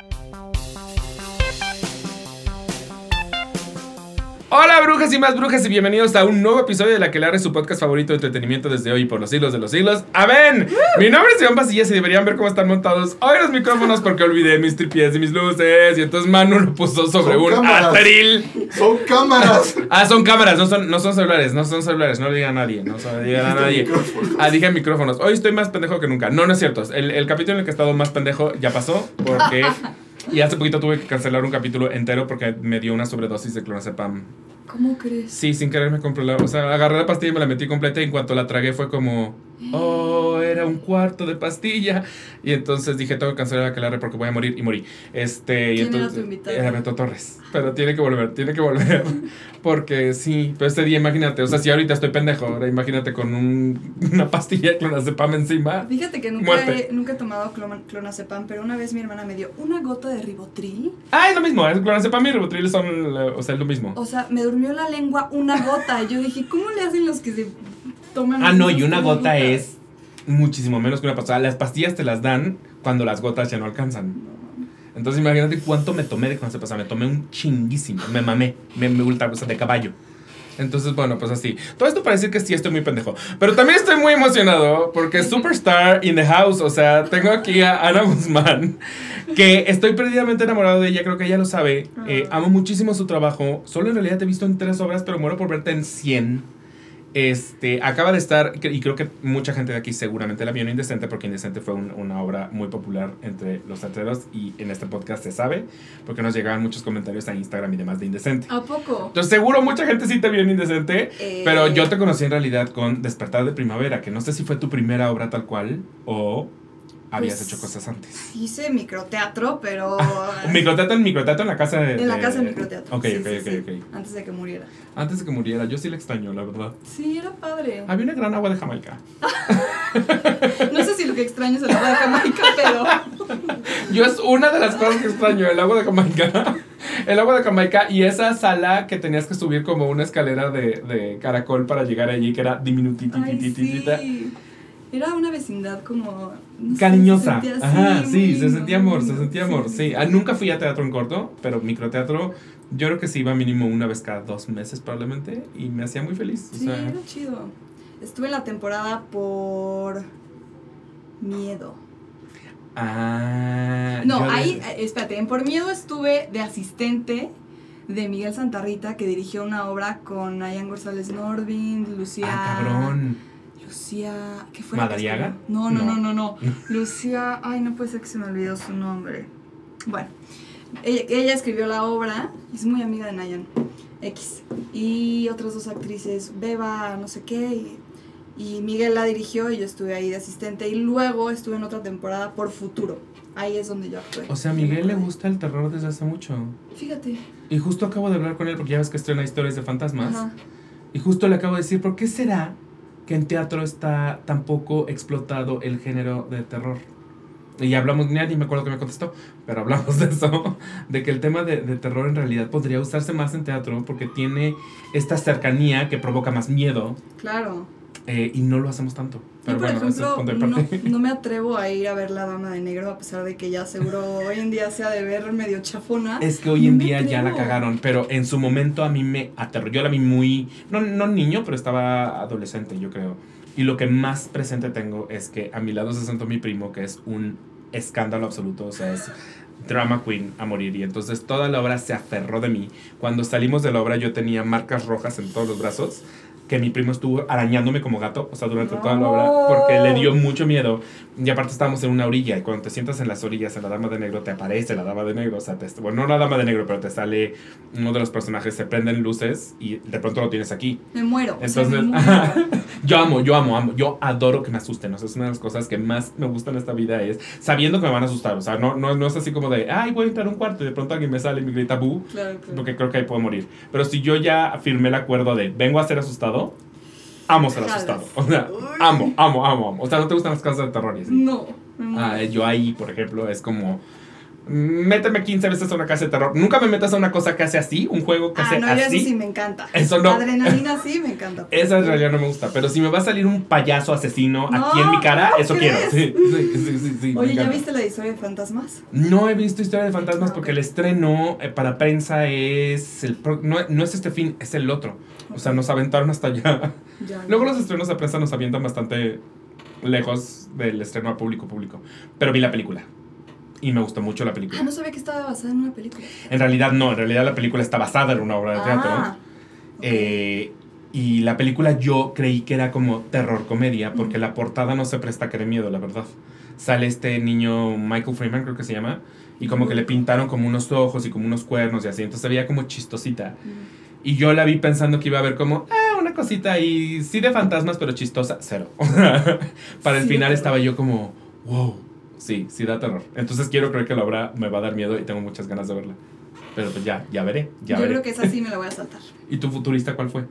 Música Hola brujas y más brujas y bienvenidos a un nuevo episodio de La que le su podcast favorito de entretenimiento desde hoy y por los siglos de los siglos. ¡Amén! Mi nombre es Iván Pasillas y deberían ver cómo están montados hoy los micrófonos porque olvidé mis tripies y mis luces y entonces Manu lo puso sobre Son un cámaras. atril. Son cámaras. Ah, son cámaras, no son, no son celulares, no son celulares, no le digan a nadie, no lo digan a nadie. Ah, dije micrófonos. Hoy estoy más pendejo que nunca. No, no es cierto. El, el capítulo en el que he estado más pendejo ya pasó porque... Y hace poquito tuve que cancelar un capítulo entero porque me dio una sobredosis de clonazepam. ¿Cómo crees? Sí, sin querer me compré la... O sea, agarré la pastilla y me la metí completa y en cuanto la tragué fue como... Oh, era un cuarto de pastilla. Y entonces dije, tengo que cancelar la aquelarre porque voy a morir y morí. Este, y ¿Quién era tu invitado? Era Beto Torres. Pero tiene que volver, tiene que volver. Porque sí, pero este día imagínate, o sea, si ahorita estoy pendejo, ahora imagínate con un, una pastilla de clonazepam encima. Fíjate que nunca he, nunca he tomado clonazepam, pero una vez mi hermana me dio una gota de ribotril. Ah, es lo mismo, es clonazepam y ribotril son, o sea, es lo mismo. O sea, me durmió la lengua una gota. Y yo dije, ¿cómo le hacen los que se toman? Ah, no, y una gota gotas? es muchísimo menos que una pasada. Las pastillas te las dan cuando las gotas ya no alcanzan. Entonces imagínate cuánto me tomé de cuando se pasaba. Me tomé un chinguísimo. Me mamé. Me, me ultra, o sea, de caballo. Entonces, bueno, pues así. Todo esto para decir que sí estoy muy pendejo. Pero también estoy muy emocionado porque Superstar in the house. O sea, tengo aquí a Ana Guzmán. Que estoy perdidamente enamorado de ella. Creo que ella lo sabe. Eh, Ah. amo muchísimo su trabajo. Solo en realidad te he visto en tres obras, pero muero por verte en 100. Este, acaba de estar, y creo que mucha gente de aquí seguramente la vio en Indecente, porque Indecente fue un- una obra muy popular entre los teatreros y en este podcast se sabe, porque nos llegaban muchos comentarios a Instagram y demás de Indecente. ¿A poco? Entonces seguro mucha gente sí te vio en Indecente, Eh, pero yo te conocí en realidad con Despertar de Primavera, que no sé si fue tu primera obra tal cual o habías Pues, hecho cosas antes. Hice microteatro, pero. Un microteatro en microteatro en la casa de... En la casa de microteatro. Ok, sí, ok, sí, ok, sí, ok. Antes de que muriera. Antes de que muriera, yo sí le extraño, la verdad. Sí, era padre. Había una gran agua de Jamaica. No sé si lo que extraño es el agua de Jamaica, pero. Yo es una de las cosas que extraño, el agua de Jamaica. El agua de Jamaica y esa sala que tenías que subir como una escalera de, de caracol para llegar allí, que era sí. Era una vecindad como. no sé, Cariñosa. se sentía Ajá, sí, muy se sentía amor, se sentía amor, sí. Ah, nunca fui a teatro en corto, pero microteatro, yo creo que sí iba mínimo una vez cada dos meses probablemente y me hacía muy feliz. O Sí, sea, era chido. Estuve la temporada por. Miedo. ah, No, de- ahí, eh, espérate, en Por Miedo estuve de asistente de Miguel Santarrita, que dirigió una obra con Nayan González Nordin, Lucía. Ah, cabrón. Lucía. ¿Qué fue? ¿Madariaga? No, no, No. no, no, no. Lucía. Ay, no puede ser que se me olvidó su nombre. Bueno, ella, ella escribió la obra, es muy amiga de Nayan X. Y otras dos actrices, Beba, no sé qué. Y, y Miguel la dirigió y yo estuve ahí de asistente. Y luego estuve en otra temporada por Futuro. Ahí es donde yo actué. O sea, a Miguel le gusta el terror desde hace mucho. Fíjate. Y justo acabo de hablar con él porque ya ves que estrena historias de fantasmas. Ajá. Y justo le acabo de decir, ¿por qué será que en teatro está tan poco explotado el género de terror? Y hablamos, ni me acuerdo que me contestó, pero hablamos de eso, de que el tema de, de terror en realidad podría usarse más en teatro porque tiene esta cercanía que provoca más miedo Claro. Eh, y no lo hacemos tanto. Pero Yo, por bueno, es ejemplo, parte. no, no me atrevo a ir a ver La Dama de Negro, a pesar de que ya seguro hoy en día se ha de ver medio chafona. Es que hoy en No me día ya la atrevo. cagaron, pero en su momento a mí me aterró. Yo la vi muy, no, no niño, pero estaba adolescente, yo creo. Y lo que más presente tengo es que a mi lado se sentó mi primo, que es un escándalo absoluto, o sea, es drama queen a morir. Y entonces toda la obra se aferró de mí. Cuando salimos de la obra yo tenía marcas rojas en todos los brazos. Que mi primo estuvo arañándome como gato, o sea, durante toda la obra, porque le dio mucho miedo. Y aparte estábamos en una orilla, y cuando te sientas en las orillas, en la dama de negro, te aparece la dama de negro, o sea, te, bueno, no la dama de negro, pero te sale uno de los personajes, se prenden luces y de pronto lo tienes aquí. Me muero. o sea, Entonces, me muero. yo amo, yo amo, amo. Yo adoro que me asusten. O sea, es una de las cosas que más me gusta en esta vida es sabiendo que me van a asustar. O sea, no, no, no es así como de, ay, voy a entrar a un cuarto y de pronto alguien me sale y me grita, bu, Claro, claro. porque creo que ahí puedo morir. Pero si yo ya firmé el acuerdo de vengo a ser asustado, amo ser Jalas. asustado. O sea, amo, amo, amo, amo. O sea, ¿no te gustan las casas de terror? No. muero. Ah, yo ahí, por ejemplo, es como... méteme 15 veces a una casa de terror. Nunca me metas a una cosa que hace así, un juego que Ah, hace no, yo así. eso sí me encanta. Eso no. Adrenalina sí me encanta. Esa en realidad no me gusta. Pero si me va a salir un payaso asesino aquí en mi cara, ¿cómo eso quiero. crees? Sí, sí, sí, sí, sí, me Oye, ¿ya viste la historia de fantasmas? No he visto Historia de Fantasmas Ah, porque el estreno eh, para prensa es. El pro- no, no es este fin, es el otro. O sea, nos aventaron hasta allá. Ya. Luego los estrenos de prensa nos avientan bastante lejos del estreno a público público. Pero vi la película. Y me gustó mucho la Ah, película. no sabía que estaba basada en una película. En realidad no, en realidad la película está basada en una obra de teatro. Ah, ok. Eh, y la película yo creí que era como terror comedia, porque Ujú. la portada no se presta que dé miedo, la verdad. Sale este niño Michael Freeman, creo que se llama, y como que le pintaron como unos ojos y como unos cuernos y así, entonces se veía como chistosita. Mm. Y yo la vi pensando que iba a haber como, ah, una cosita ahí, sí de fantasmas, pero chistosa, cero. Para el Sí, de final estaba yo como, wow, sí, sí da terror. Entonces quiero creer que la obra me va a dar miedo y tengo muchas ganas de verla. Pero pues ya, ya veré, ya Yo veré. creo que esa sí me la voy a saltar. ¿Y tu futurista cuál fue?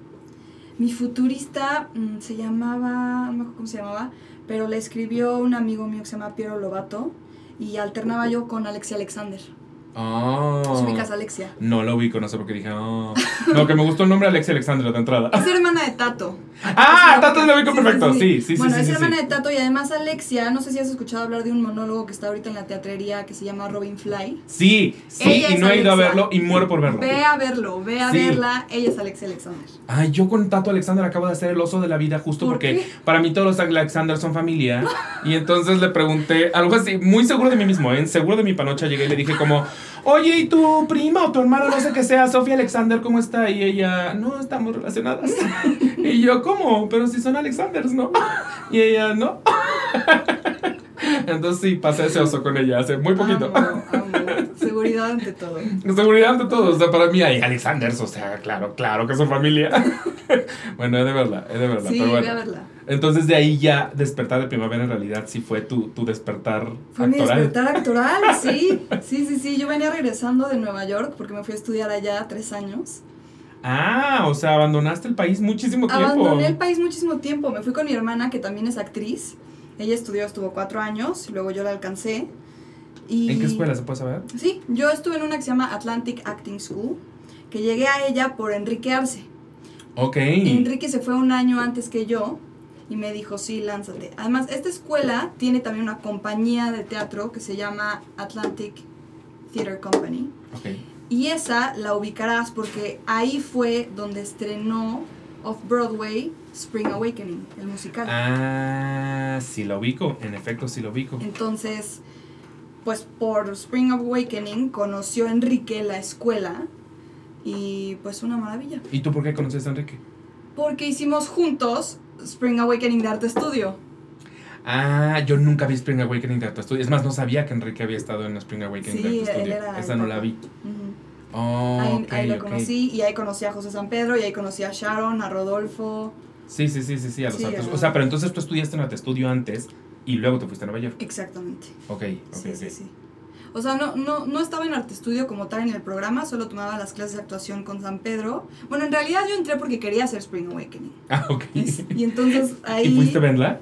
Mi futurista mm, se llamaba, no me acuerdo cómo se llamaba, pero le escribió un amigo mío que se llama Piero Lobato y alternaba yo con Alexia Alexander. Ah. ¿Su ubicas Alexia? No lo ubico, no sé por qué dije, ah. No, que me gustó el nombre Alexia Alexandra de entrada. Es hermana de Tato. Ah, Sí, Tato lo ubico perfecto, sí, sí, sí, Bueno, sí, es sí, hermana sí. de Tato y además Alexia, no sé si has escuchado hablar de un monólogo que está ahorita en la teatrería que se llama Robin Fly. Sí, sí, Ella y no he ido a verlo y muero por verlo. Ve a verlo, ve a Sí. verla. Ella es Alexia Alexander. Ay, yo con Tato Alexander acabo de hacer el oso de la vida justo ¿Por porque qué? para mí todos los Alexander son familia. Y entonces le pregunté algo así, muy seguro de mí mismo, ¿eh? seguro de mi panocha, llegué y le dije como, oye, ¿y tu prima o tu hermano, no sé qué sea, Sofía Alexander, cómo está? Y ella, no, estamos relacionadas. Y yo, ¿cómo? Pero si son Alexanders, ¿no? Y ella, no. Entonces sí, pasé ese oso con ella hace muy poquito. Amo, amo. Seguridad ante todo. Seguridad ante todo, o sea, para mí hay Alexanders, o sea, claro, claro que son familia. bueno, es de verdad, es de verdad, Sí, pero a bueno. verla. Entonces de ahí ya despertar de primavera en realidad sí fue tu, tu despertar Fue mi despertar actoral, sí. Sí, sí, sí. Yo venía regresando de Nueva York porque me fui a estudiar allá tres años. Ah, o sea, abandonaste el país muchísimo tiempo. Abandoné el país muchísimo tiempo. Me fui con mi hermana, que también es actriz. Ella estudió, estuvo cuatro años, y luego yo la alcancé. Y ¿En qué escuela se puede saber? Sí, yo estuve en una que se llama Atlantic Acting School, que llegué a ella por Enrique Arce. Ok. Enrique se fue un año antes que yo y me dijo, sí, lánzate. Además, esta escuela tiene también una compañía de teatro que se llama Atlantic Theater Company. Ok. Y esa la ubicarás porque ahí fue donde estrenó Off-Broadway Spring Awakening, el musical. Ah, sí lo ubico, en efecto sí lo ubico. Entonces, pues por Spring Awakening conoció Enrique la escuela y pues una maravilla. ¿Y tú por qué conoces a Enrique? Porque hicimos juntos Spring Awakening de Arte Estudio. Ah, yo nunca vi Spring Awakening de Arte Studio. Es más, no sabía que Enrique había estado en Spring Awakening Sí, de Arte Studio. era Esa no la vi. Oh, ahí ok, ahí lo conocí y ahí conocí a José San Pedro y ahí conocí a Sharon, a Rodolfo. Sí, sí, sí, sí, sí, a los Sí, O sea, pero entonces tú estudiaste en Arte Studio antes y luego te fuiste a Nueva York. Exactamente. Ok, ok, Sí, ok. sí, sí. O sea, no, no, no estaba en Arte Estudio como tal en el programa, solo tomaba las clases de actuación con San Pedro. Bueno, en realidad yo entré porque quería hacer Spring Awakening. Ah, ok. Es- y entonces ahí ¿Y fuiste Benla?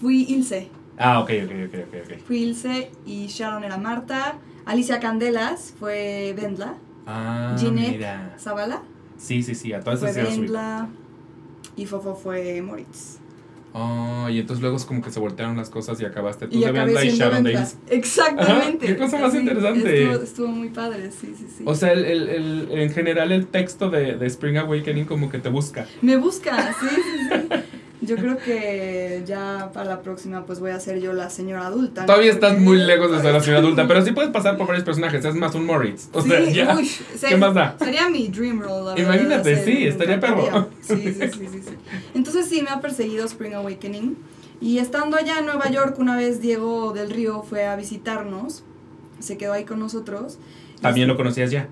fui Ilse. Ah, ok, ok, ok, ok, ok. Fui Ilse y Sharon era Marta. Alicia Candelas fue Vendla. Ah, Ginette mira. Zavala Sí, sí, sí, a todas esas. Vendla. Y Fofo fue Moritz. Oh, y entonces luego es como que se voltearon las cosas y acabaste tú Y de Benla y Sharon. Ilse. Exactamente. Ajá, qué cosa más interesante. Estuvo, estuvo muy padre, sí, sí, sí. O sea, el, el, el- en general el texto de, de Spring Awakening como que te busca. Me busca, sí, sí, sí. Yo creo que ya para la próxima pues voy a ser yo la señora adulta. ¿no? Todavía estás muy lejos de ser la señora adulta, pero sí puedes pasar por varios personajes, es más un Moritz. O Sí, sea, ya. uy, se- ¿Qué más da? Sería mi dream role. Imagínate, verdad, sí, estaría perro. sí, sí, sí, sí. Entonces sí, me ha perseguido Spring Awakening. Y estando allá en Nueva York, una vez Diego del Río fue a visitarnos, se quedó ahí con nosotros. También lo conocías ya.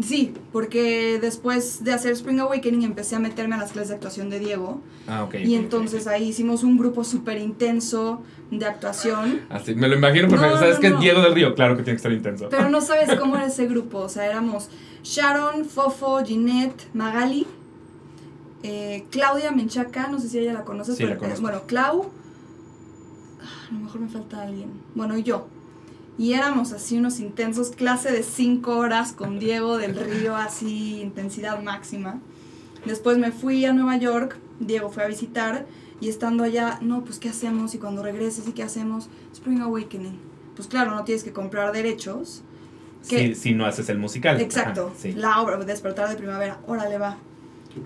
Sí, porque después de hacer Spring Awakening empecé a meterme a las clases de actuación de Diego. Ah, ok. Y entonces ahí hicimos un grupo súper intenso de actuación. Así, me lo imagino. No, ¿Sabes no, que no. Diego del Río? Claro que tiene que estar intenso. Pero no sabes cómo era ese grupo. O sea, éramos Sharon, Fofo, Ginette, Magali, eh, Claudia Menchaca, no sé si ella la conoces, Sí, la pero conozco. bueno, Clau, ah, a lo mejor me falta alguien. Bueno, y yo. Y éramos así unos intensos, clase de cinco horas con Diego del Río, así intensidad máxima. Después me fui a Nueva York, Diego fue a visitar y estando allá, no, pues ¿qué hacemos? Y cuando regreses, ¿y qué hacemos? Spring Awakening. Pues claro, no tienes que comprar derechos. Que, si, si no haces el musical. Exacto. Ajá, sí. La obra, Despertar de Primavera, órale va.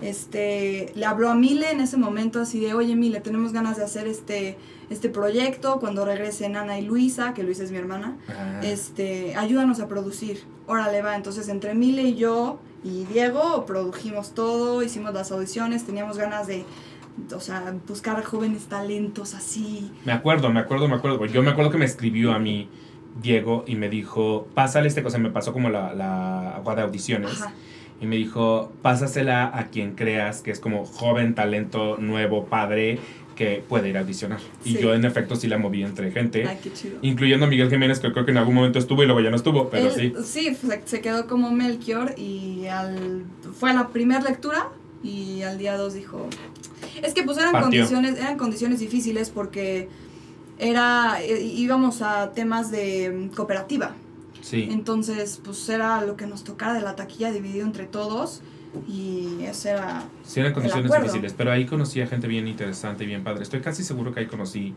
Este, le habló a Mile en ese momento así de, oye Mile, tenemos ganas de hacer este, este proyecto cuando regresen Ana y Luisa, que Luisa es mi hermana, Ajá. este, ayúdanos a producir, órale va. Entonces entre Mile y yo y Diego produjimos todo, hicimos las audiciones, teníamos ganas de, o sea, buscar jóvenes talentos así. Me acuerdo, me acuerdo, me acuerdo. Yo me acuerdo que me escribió a mí Diego y me dijo, pásale este cosa. Me pasó como la, la agua de audiciones. Ajá. Y me dijo, pásasela a quien creas que es como joven, talento, nuevo, padre, que puede ir a audicionar. Y yo en efecto sí la moví entre gente. Ay, qué chido. Incluyendo a Miguel Jiménez, que creo que en algún momento estuvo y luego ya no estuvo, pero Él- sí. Sí, se, se quedó como Melchior y al, fue a la primera lectura y al día 2 dijo... Es que pues eran Partió. condiciones, eran condiciones difíciles porque era eh, íbamos a temas de cooperativa. Sí. Entonces, pues era lo que nos tocara de la taquilla dividido entre todos y eso era... Sí, eran condiciones difíciles, pero ahí conocí a gente bien interesante y bien padre. Estoy casi seguro que ahí conocí,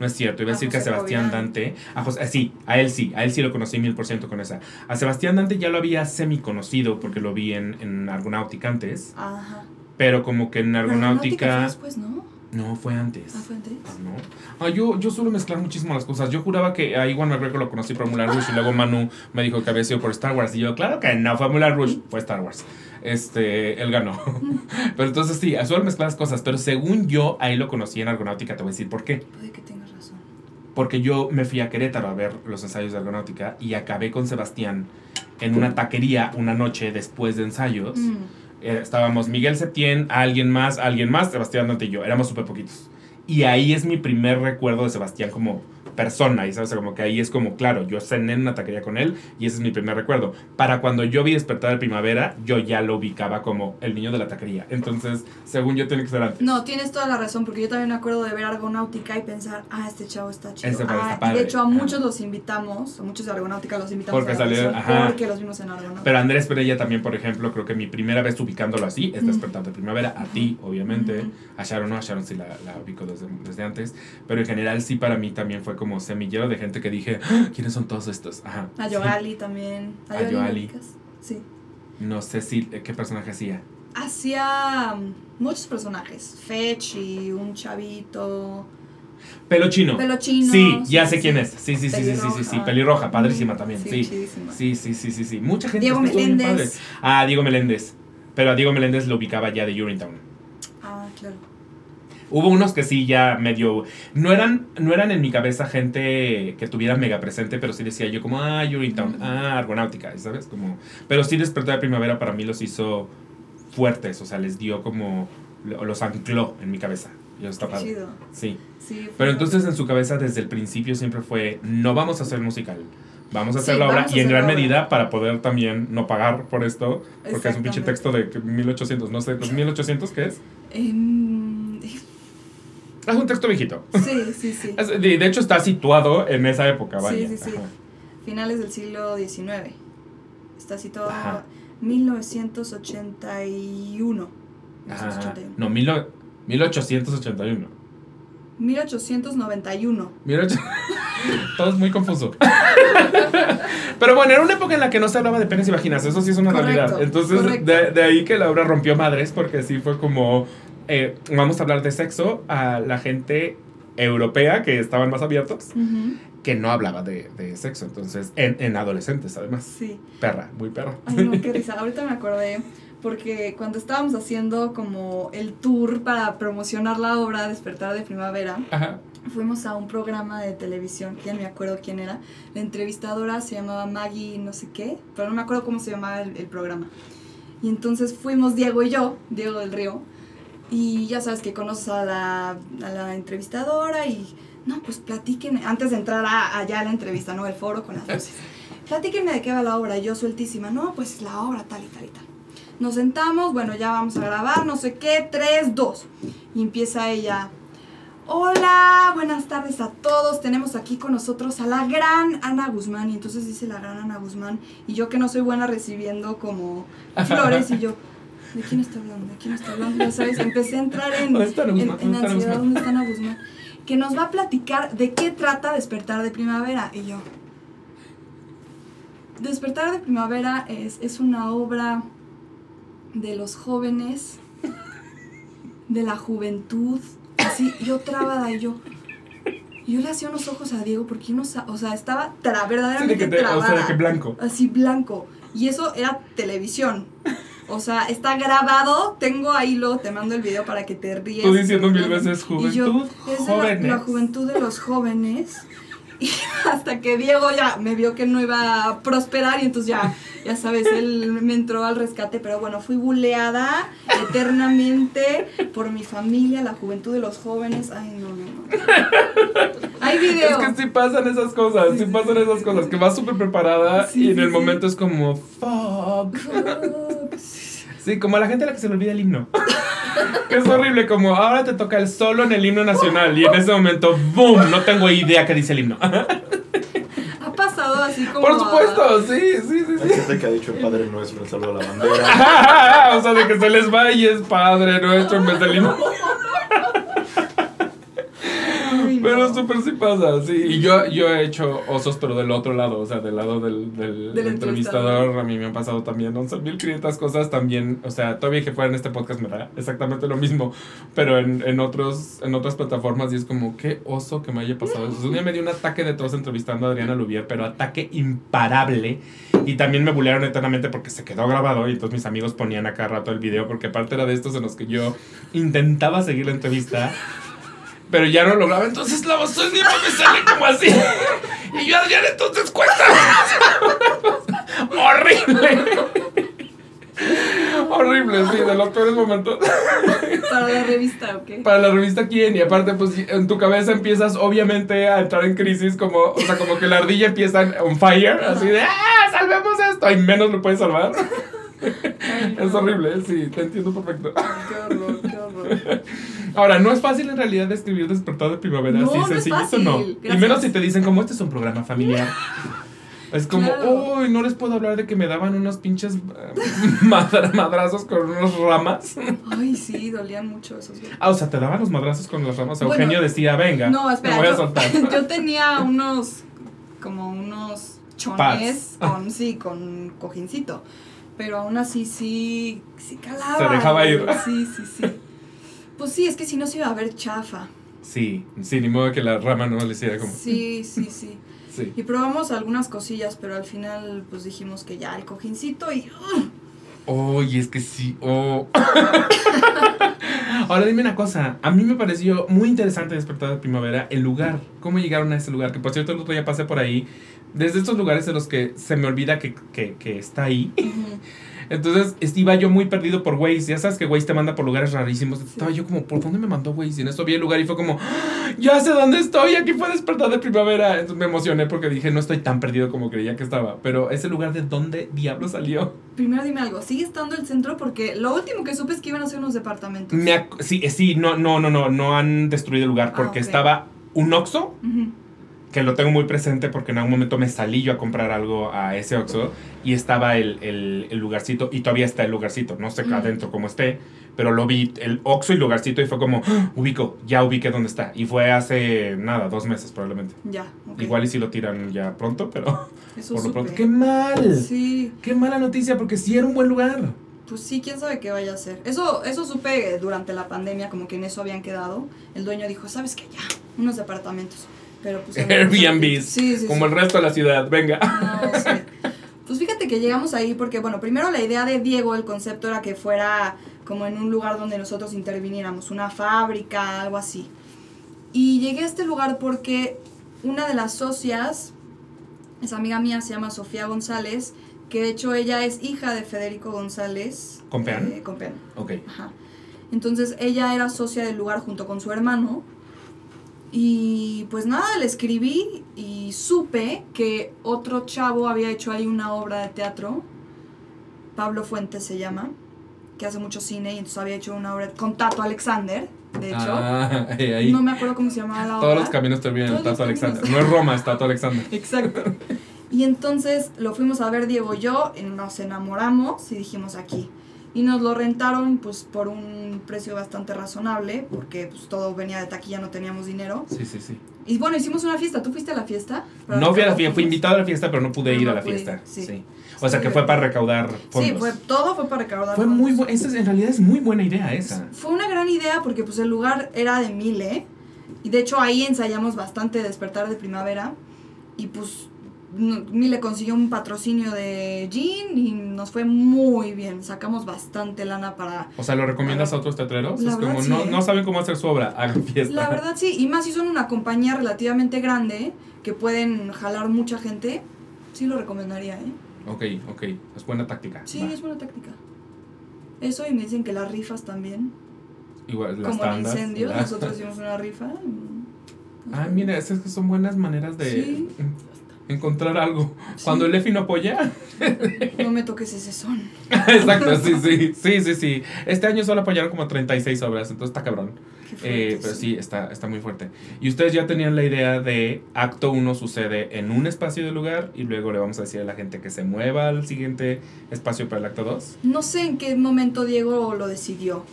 no es cierto, iba a A decir que a Sebastián. Dante, a José, eh, sí, a él sí, a él sí lo conocí mil por ciento con esa. A Sebastián Dante ya lo había semi conocido porque lo vi en, en Argonáutica antes, Ajá. pero como que en Argonáutica... fue después, ¿no? No, fue antes. Ah, fue antes. Ah, no. Ah, yo, yo suelo mezclar muchísimo las cosas. Yo juraba que a Iwan McGregor lo conocí por Mulan Rush y luego Manu me dijo que había sido por Star Wars. Y yo, claro que no, fue Mulan Rush, fue Star Wars. Este, él ganó. pero entonces sí, suelo mezclar las cosas. Pero según yo, ahí lo conocí en Argonáutica. Te voy a decir por qué. Puede que tengas razón. Porque yo me fui a Querétaro a ver los ensayos de Argonáutica y acabé con Sebastián en una taquería una noche después de ensayos. Mm. Eh, estábamos Miguel Septién, alguien más, alguien más, Sebastián Dante y yo. Éramos súper poquitos. Y ahí es mi primer recuerdo de Sebastián como persona. Y sabes, como que ahí es como, claro, yo cené en una taquería con él y ese es mi primer recuerdo. Para cuando yo vi Despertar de Primavera, yo ya lo ubicaba como el niño de la taquería. Entonces, según yo, tiene que ser antes. No, tienes toda la razón, porque yo también me acuerdo de ver Argonáutica y pensar, ah, este chavo está chido. Ese padre ah, está y de padre. hecho a muchos los invitamos, a muchos de Argonáutica los invitamos Porque salieron- ajá. porque los vimos en Argonáutica. Pero Andrés Perella también, por ejemplo, creo que mi primera vez ubicándolo así es. Despertar de Primavera. A ti, obviamente. A Sharon no, a Sharon sí la, la ubico desde, desde antes. Pero en general sí para mí también fue como semillero de gente que dije, "Ah, ¿quiénes son todos estos? Ajá. A sí. Yogali también. A Yogali. ¿lo ubicas? Sí. No sé si qué personaje hacía. Hacía mm, muchos personajes. Fetch y un chavito. Pelo chino. Pelo chino. Sí, ya sé sí. quién es. Sí, sí, sí, sí, sí, sí, sí. Pelirroja. Pelirroja, padrísima Mm, también. sí, Sí. Sí, sí, sí, sí, sí. Mucha gente Diego Meléndez. Ah, Diego Meléndez. Pero a Diego Meléndez lo ubicaba ya de Urinetown. Hubo unos que sí ya medio. No eran, no eran en mi cabeza gente que tuviera mega presente, pero sí decía yo como, ah, Urinetown, Ujú. ah, Argonáutica, ¿sabes? Como, pero sí Despertar de Primavera para mí los hizo fuertes, o sea, les dio como. lo- Los ancló en mi cabeza. Y eso está Qué padre. chido. Sí. Sí, Pero entonces en su cabeza desde el principio siempre fue, no vamos a hacer musical. Vamos a hacer Sí, la obra y en gran medida para poder también no pagar por esto, porque es un pinche texto de que 1800, no sé, pues 1800 ¿qué es? Em, Es un texto viejito. sí, sí, sí. De, hecho está situado en esa época, vaya. Sí, sí, sí. Ajá. Finales del siglo XIX. Está situado Ajá. 1981. Ajá. 1981. No, mil no- 1881. 1891. 1800 Todo es muy confuso. Pero bueno, era una época en la que no se hablaba de penes y vaginas, eso sí es una Correcto, realidad. Entonces, de, de ahí que la obra rompió madres, porque sí fue como, eh, vamos a hablar de sexo a la gente europea que estaban más abiertos, que no hablaba de, de sexo. Entonces, en, en adolescentes además. Sí. Perra, muy perra. Ay, no, qué risa. Ahorita me acordé porque cuando estábamos haciendo como el tour para promocionar la obra Despertar de Primavera, Ajá. fuimos a un programa de televisión, que ya no me acuerdo quién era. La entrevistadora se llamaba Maggie no sé qué, pero no me acuerdo cómo se llamaba el, el programa. Y entonces fuimos Diego y yo, Diego del Río, y ya sabes que conoces a la, a la entrevistadora y, no, pues platíquenme, antes de entrar a, allá a la entrevista, ¿no? El foro con las luces. Platíquenme de qué va la obra, y yo sueltísima, no, pues la obra tal y tal y tal. Nos sentamos, bueno, ya vamos a grabar, no sé qué, tres, dos. Y empieza ella, Hola, buenas tardes a todos. Tenemos aquí con nosotros a la gran Ana Guzmán. Y entonces dice la gran Ana Guzmán. Y yo que no soy buena recibiendo como flores. Y yo, ¿de quién está hablando? ¿De quién está hablando? Ya sabes, empecé a entrar en, ¿Dónde está Ana en, en ¿Dónde está Ana ansiedad. ¿Dónde está Ana Guzmán? Que nos va a platicar de qué trata Despertar de Primavera. Y yo, Despertar de Primavera es, es una obra de los jóvenes, de la juventud. Así, yo trabada y yo. Yo le hacía unos ojos a Diego porque uno, o sea, estaba tra Sí, de verdaderamente que te- o trabada. sea, de que blanco. Así blanco. Y eso era televisión. O sea, está grabado. Tengo ahí luego te mando el video para que te ríes. Tú diciendo mil veces Y yo, juventud, es de la- jóvenes. La, juventud de los jóvenes. Y hasta que Diego ya me vio que no iba a prosperar y entonces ya, ya sabes, él me entró al rescate. Pero bueno, fui buleada eternamente por mi familia, la juventud de los jóvenes. Ay, no, no, no. Hay video. Es que sí pasan esas cosas, sí pasan esas cosas, que vas súper preparada Sí, y en el momento es como, fuck. Sí, como a la gente a la que se le olvida el himno. que es horrible, como ahora te toca el solo en el himno nacional y en ese momento, ¡boom! No tengo idea qué dice el himno. Ha pasado así como. Por a- supuesto, sí, sí, sí, Hay sí. gente que ha dicho el Padre Nuestro, el saludo a la bandera. o sea, de que se les va y es padre nuestro en vez del himno. Pero súper sí pasa, sí. Y yo, yo he hecho osos, pero del otro lado, o sea, del lado del, del, Del entrevistador. A mí me han pasado también 11.500 cosas también. O sea, todavía que fuera en este podcast me da exactamente lo mismo. Pero en, en, otros, en otras plataformas y es como, qué oso que me haya pasado eso. Un día me dio un ataque de tos entrevistando a Adriana Lubier, pero ataque imparable. Y también me bulearon eternamente porque se quedó grabado y entonces mis amigos ponían a cada rato el video porque aparte era de estos en los que yo intentaba seguir la entrevista pero ya no lograba, entonces la voz siempre me sale como así. Y yo, Adrián, entonces cuéntame. Horrible. Horrible, sí, de los peores momentos. Para la revista, ¿ok? Para la revista Quién, y aparte, pues en tu cabeza empiezas obviamente a entrar en crisis, como, o sea, como que la ardilla empieza on fire, así de, ¡ah, salvemos esto! Y menos lo puedes salvar. Ay, no. Es horrible, sí, te entiendo perfecto. Qué horror, qué horror. Ahora, no es fácil en realidad describir despertar de primavera, No, así no sencillito, no. Y menos si te dicen como este es un programa familiar. Es como, Claro. uy, no les puedo hablar de que me daban unos pinches eh, madra- madrazos con unas ramas. Ay, sí, dolían mucho esos. Ah, o sea, te daban los madrazos con las ramas. Bueno, Eugenio decía, venga, No, espera. me voy a yo- soltar. Yo tenía unos, como unos chones con, sí, con cojincito. Pero aún así sí, sí calaba. Se dejaba ir. Sí, sí, sí. Pues sí, es que si no se iba a ver chafa. Sí, sí, ni modo que la rama no le hiciera como. Sí, sí, sí. Sí. Y probamos algunas cosillas, pero al final pues dijimos que ya el cojincito y... ¡ugh! Oye, es que sí. Oh. Ahora dime una cosa. A mí me pareció muy interesante despertar de primavera el lugar. ¿Cómo llegaron a ese lugar? Que por cierto, el otro día pasé por ahí. Desde estos lugares en los que se me olvida que, que, que está ahí. Entonces iba yo muy perdido por Waze. Ya sabes que Waze te manda por lugares rarísimos. Estaba yo como, ¿por dónde me mandó Waze? Y en esto vi el lugar y fue como, ¡Ah! ya sé dónde estoy. Aquí fue despertar de primavera. Entonces me emocioné porque dije, no estoy tan perdido como creía que estaba. Pero ese lugar de dónde diablo salió. Primero dime algo, ¿sigue estando el centro? Porque lo último que supe es que iban a ser unos departamentos. Me sí, eh, sí, no, no, no, no, no han destruido el lugar porque Ah, ok. estaba un Oxxo. Que lo tengo muy presente porque en algún momento me salí yo a comprar algo a ese Oxxo y estaba el, el- el lugarcito y todavía está el lugarcito, no sé acá Mm. adentro cómo esté, pero lo vi, el Oxxo y lugarcito y fue como, ¡Ah! ubico, ya ubiqué dónde está y fue hace nada, dos meses probablemente. Ya, ok. Igual y si lo tiran ya pronto, pero Eso por lo pronto, ¡qué mal! Sí, ¡Qué mala noticia! Porque sí era un buen lugar. pues sí, quién sabe qué vaya a hacer. Eso, eso supe durante la pandemia, como que en eso habían quedado. El dueño dijo, ¿sabes qué? Ya, unos departamentos. Pero pues... Airbnbs, Sí, sí, como sí. el resto de la ciudad, venga. No, sí. Pues fíjate que llegamos ahí porque, bueno, primero la idea de Diego, el concepto era que fuera como en un lugar donde nosotros interviniéramos, una fábrica, algo así. Y llegué a este lugar porque una de las socias, esa amiga mía, se llama Sofía González, que de hecho ella es hija de Federico González. ¿Compeán? eh, Compeán, Ok. ajá. Entonces ella era socia del lugar junto con su hermano. Y pues nada, le escribí y supe que otro chavo había hecho ahí una obra de teatro. Pablo Fuentes se llama, que hace mucho cine y entonces había hecho una obra con Tato Alexander. de hecho. Ah, ahí. No me acuerdo cómo se llamaba la obra. Todos los caminos terminan en Tato Alexander. caminos. No es Roma, es Tato Alexander. Exacto. Y entonces lo fuimos a ver Diego y yo, y nos enamoramos y dijimos aquí. Y nos lo rentaron pues por un precio bastante razonable, porque pues todo venía de taquilla, no teníamos dinero. Sí, sí, sí. Y bueno, hicimos una fiesta. ¿Tú fuiste a la fiesta? No fui a la fiesta, fui invitado a la fiesta, pero no pude Pero ir no a la pude fiesta. sí. Sí. O sea que fue para recaudar fondos. Sí, fue, todo fue para recaudar Fue fondos. muy buena, esa es- en realidad es muy buena idea esa. Fue una gran idea porque pues el lugar era de Mile y de hecho ahí ensayamos bastante Despertar de Primavera y pues Mile consiguió un patrocinio de Jean y nos fue muy bien, sacamos bastante lana para... O sea, ¿lo recomiendas a otros teatreros? Es como, sí, no, no saben cómo hacer su obra, hagan fiesta. La verdad sí, y más si son una compañía relativamente grande que pueden jalar mucha gente, sí lo recomendaría, ¿eh? Ok, ok, es buena táctica. Sí, va. es buena táctica. Eso y me dicen que las rifas también, Igual, las como en tandas. incendios, la- nosotros hicimos una rifa. Ah, mira, esas que son buenas maneras de Sí. Encontrar algo. Sí. Cuando el EFI no apoya. No me toques ese son. Exacto, sí, sí, sí, sí, sí. Este año solo apoyaron como 36 obras, entonces está cabrón. Qué fuerte, Eh, pero sí, está, está muy fuerte. Y ustedes ya tenían la idea de acto 1 sucede en un espacio de lugar y luego le vamos a decir a la gente que se mueva al siguiente espacio para el acto 2. No sé en qué momento Diego lo decidió,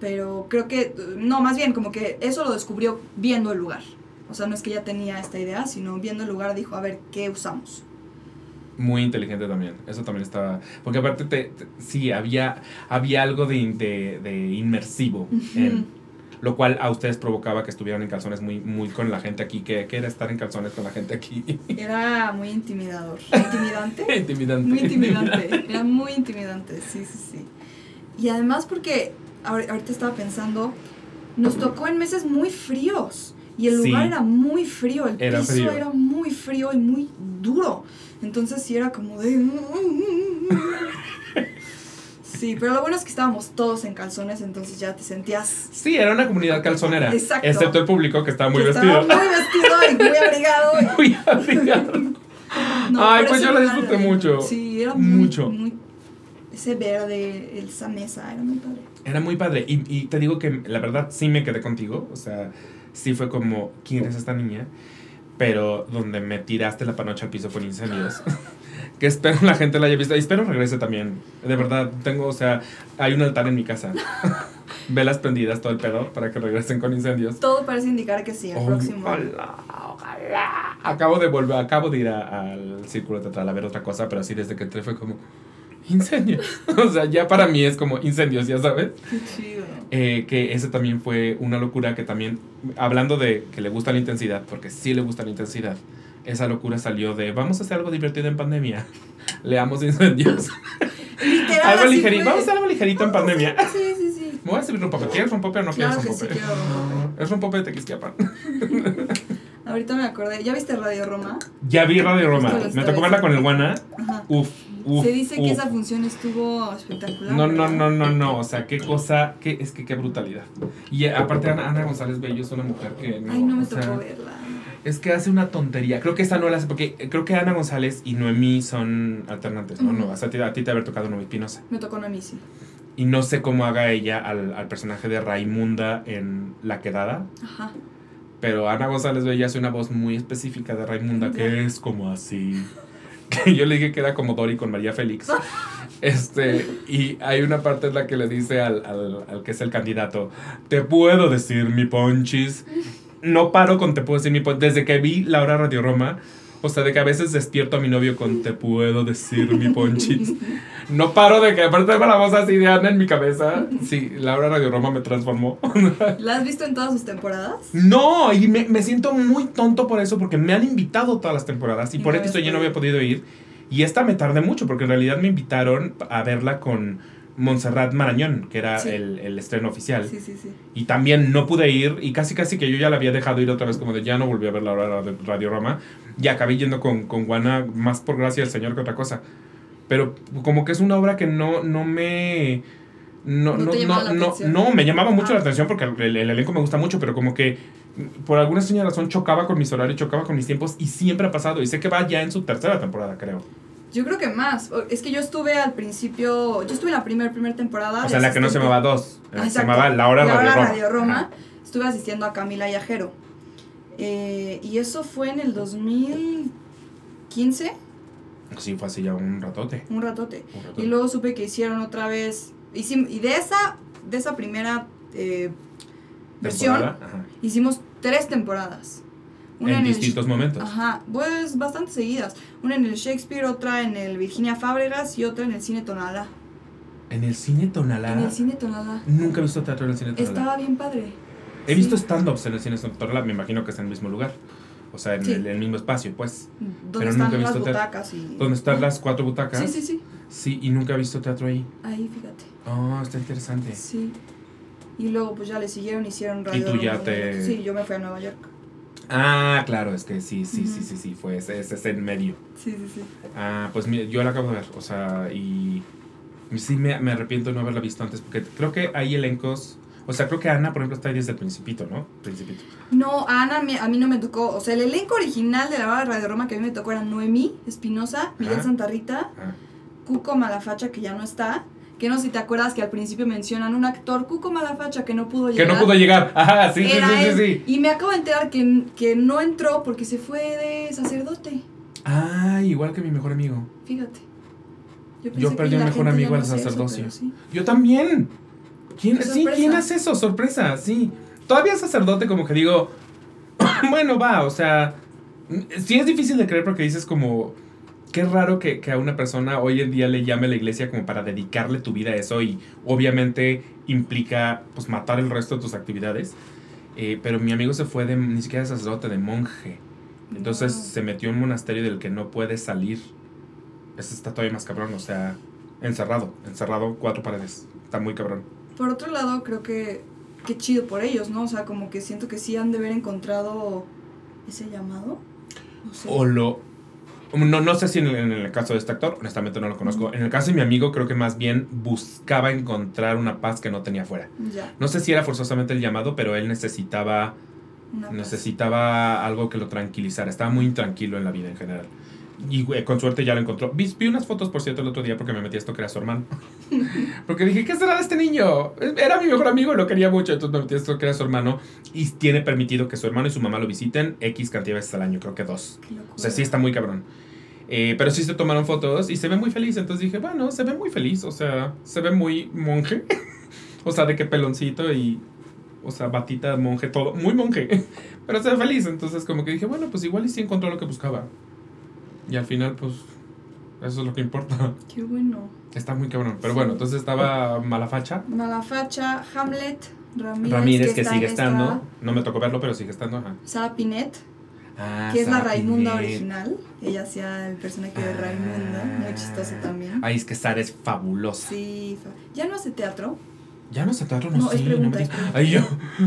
pero creo que, no, más bien como que eso lo descubrió viendo el lugar. O sea, no es que ya tenía esta idea, sino viendo el lugar dijo, a ver, ¿qué usamos? Muy inteligente también. Eso también estaba. Porque aparte, te, te- sí, había, había algo de, de, de inmersivo. en- lo cual a ustedes provocaba que estuvieran en calzones muy, muy con la gente aquí. que que era estar en calzones con la gente aquí? Era muy intimidador. ¿Intimidante? intimidante. Muy intimidante. Era muy intimidante, sí, sí, sí. Y además porque, ahor- ahorita estaba pensando, nos tocó en meses muy fríos. Y el Sí. lugar era muy frío, el Era piso frío. era muy frío y muy duro. Entonces sí era como de... Sí, pero lo bueno es que estábamos todos en calzones, entonces ya te sentías... Sí, era una comunidad calzonera. Exacto. Excepto el público que estaba muy que vestido. Estaba muy vestido y muy abrigado. y- Muy abrigado. No, Ay, pues yo la disfruté era- mucho. Sí, era muy, Mucho. muy- ese verde, esa mesa, era muy padre. Era muy padre. Y, y te digo que la verdad sí me quedé contigo. O sea, sí fue como, ¿quién es esta niña? Pero donde me tiraste la panocha al piso con incendios. que espero la gente la haya visto. Y espero regrese también. De verdad, tengo, o sea, hay un altar en mi casa. Velas prendidas, todo el pedo, para que regresen con incendios. Todo parece indicar que sí, el Ay, próximo. Ojalá, ojalá. Acabo de volver, acabo de ir a- al círculo teatral a ver otra cosa, pero así desde que entré fue como incendios. o sea, ya para mí es como incendios, ya sabes. Qué chido. Eh, que ese también fue una locura que también, hablando de que le gusta la intensidad, porque sí le gusta la intensidad, esa locura salió de vamos a hacer algo divertido en pandemia. Leamos incendios. Literal, algo ligerito. Vamos a hacer algo ligerito en pandemia. Sí, sí, sí. Me voy a servir rompope. ¿Quieres rompope o no Claro quieres que sí rompope? rompope. Es rompope de Tequisquiapan. Ahorita me acordé. ¿Ya viste Radio Roma? Ya vi Radio Roma. Me tocó verla con el. Guana. Uf, uf. Se dice que uf. esa función estuvo espectacular. No, no, no, no, no. O sea, qué cosa, qué, es que qué brutalidad. Y eh, aparte Ana, Ana González Bello es una mujer que no. Ay, no me sea, tocó verla. Es que hace una tontería. Creo que esta no la hace porque creo que Ana González y Noemí son alternantes, ¿no? No o sea, a ti, te haber tocado Noemí Pinoza. Me tocó a mí, sí. Y no sé cómo haga ella al, al personaje de Raimunda en La Quedada. Ajá. Pero Ana González Bello hace una voz muy específica de Raimunda que es como así. Que yo le dije que era como Dory con María Félix. Este, y hay una parte en la que le dice al, al, al que es el candidato, te puedo decir mi ponchis. No paro con te puedo decir mi ponchis. Desde que vi la hora Radio Roma, o sea, de que a veces despierto a mi novio con te puedo decir mi ponchis. No paro de que aparte de la voz así de Ana en mi cabeza. Sí, la hora Radio Roma me transformó. ¿La has visto en todas sus temporadas? No, y me, me siento muy tonto por eso, porque me han invitado todas las temporadas y Y por eso yo no había podido ir. Y esta me tardé mucho, porque en realidad me invitaron a verla con Montserrat Marañón, que era Sí. el, el estreno oficial. Sí, sí, sí. Y también no pude ir, y casi casi que yo ya la había dejado ir otra vez, como de ya no volví a ver la hora de Radio Roma. Y acabé yendo con, con Juana, más por gracia del Señor que otra cosa. Pero como que es una obra que no, no me... No, No no, no, no, me llamaba mucho Ah. la atención porque el, el elenco me gusta mucho, pero como que mm, por alguna extraña razón chocaba con mis horarios, chocaba con mis tiempos y siempre ha pasado. Y sé que va ya en su tercera temporada, creo. Yo creo que más. Es que yo estuve al principio, yo estuve en la primera primer temporada. O sea, la que no se llamaba Dos. Se exacto. llamaba La Hora La Radio. Radio Roma. Ajá. Estuve asistiendo a Camila Yajero. Eh, y eso fue en el 2015, Sí, fue así ya un ratote. un ratote. un ratote. Y luego supe que hicieron otra vez. hicim- y de esa, de esa primera eh, versión, ajá. hicimos tres temporadas. En distintos momentos. Ajá, pues bastante seguidas. Una en el Shakespeare, otra en el Virginia Fábregas y otra en el Cine Tonalá. En el cine Tonalá. En el Cine Tonalá. Nunca he visto teatro en el cine Tonalá. Estaba bien padre. He visto stand-ups en el cine Tonalá, me imagino que es en el mismo lugar. O sea, en Sí. el, el mismo espacio, pues. Pero están nunca he las teatro. butacas y. Donde están las cuatro butacas. Sí, sí, sí. Sí, y nunca he visto teatro ahí. Ahí, fíjate. Oh, está interesante. Sí. Y luego pues ya le siguieron, hicieron radio. tú ya te- Sí, yo me fui a Nueva York. Ah, claro, es que sí, sí, sí, sí, sí, fue ese, ese es en medio. Sí, sí, sí. Ah, pues mira, yo la acabo de ver, o sea, y sí me, me arrepiento de no haberla visto antes, porque creo que hay elencos, o sea, creo que Ana, por ejemplo, está ahí desde el principito, ¿no? Principito. No, Ana me- a mí no me tocó. O sea, el elenco original de la hora de Radio Roma que a mí me tocó era Noemí Espinosa, Miguel. Santarrita, Cuco Malafacha, que ya no está. Que no sé si te acuerdas que al principio mencionan un actor, Cuco Malafacha, que no pudo que llegar. no pudo llegar. Ajá, sí, sí, Era sí, sí, sí. Y me acabo de enterar que, que no entró porque se fue de sacerdote. Ah, igual que mi mejor amigo. Fíjate. pensé Yo que perdí un la mejor amigo al no hacía eso, sacerdocio. sí. Yo también. ¿Quién, sí. ¿quién hace eso? Sorpresa, sí. Todavía sacerdote como que digo, bueno, va, o sea, sí es difícil de creer porque dices como, qué raro que, que a una persona hoy en día le llame a la iglesia como para dedicarle tu vida a eso y obviamente implica pues matar el resto de tus actividades. Eh, pero mi amigo se fue de, ni siquiera de sacerdote, de monje. Entonces se metió en un monasterio del que no puede salir. Ese está todavía más cabrón, o sea, encerrado, encerrado, cuatro paredes. Está muy cabrón. Por otro lado, creo que qué chido por ellos, ¿no? O sea, como que siento que sí han de haber encontrado ese llamado. No sé. O lo... No, no sé si en el, en el caso de este actor, honestamente no lo conozco. En el caso de mi amigo, creo que más bien buscaba encontrar una paz que no tenía fuera. Ya. No sé si era forzosamente el llamado, pero él necesitaba, necesitaba algo que lo tranquilizara. Estaba muy intranquilo en la vida en general. Y güey, con suerte ya lo encontró. Vi, vi unas fotos, por cierto, el otro día porque me metí a esto que era su hermano. Porque dije, ¿qué será de este niño? Era mi mejor amigo lo quería mucho. Entonces me metí a esto que era su hermano. Y tiene permitido que su hermano y su mamá lo visiten X cantidad de veces al año, creo que dos. Qué. O sea, sí está muy cabrón. Eh, pero sí se tomaron fotos y se ve muy feliz. Entonces dije, bueno, se ve muy feliz. O sea, se ve muy monje. o sea, de que peloncito y. O sea, batita, monje, todo. Muy monje. pero se ve feliz. Entonces, como que dije, bueno, pues igual y sí encontró lo que buscaba. Y al final, pues. Eso es lo que importa. Qué bueno. Está muy cabrón. Pero Sí. bueno, entonces estaba Malafacha. Malafacha, Hamlet, Ramírez, Ramírez, que, sigue esta- estando. No me tocó verlo, pero sigue estando. Ajá. Sara Pinet, Ah, que es la Raimunda Pinet. original. Ella hacía el personaje de Raimunda, muy chistoso también. Ay, es que Sara es fabulosa. Sí, fa- ya no hace teatro. Ya no se teatro, no, No, sí, es no me digas. Ay, yo,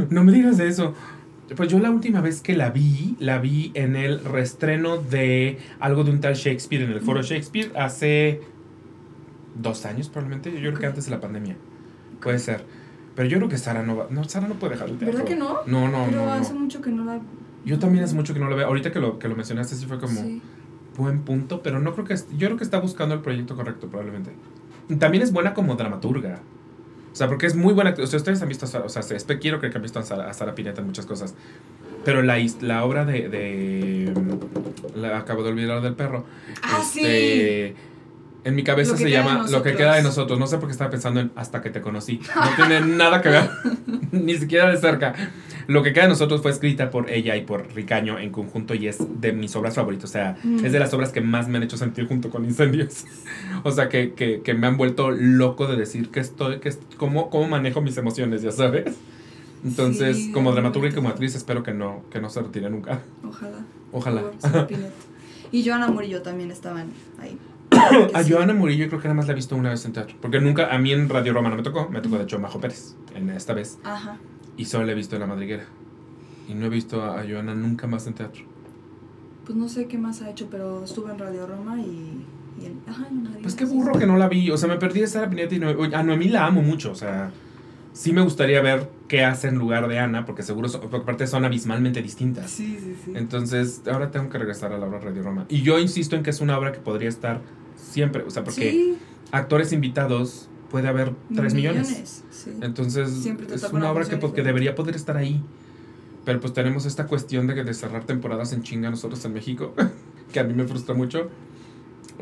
no me digas de eso. Pues yo la última vez que la vi, la vi en el reestreno de algo de un tal Shakespeare en el foro Shakespeare hace dos años probablemente. Yo creo que antes de la pandemia. Puede ser. Pero yo creo que Sara no va. No, Sara no puede dejar el teatro. ¿Verdad que no? No, no, Pero no, hace no. mucho que no la. Yo también hace mucho que no la veo. Ahorita que lo, que lo mencionaste sí fue como Sí. buen punto, pero no creo que... Yo creo que está buscando el proyecto correcto probablemente. También es buena como dramaturga. O sea, porque es muy buena. O sea, ustedes han visto a Sara, o sea, quiero creer que han visto a Sara, a Sara Pineta en muchas cosas. Pero la, la obra de, de. La acabo de olvidar del perro. Ah, Este, En mi cabeza se llama Lo que queda de nosotros. No sé por qué estaba pensando en Hasta que te conocí. No tiene nada que ver. Ni siquiera de cerca. Lo que queda de nosotros fue escrita por ella y por Ricaño en conjunto y es de mis obras favoritas. O sea, Mm. es de las obras que más me han hecho sentir junto con Incendios. O sea, que, que, que me han vuelto loco de decir que estoy, que cómo, cómo manejo mis emociones, ya sabes. Entonces, Sí, como dramaturga y como actriz, espero que no, que no se retire nunca. Ojalá. Ojalá. Pinet. Y Joana Murillo también estaban ahí. A Joana Murillo creo que nada más la he visto una vez en teatro. Porque nunca, a mí en Radio Roma no me tocó. Me tocó de hecho Majo Pérez, en esta vez. Ajá. Y solo la he visto en La Madriguera. Y no he visto a Joana nunca más en teatro. Pues no sé qué más ha hecho, pero estuvo en Radio Roma y. ajá, en Madrid. Pues qué burro que no la vi. O sea, me perdí de Sara Pineta y Noemí. A Noemí la amo mucho. O sea, sí me gustaría ver qué hace en lugar de Ana. Porque seguro, son, porque aparte son abismalmente distintas. Sí, sí, sí. Entonces, ahora tengo que regresar a la obra Radio Roma. Y yo insisto en que es una obra que podría estar Siempre, o sea, porque Sí, actores invitados puede haber 3 millones. sí. Entonces, es una obra que, pues, que debería poder estar ahí. Pero pues tenemos esta cuestión de que de cerrar temporadas en chinga nosotros en México, que a mí me frustra mucho.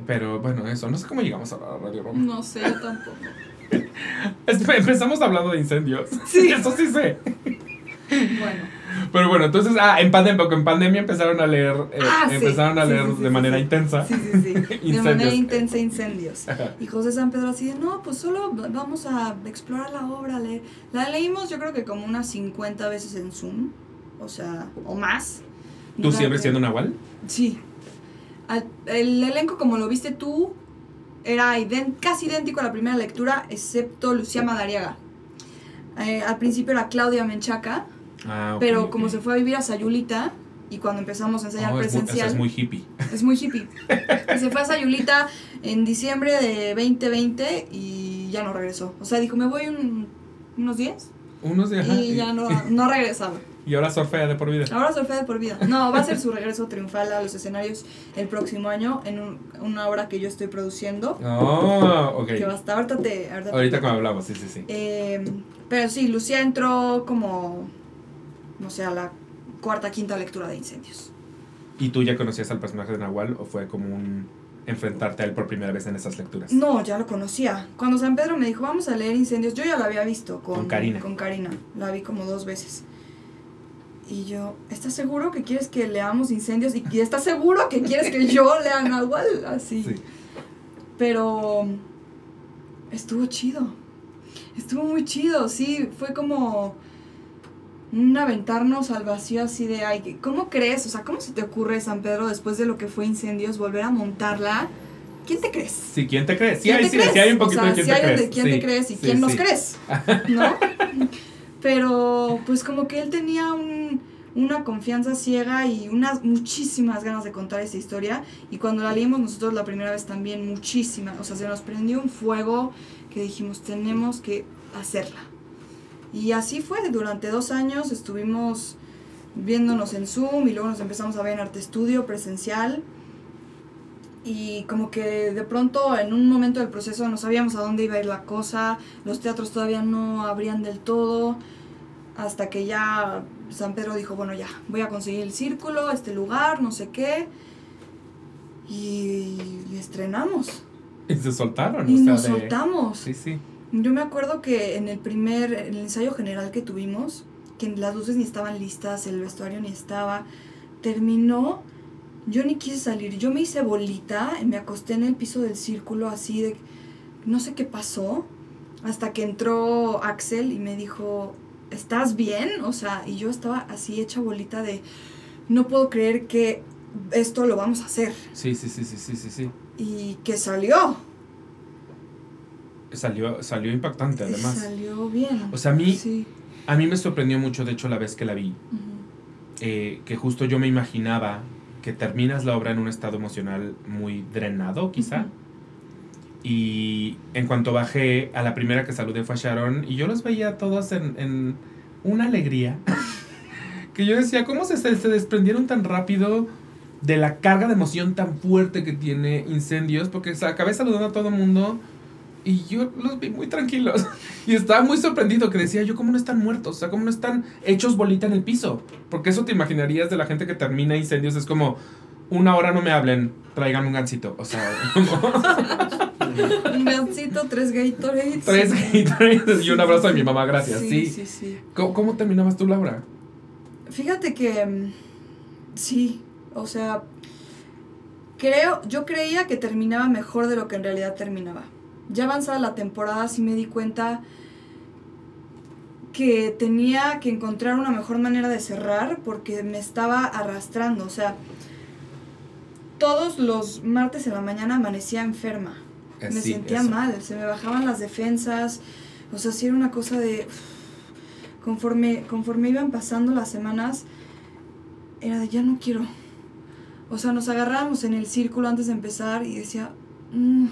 Pero bueno, eso, no sé cómo llegamos a la Radio Roma. No sé, yo tampoco. Espe- Empezamos hablando de incendios. Sí. Eso sí sé. Bueno, Pero bueno, entonces, ah, en pandemia, porque en pandemia empezaron a leer, eh, Ah, sí. empezaron a Sí, leer sí, de manera intensa. sí, sí, sí. De manera intensa incendios. Ajá. Y José San Pedro así de, no, pues solo vamos a explorar la obra. leer". La leímos yo creo que como unas 50 veces en Zoom, o sea, o más. ¿Tú siempre siendo Nahual? Sí. Al- el elenco, como lo viste tú, era casi idéntico a la primera lectura, excepto Lucía Madariaga. Eh, al principio era Claudia Menchaca, Ah, pero como se fue a vivir a Sayulita y cuando empezamos a ensayar Oh, es, muy, presencial, es muy hippie. es muy hippie. Se fue a Sayulita en diciembre de 2020 y ya no regresó. O sea, dijo, me voy un- unos días Unos ajá, y ya no, no regresaba. y ahora surfea de por vida. Ahora surfea de por vida. No, va a ser su regreso triunfal a los escenarios el próximo año en un- una obra que yo estoy produciendo. Oh, ok. Que va a estar, ahorita te... Ahorita, Ahorita como hablamos, sí, sí, sí. Eh, pero sí, Lucía entró como, no sé, a la cuarta, quinta lectura de Incendios. ¿Y tú ya conocías al personaje de Nahual o fue como un enfrentarte a él por primera vez en esas lecturas? No, ya lo conocía. Cuando San Pedro me dijo, vamos a leer Incendios, yo ya la había visto con, Con Karina. Con Karina. La vi como dos veces. Y yo, ¿estás seguro que quieres que leamos Incendios? ¿Y estás seguro que quieres que yo lea Nahual? Así. Sí. Pero estuvo chido. Estuvo muy chido, sí. Fue como aventarnos al vacío así de, ay, ¿cómo crees? O sea, ¿cómo se te ocurre, San Pedro, después de lo que fue Incendios, volver a montarla? ¿Quién te crees? Sí, ¿quién te crees? Sí, ¿Quién hay, te sí, crees? sí hay un poquito o sea, de quién sí te un crees. de quién Sí, te crees y sí, quién nos crees, ¿no? Pero pues como que él tenía un- una confianza ciega y unas muchísimas ganas de contar esa historia y cuando la leímos nosotros la primera vez también muchísimas, o sea, se nos prendió un fuego que dijimos tenemos que hacerla. Y así fue, durante dos años estuvimos viéndonos en Zoom y luego nos empezamos a ver en Arte Estudio presencial. Y como que de pronto en un momento del proceso no sabíamos a dónde iba a ir la cosa, los teatros todavía no abrían del todo, hasta que ya San Pedro dijo, bueno ya, voy a conseguir el círculo, este lugar, no sé qué, y, estrenamos, Y se soltaron, y o sea, nos de- soltamos. Sí, sí. Yo me acuerdo que en el primer, en el ensayo general que tuvimos, que las luces ni estaban listas, el vestuario ni estaba, terminó, yo ni quise salir, yo me hice bolita, me acosté en el piso del círculo así de, no sé qué pasó, hasta que entró Axel y me dijo, ¿estás bien? O sea, y yo estaba así hecha bolita de, no puedo creer que esto lo vamos a hacer, Sí, sí, sí, sí, sí, sí, sí. y que salió, Salió, salió impactante, además. salió bien. O sea, a mí, Sí. a mí me sorprendió mucho, de hecho, la vez que la vi, eh, que justo yo me imaginaba que terminas la obra en un estado emocional muy drenado, quizá. Y en cuanto bajé, a la primera que saludé fue a Sharon y yo los veía todos en, en una alegría. que yo decía, ¿cómo se, se, desprendieron tan rápido de la carga de emoción tan fuerte que tiene Incendios? Porque acabé saludando a todo el mundo y yo los vi muy tranquilos. y estaba muy sorprendido que decía yo, ¿cómo no están muertos? O sea, ¿cómo no están hechos bolita en el piso? Porque eso te imaginarías de la gente que termina Incendios. Es como, una hora no me hablen, traigan un gancito. O sea. Un gancito, tres Gatorades. Tres Gatorades y un abrazo de mi mamá, gracias. Sí. Sí, sí, sí. ¿Cómo, cómo terminabas tú, Laura? Fíjate que mm, sí, o sea, creo, yo creía que terminaba mejor de lo que en realidad terminaba. Ya avanzada la temporada sí me di cuenta que tenía que encontrar una mejor manera de cerrar porque me estaba arrastrando, o sea, todos los martes en la mañana amanecía enferma. Eh, me sí, sentía eso. mal, se me bajaban las defensas, o sea, sí era una cosa de... Conforme, conforme iban pasando las semanas, era de ya no quiero. O sea, nos agarrábamos en el círculo antes de empezar y decía, "Mm,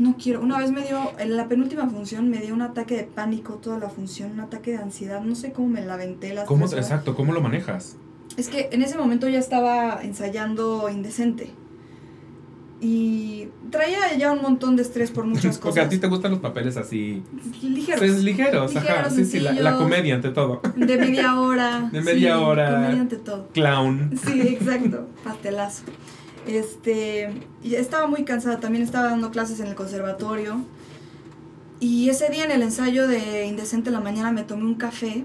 no quiero. Una vez me dio, en la penúltima función me dio un ataque de pánico toda la función, un ataque de ansiedad, no sé cómo me la aventé las ¿Cómo, exacto, ¿cómo lo manejas? Es que en ese momento ya estaba ensayando Indecente. Y traía ya un montón de estrés por muchas cosas. Porque a ti te gustan los papeles así. Ligeros. Pues, ligeros, ajá. Sí, sí, la, comedia ante todo. De media hora. De media sí, hora. Comedia ante todo. Clown. Sí, exacto, pastelazo. Este, y estaba muy cansada, también estaba dando clases en el conservatorio. Y ese día en el ensayo de Indecente en la mañana me tomé un café,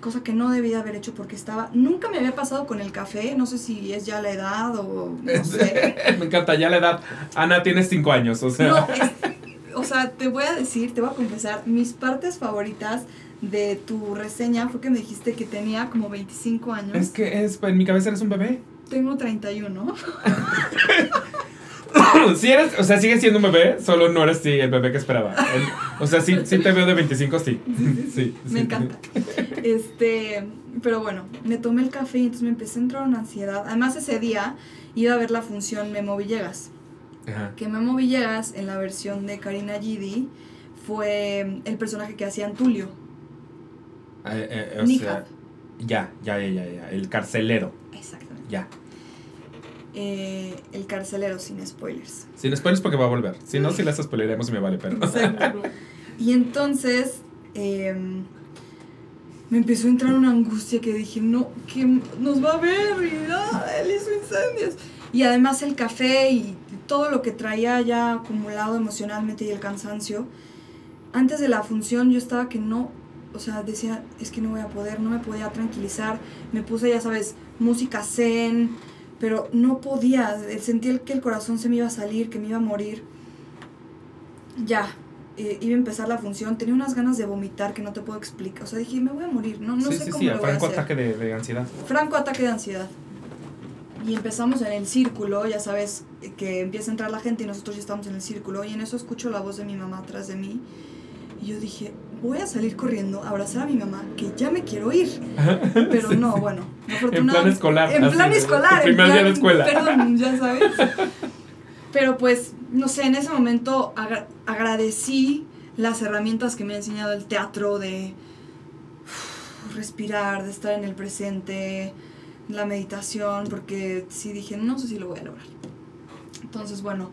cosa que no debía haber hecho porque estaba, nunca me había pasado con el café, no sé si es ya la edad o no sé. Me encanta, ya la edad. Ana, tienes cinco años, o sea. No, es- o sea, te voy a decir, te voy a confesar, mis partes favoritas de tu reseña fue que me dijiste que tenía como 25 años. Es que es, en mi cabeza eres un bebé. Tengo 31. si eres, o sea, sigues siendo un bebé, solo no eres sí, el bebé que esperaba. El- o sea, sí, sí te veo de 25, sí. Sí, sí. Me encanta. Este, pero bueno, me tomé el café y entonces me empecé a entrar una ansiedad. Además, ese día iba a ver la función Memo Villegas. Ajá. Que Memo Villegas, en la versión de Karina Gidi, fue el personaje que hacía Antulio. Eh, eh, o sea, ya, ya, ya, ya, ya. El carcelero, Exactamente. ya. Eh, el carcelero sin spoilers. Sin spoilers porque va a volver. Si no, si las spoileremos y me vale, pero. Exacto. Y entonces em, me empezó a entrar una angustia que dije, no, que nos va a ver y ah, él hizo incendios. Y además el café y todo lo que traía ya acumulado emocionalmente y el cansancio. Antes de la función yo estaba que no, o sea, decía, es que no voy a poder, no me podía tranquilizar. Me puse, ya sabes, música zen, pero no podía. Sentí que el corazón se me iba a salir, que me iba a morir. Ya, eh, iba a empezar la función, tenía unas ganas de vomitar que no te puedo explicar. O sea, dije, me voy a morir, no, no sí, sé sí, cómo sí, lo voy a franco hacer. ataque de, de ansiedad. Franco ataque de ansiedad. Y empezamos en el círculo, ya sabes que empieza a entrar la gente y nosotros ya estamos en el círculo. Y en eso escucho la voz de mi mamá atrás de mí. Y yo dije, voy a salir corriendo a abrazar a mi mamá, que ya me quiero ir. Pero Sí, no, sí. bueno, En plan escolar. En plan escolar. en primer día de plan- escuela. Perdón, ya sabes. Pero pues, no sé, en ese momento agra- agradecí las herramientas que me ha enseñado el teatro de respirar, de estar en el presente, la meditación, porque sí dije, no sé si lo voy a lograr. Entonces, bueno,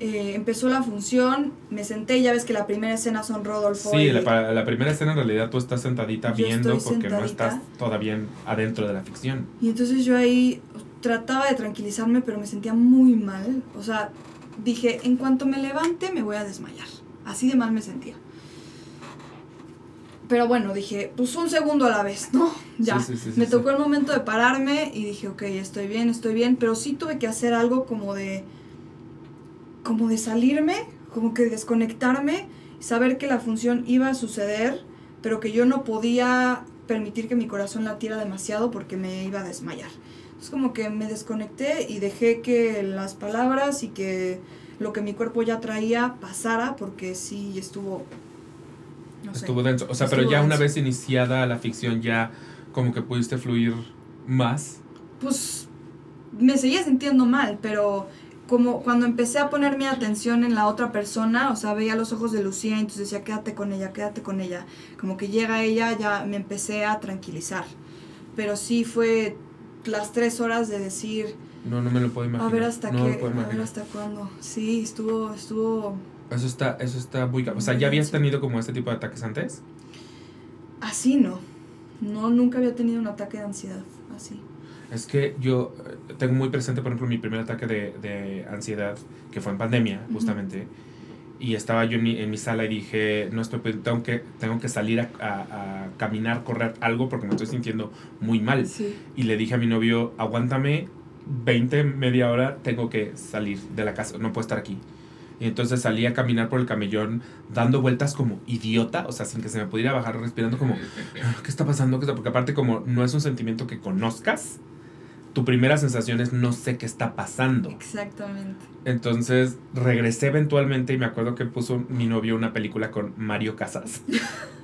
eh, empezó la función, me senté, ya ves que la primera escena son Rodolfo. Sí, y- la, primera escena en realidad tú estás sentadita viendo porque no estás todavía en- adentro de la ficción. Y entonces yo ahí trataba de tranquilizarme, pero me sentía muy mal. O sea, dije, en cuanto me levante me voy a desmayar. Así de mal me sentía. Pero bueno, dije, pues un segundo a la vez, ¿no? Ya. Sí, sí, sí, sí, me tocó el momento de pararme y dije, ok, estoy bien, estoy bien. Pero sí tuve que hacer algo como de... Como de salirme, como que desconectarme, saber que la función iba a suceder, pero que yo no podía permitir que mi corazón latiera demasiado porque me iba a desmayar. Es como que me desconecté y dejé que las palabras y que lo que mi cuerpo ya traía pasara porque sí estuvo... No sé. Estuvo denso. O sea, pero ya una denso. vez iniciada la ficción, ya como que pudiste fluir más. Pues me seguía sintiendo mal, pero como cuando empecé a poner mi atención en la otra persona, o sea, veía los ojos de Lucía y entonces decía, quédate con ella, quédate con ella. Como que llega ella, ya me empecé a tranquilizar. Pero sí fue las tres horas de decir, No, no me lo puedo a imaginar. ver hasta no qué, a ver hasta cuándo. Sí, estuvo, estuvo Eso está, eso está muy... O sea, ¿ya habías tenido como este tipo de ataques antes? así, ¿no? No, nunca había tenido un ataque de ansiedad así. Es que yo eh, tengo muy presente, por ejemplo, mi primer ataque de, de ansiedad, que fue en pandemia, justamente. Y estaba yo en mi, en mi sala y dije, no estoy, tengo que, tengo que salir a, a- a caminar, correr algo porque me estoy sintiendo muy mal. Sí. Y le dije a mi novio, aguántame 20, media hora, tengo que salir de la casa, no puedo estar aquí. Y entonces salí a caminar por el camellón dando vueltas como idiota, o sea, sin que se me pudiera bajar respirando como, "Ah, ¿qué está pasando? ¿Qué está-?" Porque aparte como no es un sentimiento que conozcas, tu primera sensación es no sé qué está pasando. Exactamente. Entonces regresé eventualmente y me acuerdo que puso mi novio una película con Mario Casas.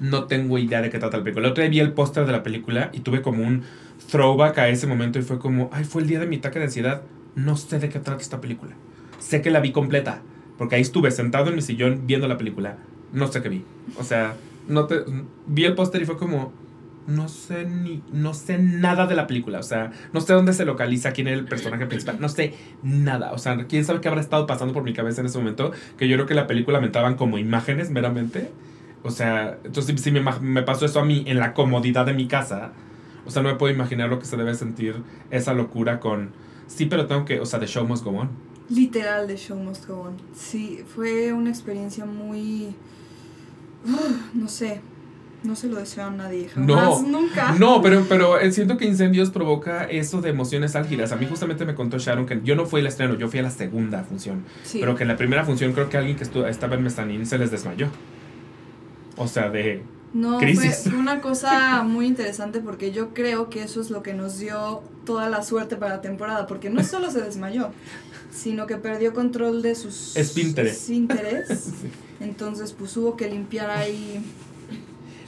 No tengo idea de qué trata la película. El otro día vi el póster de la película y tuve como un throwback a ese momento y fue como, ay, fue el día de mi ataque de ansiedad. No sé de qué trata esta película. Sé que la vi completa, porque ahí estuve sentado en mi sillón viendo la película. No sé qué vi. O sea, no te, vi el póster y fue como, no sé ni no sé nada de la película, o sea, no sé dónde se localiza quién es el personaje principal, no sé nada, o sea, quién sabe qué habrá estado pasando por mi cabeza en ese momento, que yo creo que la película me entraban como imágenes meramente. O sea, entonces si me, me pasó eso a mí en la comodidad de mi casa, o sea, no me puedo imaginar lo que se debe sentir esa locura con sí, pero tengo que, o sea, the show must go on. Literal de Show Must Go On. Sí, fue una experiencia muy... No sé, no se lo deseo a nadie, No, nunca. No, pero, pero eh, siento que Incendios provoca eso de emociones álgidas. A mí justamente me contó Sharon que yo no fui al estreno, yo fui a la segunda función. Sí. Pero que en la primera función creo que alguien que estaba en Mezanín se les desmayó. O sea, de... No, fue, Crisis. fue una cosa muy interesante porque yo creo que eso es lo que nos dio toda la suerte para la temporada, porque no solo se desmayó, sino que perdió control de sus esfínteres. Entonces, pues hubo que limpiar ahí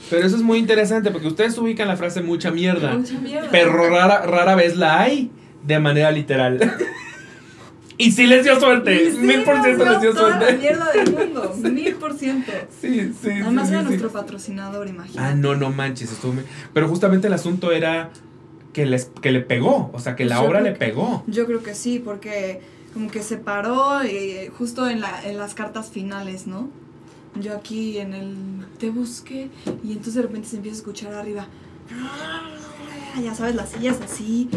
Pero eso es muy interesante porque ustedes ubican la frase mucha mierda. mucha mierda. Pero rara, rara vez la hay de manera literal. y sí les dio suerte. Sí, Mil por ciento les dio toda la suerte. mierda del mundo, mil por ciento. Sí, sí. Además sí, era sí, nuestro sí. patrocinador, imagínate. Ah, no, no manches. Estuvo muy- Pero justamente el asunto era que, les, que le pegó. O sea, que la yo obra le que- pegó. Yo creo que sí, porque como que se paró eh, justo en, la, en las cartas finales, ¿no? Yo aquí en el... Te busqué y entonces de repente se empieza a escuchar arriba. Ya sabes, las sillas así.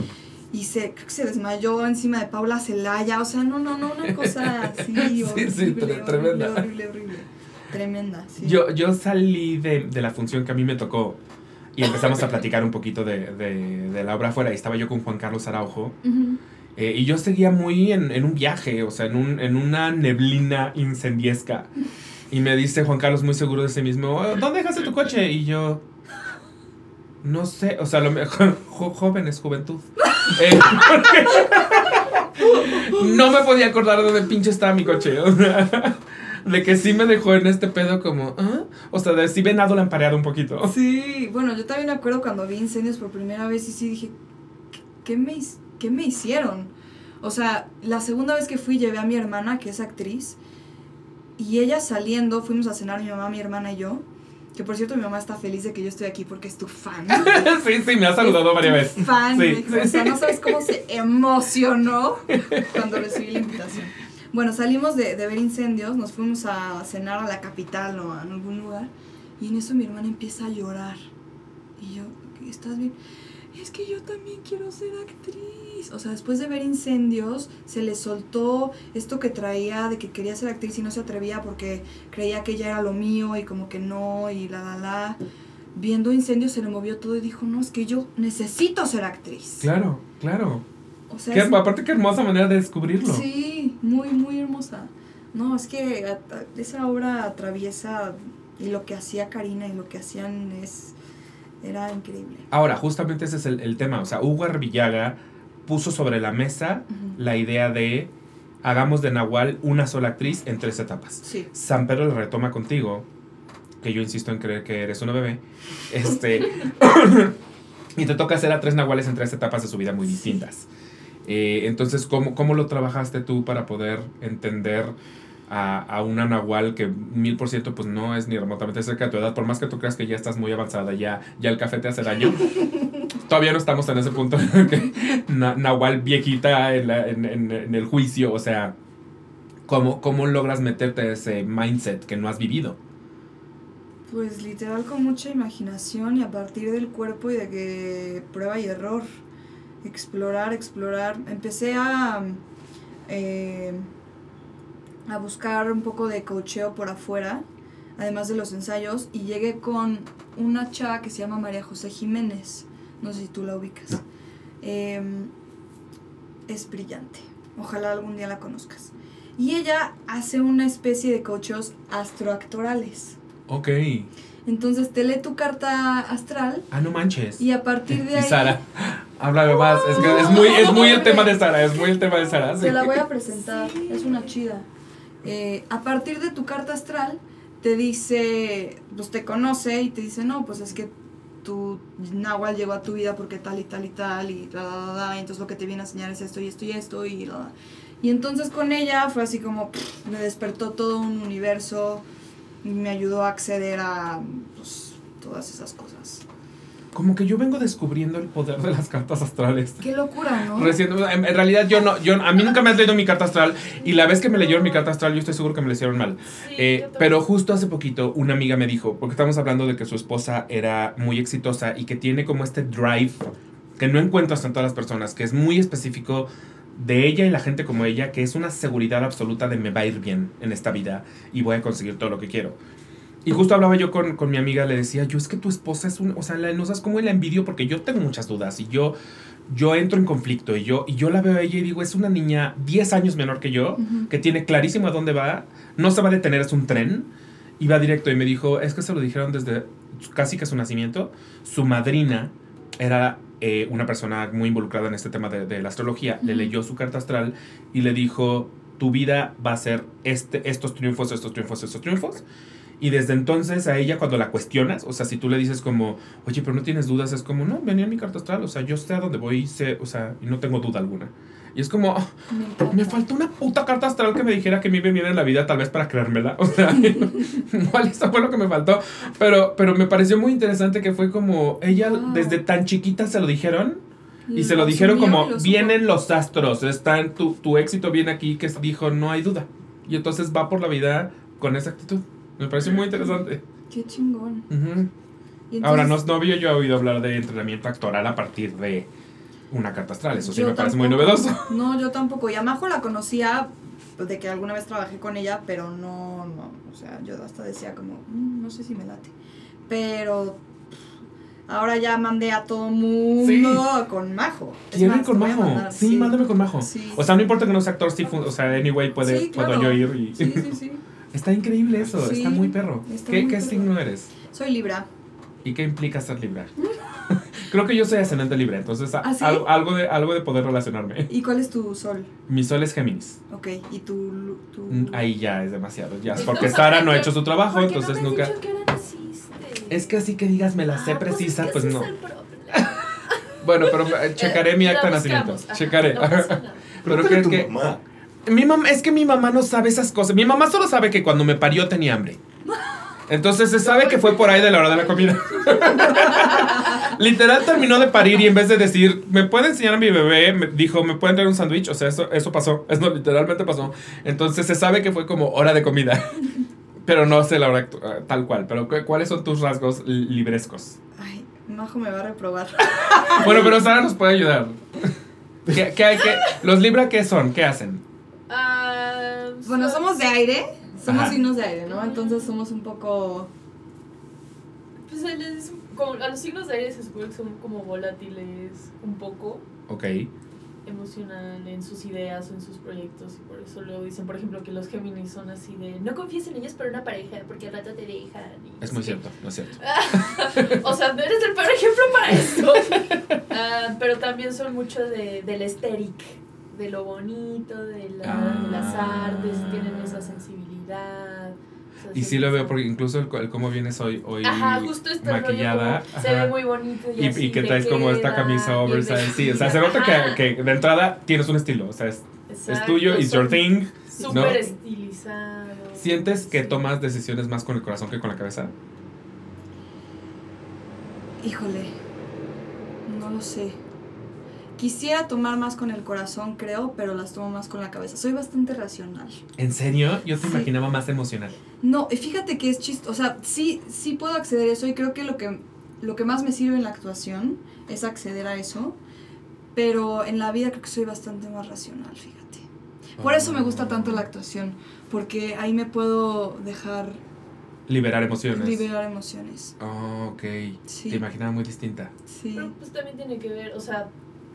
Y se, creo que se desmayó encima de Paula Celaya. O sea, no, no, no, una cosa así Sí, horrible, sí, tre- horrible, tremenda. horrible, horrible. Tremenda, sí. Yo, yo salí de, de la función que a mí me tocó y empezamos a platicar un poquito de, de, de la obra afuera. Y estaba yo con Juan Carlos Araujo. Ujú. Eh, y yo seguía muy en, en un viaje, o sea, en, un, en una neblina incendiesca. Y me dice Juan Carlos muy seguro de sí mismo, "Oh, ¿dónde dejaste tu coche? Y yo, no sé, o sea, lo mejor, jo- jóvenes, juventud. Eh, no me podía acordar de dónde pinche estaba mi coche. De que sí me dejó en este pedo como, ¿ah? O sea, de sí venado la un poquito. Sí, bueno, yo también me acuerdo cuando vi incendios por primera vez y sí dije, ¿qué, qué me hicieron? O sea, la segunda vez que fui llevé a mi hermana, que es actriz, y ella saliendo, fuimos a cenar mi mamá, mi hermana y yo, que por cierto mi mamá está feliz de que yo estoy aquí porque es tu fan. sí, sí, me ha saludado varias veces. Fan, Sí, o sea, no sabes cómo se emocionó cuando recibí la invitación. Bueno, salimos de, de ver incendios, nos fuimos a cenar a la capital o a algún lugar, y en eso mi hermana empieza a llorar. Y yo, ¿estás bien? Es que yo también quiero ser actriz. O sea, después de ver incendios, se le soltó esto que traía de que quería ser actriz y no se atrevía porque creía que ya era lo mío y como que no, y la la la. Viendo incendios se le movió todo y dijo, no, es que yo necesito ser actriz. Claro, claro. O sea, Qué- es- aparte, qué hermosa manera de descubrirlo. Sí, muy, muy hermosa. No, es que a- a- esa obra atraviesa y lo que hacía Karina y lo que hacían es era increíble. Ahora, justamente ese es el, el tema. O sea, Hugo Arvillaga puso sobre la mesa Ujú. la idea de hagamos de Nahual una sola actriz en tres etapas. Sí. San Pedro le retoma contigo, que yo insisto en creer que eres una bebé, este, y te toca hacer a tres Nahuales en tres etapas de su vida muy distintas. Eh, entonces, ¿cómo, ¿cómo lo trabajaste tú para poder entender a, a una Nahual que mil por ciento pues no es ni remotamente cerca de tu edad, por más que tú creas que ya estás muy avanzada, ya, ya el café te hace daño? Todavía no estamos en ese punto que Na- Nahual viejita en el juicio, o sea, ¿cómo, ¿cómo logras meterte a ese mindset que no has vivido? Pues literal con mucha imaginación y a partir del cuerpo y de que prueba y error. Explorar, explorar. Empecé a, eh, a buscar un poco de cocheo por afuera, además de los ensayos, y llegué con una chava que se llama María José Jiménez. No sé si tú la ubicas. No. Em, es brillante. Ojalá algún día la conozcas. Y ella hace una especie de cocheos astroactorales. Ok. Entonces te lee tu carta astral Ah, no manches. y a partir de Y ahí Sara, háblame más. Es que es muy, es muy el tema de Sara, es muy el tema de Sara. sí. te la voy a presentar. Es una chida. Eh, a partir de tu carta astral te dice, pues te conoce y te dice, no, pues es que tu Nahual llegó a tu vida porque tal y tal y tal y la, la, la, entonces lo que te viene a enseñar es esto y esto y esto y la. Y entonces con ella fue así como, me despertó todo un universo y me ayudó a acceder a pues, todas esas cosas. Como que yo vengo descubriendo el poder de las cartas astrales. Qué locura, ¿no? Recién, en, en realidad yo no, yo, a mí nunca me has leído mi carta astral y la vez que me leyeron mi carta astral yo estoy seguro que me la hicieron mal. Sí, Eh, pero justo hace poquito una amiga me dijo, porque estamos hablando de que su esposa era muy exitosa y que tiene como este drive que no encuentras en todas las personas, que es muy específico de ella y la gente como ella, que es una seguridad absoluta de me va a ir bien en esta vida y voy a conseguir todo lo que quiero. Y justo hablaba yo con, con mi amiga, le decía, yo es que tu esposa es un, o sea, la, no sabes cómo la envidio porque yo tengo muchas dudas y yo, yo entro en conflicto y yo, y yo la veo a ella y digo, es una niña 10 años menor que yo, que tiene clarísimo a dónde va, no se va a detener, es un tren, y va directo. Y me dijo, es que se lo dijeron desde casi que su nacimiento. Su madrina era eh, una persona muy involucrada en este tema de, de la astrología. Le leyó su carta astral y le dijo, tu vida va a ser este, estos triunfos, estos triunfos, estos triunfos. Y desde entonces a ella cuando la cuestionas, o sea, si tú le dices como, oye, pero no tienes dudas, es como, no, venía en mi carta astral, o sea, yo sé a dónde voy, sé, o sea, y no tengo duda alguna. Y es como, "Ah, Me me faltó una puta carta astral que me dijera que me iba bien en la vida, tal vez para creérmela. O sea, igual eso fue lo que me faltó. Pero, pero me pareció muy interesante que fue como, ella Wow. desde tan chiquita se lo dijeron. Y se lo dijeron como, lo vienen los astros, están, tu, tu éxito viene aquí, que dijo, no hay duda. Y entonces va por la vida con esa actitud. Me pareció muy interesante. Qué chingón. Ujú. Y entonces- Ahora, no, no había yo oído hablar de entrenamiento actoral a partir de una carta astral. Eso sí me parece muy tampoco. novedoso. No, yo tampoco. Y a Majo la conocía de que alguna vez trabajé con ella, pero no, no. O sea, yo hasta decía como, "Mm, no sé si me late. Pero ahora ya mandé a todo mundo con Majo. Quiero ir con Majo. mandar, sí, mándame con Majo. Sí. O sea, no importa que no sea actor, sí, o sea, anyway, puede, Sí, puedo claro. yo ir y... Sí, sí, sí. Está increíble eso, Sí, está muy perro. está ¿Qué, muy qué perro. signo eres? Soy Libra. ¿Y qué implica ser Libra? Creo que yo soy ascendente Libra, entonces ¿Ah, sí? al- algo, de, algo de poder relacionarme. ¿Y cuál es tu sol? Mi sol es Géminis. Ok, ¿y tu...? tu... Mm, Ahí ya es demasiado, ya. Porque Sara no ha ¿por hecho su trabajo, ¿por qué entonces no me nunca... has dicho que ahora naciste? Es que así que digas, me la sé Ah, pues precisa, es que pues, no. es el problema. Bueno, pero eh, checaré mi acta de nacimiento. Checaré. Pero Pregúntale que, Mi mamá, es que mi mamá no sabe esas cosas. Mi mamá solo sabe que cuando me parió tenía hambre. Entonces se sabe que fue por ahí de la hora de la comida. Literal terminó de parir y en vez de decir, ¿me puede enseñar a mi bebé? Me dijo, ¿me pueden traer un sándwich? O sea, eso, eso pasó. Eso literalmente pasó. Entonces se sabe que fue como hora de comida. Pero no sé la hora ah, tal cual. Pero ¿cu- ¿cuáles son tus rasgos li- librescos? Ay, Majo me va a reprobar. Bueno, pero Sara nos puede ayudar. ¿Qué, qué hay que, ¿Los Libra qué son? ¿Qué hacen? Bueno, somos de aire. Somos Ajá. signos de aire, ¿no? Entonces somos un poco... Pues como, a los signos de aire se supone que son como volátiles un poco Ok. emocional en sus ideas o en sus proyectos y por eso luego dicen, por ejemplo, que los Géminis son así de no confíes en ellos para una pareja porque al rato te dejan. y Es muy sé qué". cierto, no es cierto. O sea, no eres el peor ejemplo para esto. Ah, pero también son mucho de, del esteric, de lo bonito, de, la- de las Ah. artes, tienen esa sensibilidad. Y sí lo veo porque incluso el, co- el cómo vienes hoy, hoy Ajá, justo este maquillada. rollo como se ve muy bonito y, Y, así y que te traes como esta camisa oversize. Sí, o sea, se nota que, que de entrada tienes un estilo. O sea, es, es tuyo, it's your thing. Súper ¿no? estilizado. ¿Sientes que Sí. tomas decisiones más con el corazón que con la cabeza? Híjole, no lo sé. Quisiera tomar más con el corazón, creo, pero las tomo más con la cabeza. Soy bastante racional. ¿En serio? Yo te Sí. imaginaba más emocional. No, y fíjate que es chistoso. O sea, sí, sí puedo acceder a eso y creo que lo que, lo que más me sirve en la actuación es acceder a eso. Pero en la vida creo que soy bastante más racional, fíjate. Por eso me gusta tanto la actuación, porque ahí me puedo dejar Liberar emociones. liberar emociones. Oh, ok. Sí. Te imaginaba muy distinta. Sí. Pero pues también tiene que ver, o sea,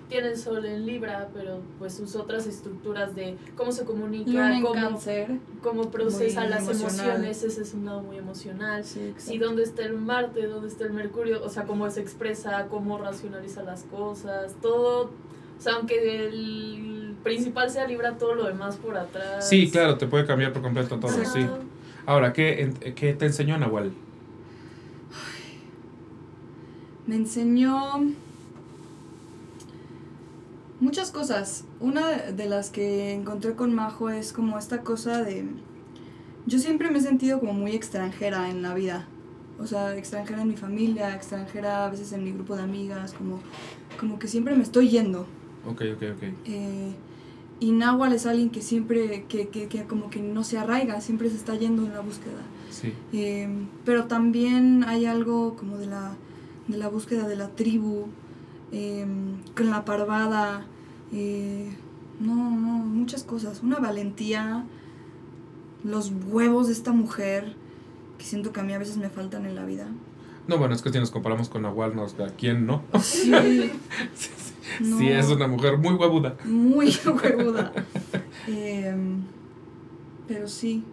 tiene el sol en Libra, pero pues sus otras estructuras de cómo se comunica, cómo, cómo procesa Muy las emocional. emociones, ese es un lado muy emocional. Sí, Sí, exacto. dónde está el Marte, dónde está el Mercurio, o sea, cómo se expresa, cómo racionaliza las cosas, todo, o sea, aunque el principal sea Libra, todo lo demás por atrás. Sí, claro, te puede cambiar por completo todo, Ajá. sí. Ahora, ¿qué, en- qué te enseñó Nahual? Me enseñó muchas cosas. Una de- las que encontré con Majo es como esta cosa de... Yo siempre me he sentido como muy extranjera en la vida. O sea, extranjera en mi familia, extranjera a veces en mi grupo de amigas, como, como que siempre me estoy yendo. Ok, ok, ok. Eh, y Nahual es alguien que siempre, que, que, que como que no se arraiga, siempre se está yendo en la búsqueda. Sí. Eh, pero también hay algo como de la, de la búsqueda de la tribu, eh, con la parvada, eh, no, no, muchas cosas. Una valentía, los huevos de esta mujer, que siento que a mí a veces me faltan en la vida. No, bueno, es que si nos comparamos con Nahual, nos, ¿a quién no? Sí, Sí, sí. No. Sí, es una mujer muy huevuda. muy huevuda. Eh, pero sí,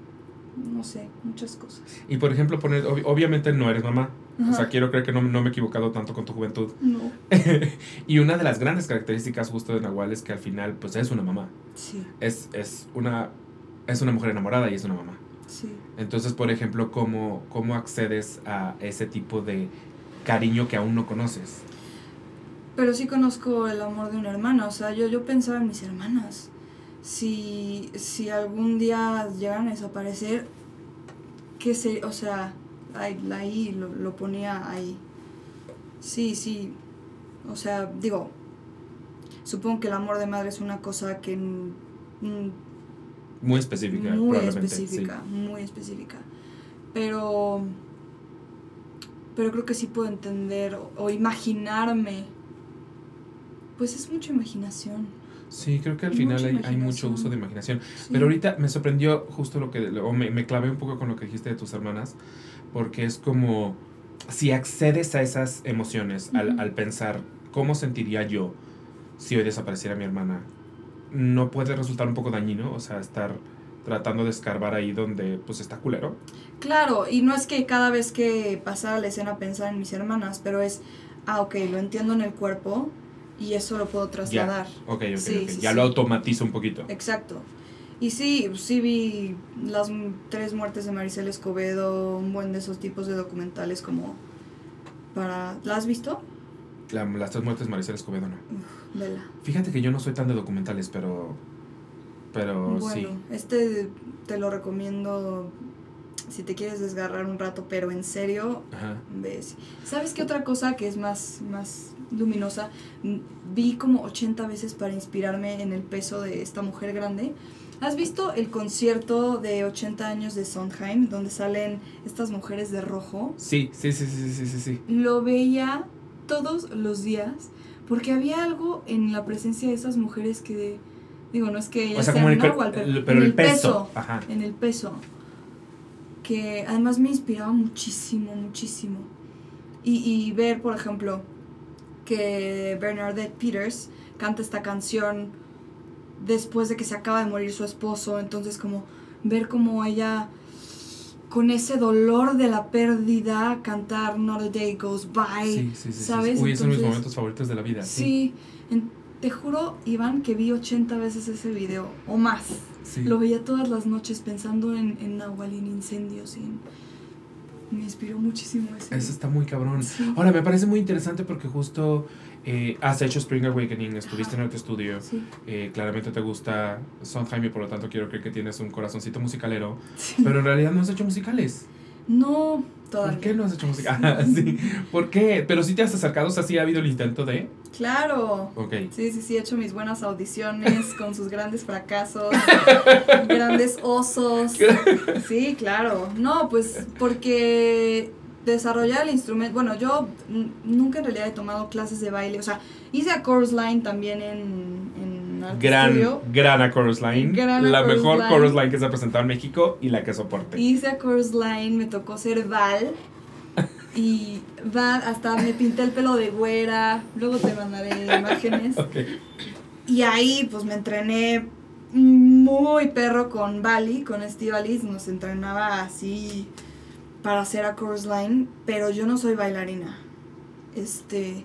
no sé, muchas cosas. Y por ejemplo, poner, ob- obviamente no eres mamá. O sea, quiero creer que no, no me he equivocado tanto con tu juventud. No, y una de las grandes características justo de Nahual es que al final, pues es una mamá. sí, Es, es, una, es una mujer enamorada y es una mamá. sí. Entonces, por ejemplo, ¿cómo, ¿cómo accedes a ese tipo de cariño que aún no conoces? Pero sí conozco el amor de una hermana, o sea, yo, yo pensaba en mis hermanas. Si, si algún día llegan a desaparecer, ¿qué se, o sea, ahí, ahí lo, lo ponía ahí. Sí, sí, o sea, digo, supongo que el amor de madre es una cosa que Muy específica, muy específica, muy específica. Pero, pero creo que sí puedo entender o, o imaginarme. Pues es mucha imaginación. Sí, creo que al final hay, hay mucho uso de imaginación. Sí. Pero ahorita me sorprendió justo lo que, o me, me clavé un poco con lo que dijiste de tus hermanas, porque es como, si accedes a esas emociones al, al pensar, ¿cómo sentiría yo si hoy desapareciera mi hermana? ¿No puede resultar un poco dañino? O sea, estar tratando de escarbar ahí donde pues está culero. Claro, y no es que cada vez que pasara la escena pensara en mis hermanas, pero es, ah, ok, lo entiendo en el cuerpo y eso lo puedo trasladar. Ok, ok, Sí, ok. sí, ya sí. lo automatizo un poquito. Exacto. Y sí, sí vi las tres muertes de Maricel Escobedo, un buen de esos tipos de documentales como para... ¿La has visto? La- las tres muertes de Maricel Escobedo, no. Uf, vela. Fíjate que yo no soy tan de documentales, pero... Pero bueno, sí. este te lo recomiendo si te quieres desgarrar un rato, pero en serio, Ajá. ves. ¿Sabes qué otra cosa que es más, más luminosa? Mm, Vi como 80 veces para inspirarme en el peso de esta mujer grande. ¿Has visto el concierto de 80 años de Sondheim, donde salen estas mujeres de rojo? Sí, sí, sí, sí, sí, sí, sí. Lo veía todos los días porque había algo en la presencia de esas mujeres que, digo, no es que ellas O sea, sean pero, el- pero en el peso. Ajá. en el peso, que además me inspiraba muchísimo, muchísimo. Y, y ver, por ejemplo, que Bernadette Peters canta esta canción después de que se acaba de morir su esposo, entonces como ver como ella con ese dolor de la pérdida cantar Not a Day Goes By. Sí, sí, sí. ¿sabes? Uy, es uno de mis Entonces- momentos favoritos de la vida. Sí. En- te juro, Iván, que vi 80 veces ese video, o más. sí. Lo veía todas las noches pensando en, en Nahual y en incendios y en- Me inspiró muchísimo ese. Eso está muy cabrón. Ahora, me parece muy interesante porque justo eh, has hecho Spring Awakening, estuviste en el estudio, Sí, eh, claramente te gusta Sondheim y por lo tanto quiero creer que tienes un corazoncito musicalero, sí. pero en realidad no has hecho musicales. No, todavía. ¿Por qué no has hecho musicales? sí. ¿Por qué? Pero sí te has acercado, o sea, sí ha habido el intento de... Claro. Ok. Sí, sí, sí, he hecho mis buenas audiciones con sus grandes fracasos, grandes osos. Sí, claro. No, pues porque desarrollar el instrumento, bueno, yo nunca en realidad he tomado clases de baile, o sea, hice a Chorus Line también en, en Art Gran, Studio. gran a Chorus Line. Gran a la Chorus mejor Line. Chorus Line que se ha presentado en México y la que soporte. Hice a Chorus Line, me tocó ser Val. Y Val, hasta me pinté el pelo de güera. Luego te mandaré imágenes. Ok. Y ahí pues me entrené muy perro con Bali, con Steve Alice. Nos entrenaba así para hacer a Chorus Line. Pero yo no soy bailarina. Este.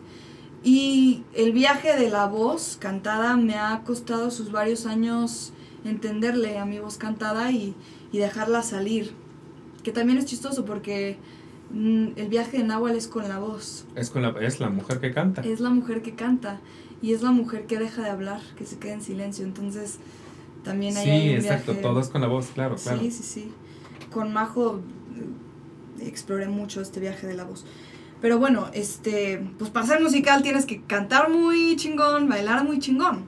Y el viaje de la voz cantada me ha costado sus varios años entenderle a mi voz cantada y, y dejarla salir. Que también es chistoso porque mm, el viaje de Nahual es con la voz. Es, con la, es la mujer que canta. Es la mujer que canta y es la mujer que deja de hablar, que se queda en silencio. Entonces también ahí Sí, hay un exacto. viaje- Todo es con la voz, claro, claro. Sí, sí, sí. Con Majo exploré mucho este viaje de la voz. Pero bueno, este, pues para ser musical tienes que cantar muy chingón, bailar muy chingón.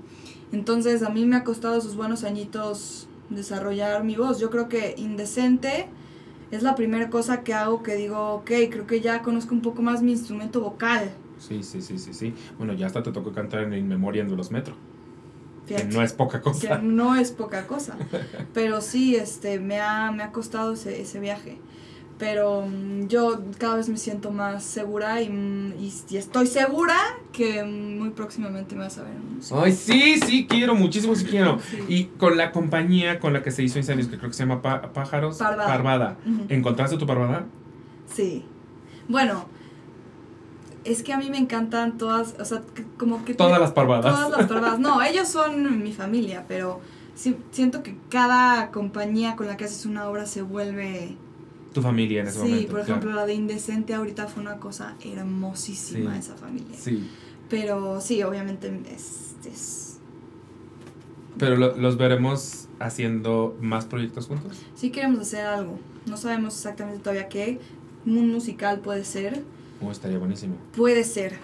Entonces a mí me ha costado sus buenos añitos desarrollar mi voz. Yo creo que Indecente es la primera cosa que hago que digo, ok, creo que ya conozco un poco más mi instrumento vocal. Sí, sí, sí, sí, sí. Bueno, ya hasta te tocó cantar en In Memoria en los Metro. Que no es poca que cosa. no es poca cosa. Pero sí, este, me ha, me ha costado ese, ese viaje. Pero mm, yo cada vez me siento más segura y, mm, y, y estoy segura que mm, muy próximamente me vas a ver en un. Ay, sí, sí, quiero, muchísimo sí quiero. Sí. Y con la compañía con la que se hizo Incendios, que creo que se llama Pájaros. Parvada. ¿Encontraste tu parvada? Sí. Bueno, es que a mí me encantan todas, o sea, como que... Todas las parvadas. Todas las parvadas. No, ellos son mi familia, pero sí, siento que cada compañía con la que haces una obra se vuelve... Tu familia en ese sí, momento. por claro. ejemplo, la de Indecente ahorita fue una cosa hermosísima Sí. esa familia. Sí. Pero sí, obviamente es... es- Pero lo- los veremos haciendo más proyectos juntos. sí queremos hacer algo. No sabemos exactamente todavía qué. Un musical puede ser. Oh, estaría buenísimo. Puede ser.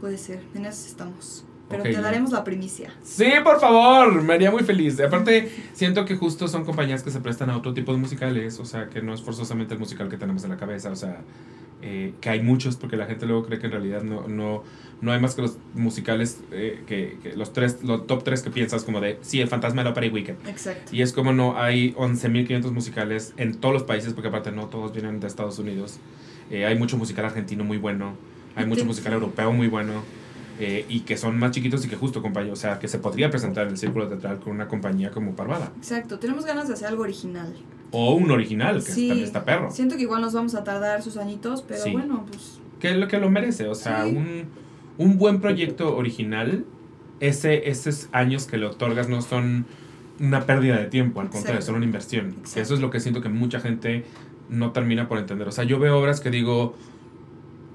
Puede ser. En eso estamos. Pero Ok, te daremos la primicia. Sí, por favor, me haría muy feliz. Aparte, siento que justo son compañías que se prestan a otro tipo de musicales, o sea, que no es forzosamente el musical que tenemos en la cabeza, o sea, eh, que hay muchos, porque la gente luego cree que en realidad no, no, no hay más que los musicales, eh, que, que los tres, los top tres que piensas como de, sí, El Fantasma de la Ópera y Weekend. Exacto. Y es como no, hay 11.500 musicales en todos los países, porque aparte no todos vienen de Estados Unidos. Eh, hay mucho musical argentino muy bueno, hay mucho musical europeo muy bueno, eh, y que son más chiquitos y que justo compañía, o sea, que se podría presentar en el círculo teatral con una compañía como Parvada. Exacto. Tenemos ganas de hacer algo original. O un original, que Sí. está perro. Siento que igual nos vamos a tardar sus añitos, pero Sí. bueno, pues. Que es lo que lo merece, o sea, Sí. un, un buen proyecto original, ese, esos años que le otorgas no son una pérdida de tiempo, al contrario, son una inversión. Que eso es lo que siento que mucha gente no termina por entender. O sea, yo veo obras que digo,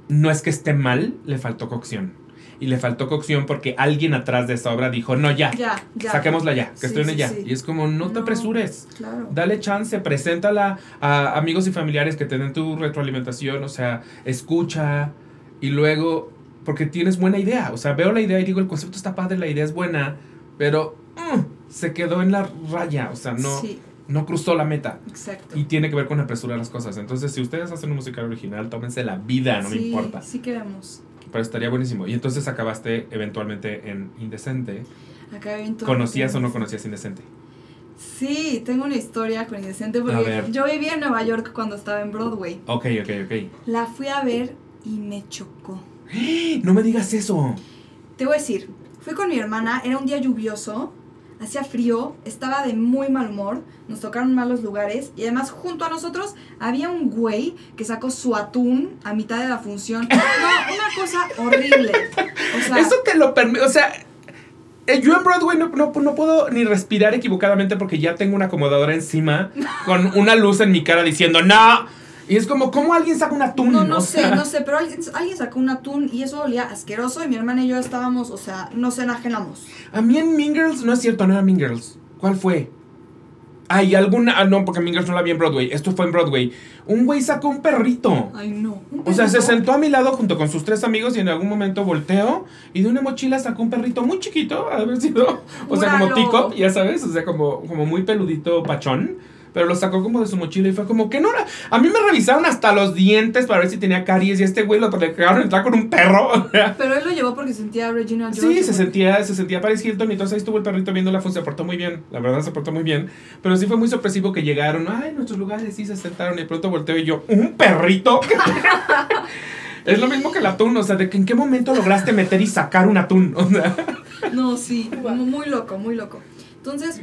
no es que esté mal, le faltó cocción. Y le faltó cocción porque alguien atrás de esa obra dijo, no, ya, Ya, ya. saquémosla ya, que Sí, estrene sí, ya. sí. Y es como, no te apresures. Claro. Dale chance, preséntala a amigos y familiares que te den tu retroalimentación, o sea, escucha y luego, porque tienes buena idea, o sea, veo la idea y digo, el concepto está padre, la idea es buena, pero mm, se quedó en la raya, o sea, no, no cruzó la meta. exacto. Y tiene que ver con apresurar las cosas. Entonces, si ustedes hacen un musical original, tómense la vida, no me importa. Sí, queremos. Pero estaría buenísimo. Y entonces acabaste eventualmente en Indecente. Todo- ¿Conocías o no conocías Indecente? Sí, tengo una historia con Indecente porque yo vivía en Nueva York cuando estaba en Broadway. Ok, ok, ok. La fui a ver y me chocó. No me digas eso. Te voy a decir, fui con mi hermana, era un día lluvioso, hacía frío, estaba de muy mal humor, nos tocaron malos lugares y además junto a nosotros había un güey que sacó su atún a mitad de la función. No, una cosa horrible. O sea, Eso te lo permite, o sea, eh, yo en Broadway no, no, no puedo ni respirar equivocadamente porque ya tengo una acomodadora encima con una luz en mi cara diciendo ¡No! Y es como, ¿cómo alguien saca un atún? no, no sé, no sé, pero alguien, alguien sacó un atún y eso olía asqueroso y mi hermana y yo estábamos, o sea, nos enajenamos. A mí en Mean Girls, no es cierto, no era Mean Girls. ¿Cuál fue? Ay, alguna. Ah, no, porque Mean Girls no la vi en Broadway. Esto fue en Broadway. Un güey sacó un perrito. Ay, no. ¿Un O sea, se sentó a mi lado junto con sus tres amigos y en algún momento volteó y de una mochila sacó un perrito muy chiquito, de haber sido, o sea, como teacup, ya sabes, o sea, como, como muy peludito pachón, pero lo sacó como de su mochila y fue como que no era, a mí me revisaron hasta los dientes para ver si tenía caries y este güey lo le dejaron entrar con un perro, Pero él lo llevó porque sentía a Regina George. Sí, se sentía, se sentía Paris Hilton y entonces ahí estuvo el perrito viendo la función, se portó muy bien, la verdad se portó muy bien, pero sí fue muy sorpresivo que llegaron, ay, nuestros lugares sí se sentaron y de pronto volteo y yo, ¿un perrito? es lo mismo que el atún, o sea, de que en qué momento lograste meter y sacar un atún, o sea, No, sí, muy loco, muy loco. Entonces,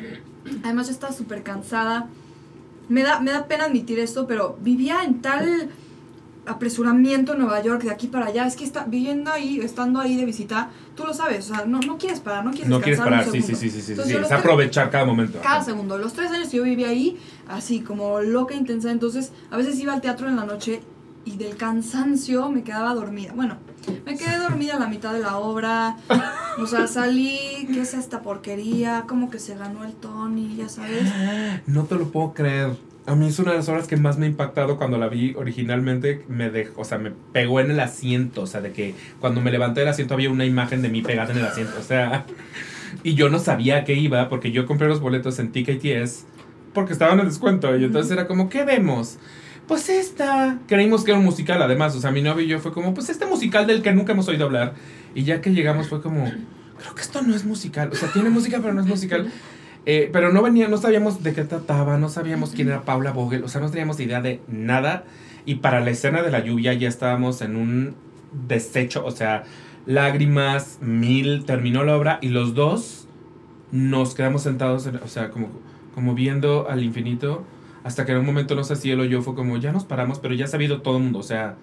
además yo estaba súper cansada. Me da, me da pena admitir esto, pero vivía en tal apresuramiento en Nueva York, de aquí para allá. Es que está, viviendo ahí, estando ahí de visita, tú lo sabes, o sea, no, no quieres parar, no quieres no quieres parar, un sí, sí, sí, sí, sí, sí, es aprovechar cada momento. Cada segundo. Los tres años que yo vivía ahí, así como loca, intensa, entonces a veces iba al teatro en la noche y del cansancio me quedaba dormida. Bueno, me quedé dormida a la mitad de la obra. O sea, salí, ¿qué es esta porquería? Como que se ganó el Tony, ya sabes. No te lo puedo creer. A mí es una de las obras que más me ha impactado cuando la vi originalmente. Me dejó, o sea, me pegó en el asiento. O sea, de que cuando me levanté del asiento había una imagen de mí pegada en el asiento. O sea, y yo no sabía a qué iba porque yo compré los boletos en TKTS porque estaban en descuento. Y entonces era como, ¿qué vemos? Pues esta. Creímos que era un musical, además. O sea, mi novio y yo fue como, pues este musical del que nunca hemos oído hablar. Y ya que llegamos fue como, creo que esto no es musical. O sea, tiene música, pero no es musical. Eh, pero no venía, no sabíamos de qué trataba, no sabíamos quién era Paula Vogel, o sea, no teníamos idea de nada. Y para la escena de la lluvia ya estábamos en un desecho, o sea, lágrimas, mil, terminó la obra y los dos nos quedamos sentados, en- o sea, como, como viendo al infinito, hasta que en un momento, no sé si él o yo, fue como, ya nos paramos, pero ya ha sabido todo el mundo, o sea,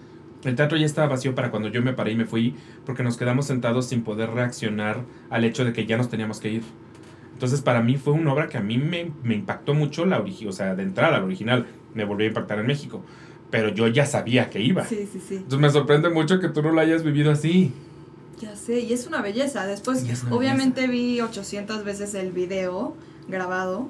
el teatro ya estaba vacío para cuando yo me paré y me fui, porque nos quedamos sentados sin poder reaccionar al hecho de que ya nos teníamos que ir. Entonces, para mí fue una obra que a mí me, me impactó mucho, la origi- o sea, de entrada, la original, me volvió a impactar en México, pero yo ya sabía que iba. Sí, sí, sí. Entonces me sorprende mucho que tú no la hayas vivido así. Ya sé, y es una belleza. Después, una obviamente vi 800 veces el video grabado.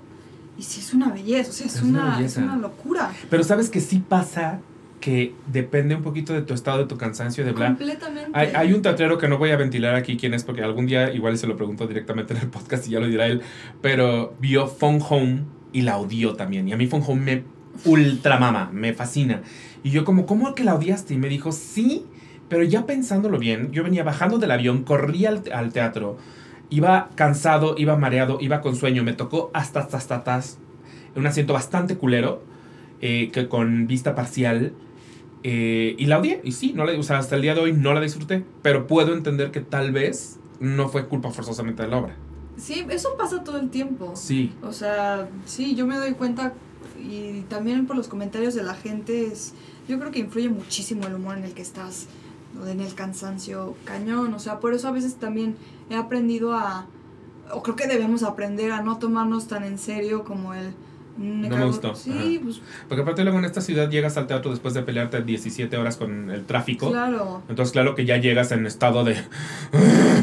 Y sí es una belleza, o sea, es, Es una una, es una locura. Pero sabes que sí pasa que depende un poquito de tu estado, de tu cansancio, de bla. Completamente. Hay, hay un teatrero que no voy a ventilar aquí quién es, porque algún día igual se lo pregunto directamente en el podcast y ya lo dirá él, pero vio Phone Home y la odió también. Y a mí Phone Home me ultra mama, me fascina. Y yo como, ¿cómo que la odiaste? Y me dijo, sí, pero ya pensándolo bien, yo venía bajando del avión, corrí al, al teatro, iba cansado, iba mareado, iba con sueño, me tocó hasta, hasta, hasta atrás, un asiento bastante culero, eh, que con vista parcial. eh, y la odié, y sí, no la, o sea, hasta el día de hoy no la disfruté, pero puedo entender que tal vez no fue culpa forzosamente de la obra. Sí, eso pasa todo el tiempo. Sí, O sea, sí, yo me doy cuenta y también por los comentarios de la gente es, yo creo que influye muchísimo el humor en el que estás, en el cansancio cañón, o sea, por eso a veces también he aprendido a, o creo que debemos aprender a no tomarnos tan en serio como el... me cago- gustó, Sí, pues porque aparte luego en esta ciudad llegas al teatro después de pelearte 17 horas con el tráfico. claro, Entonces claro que ya llegas en estado de...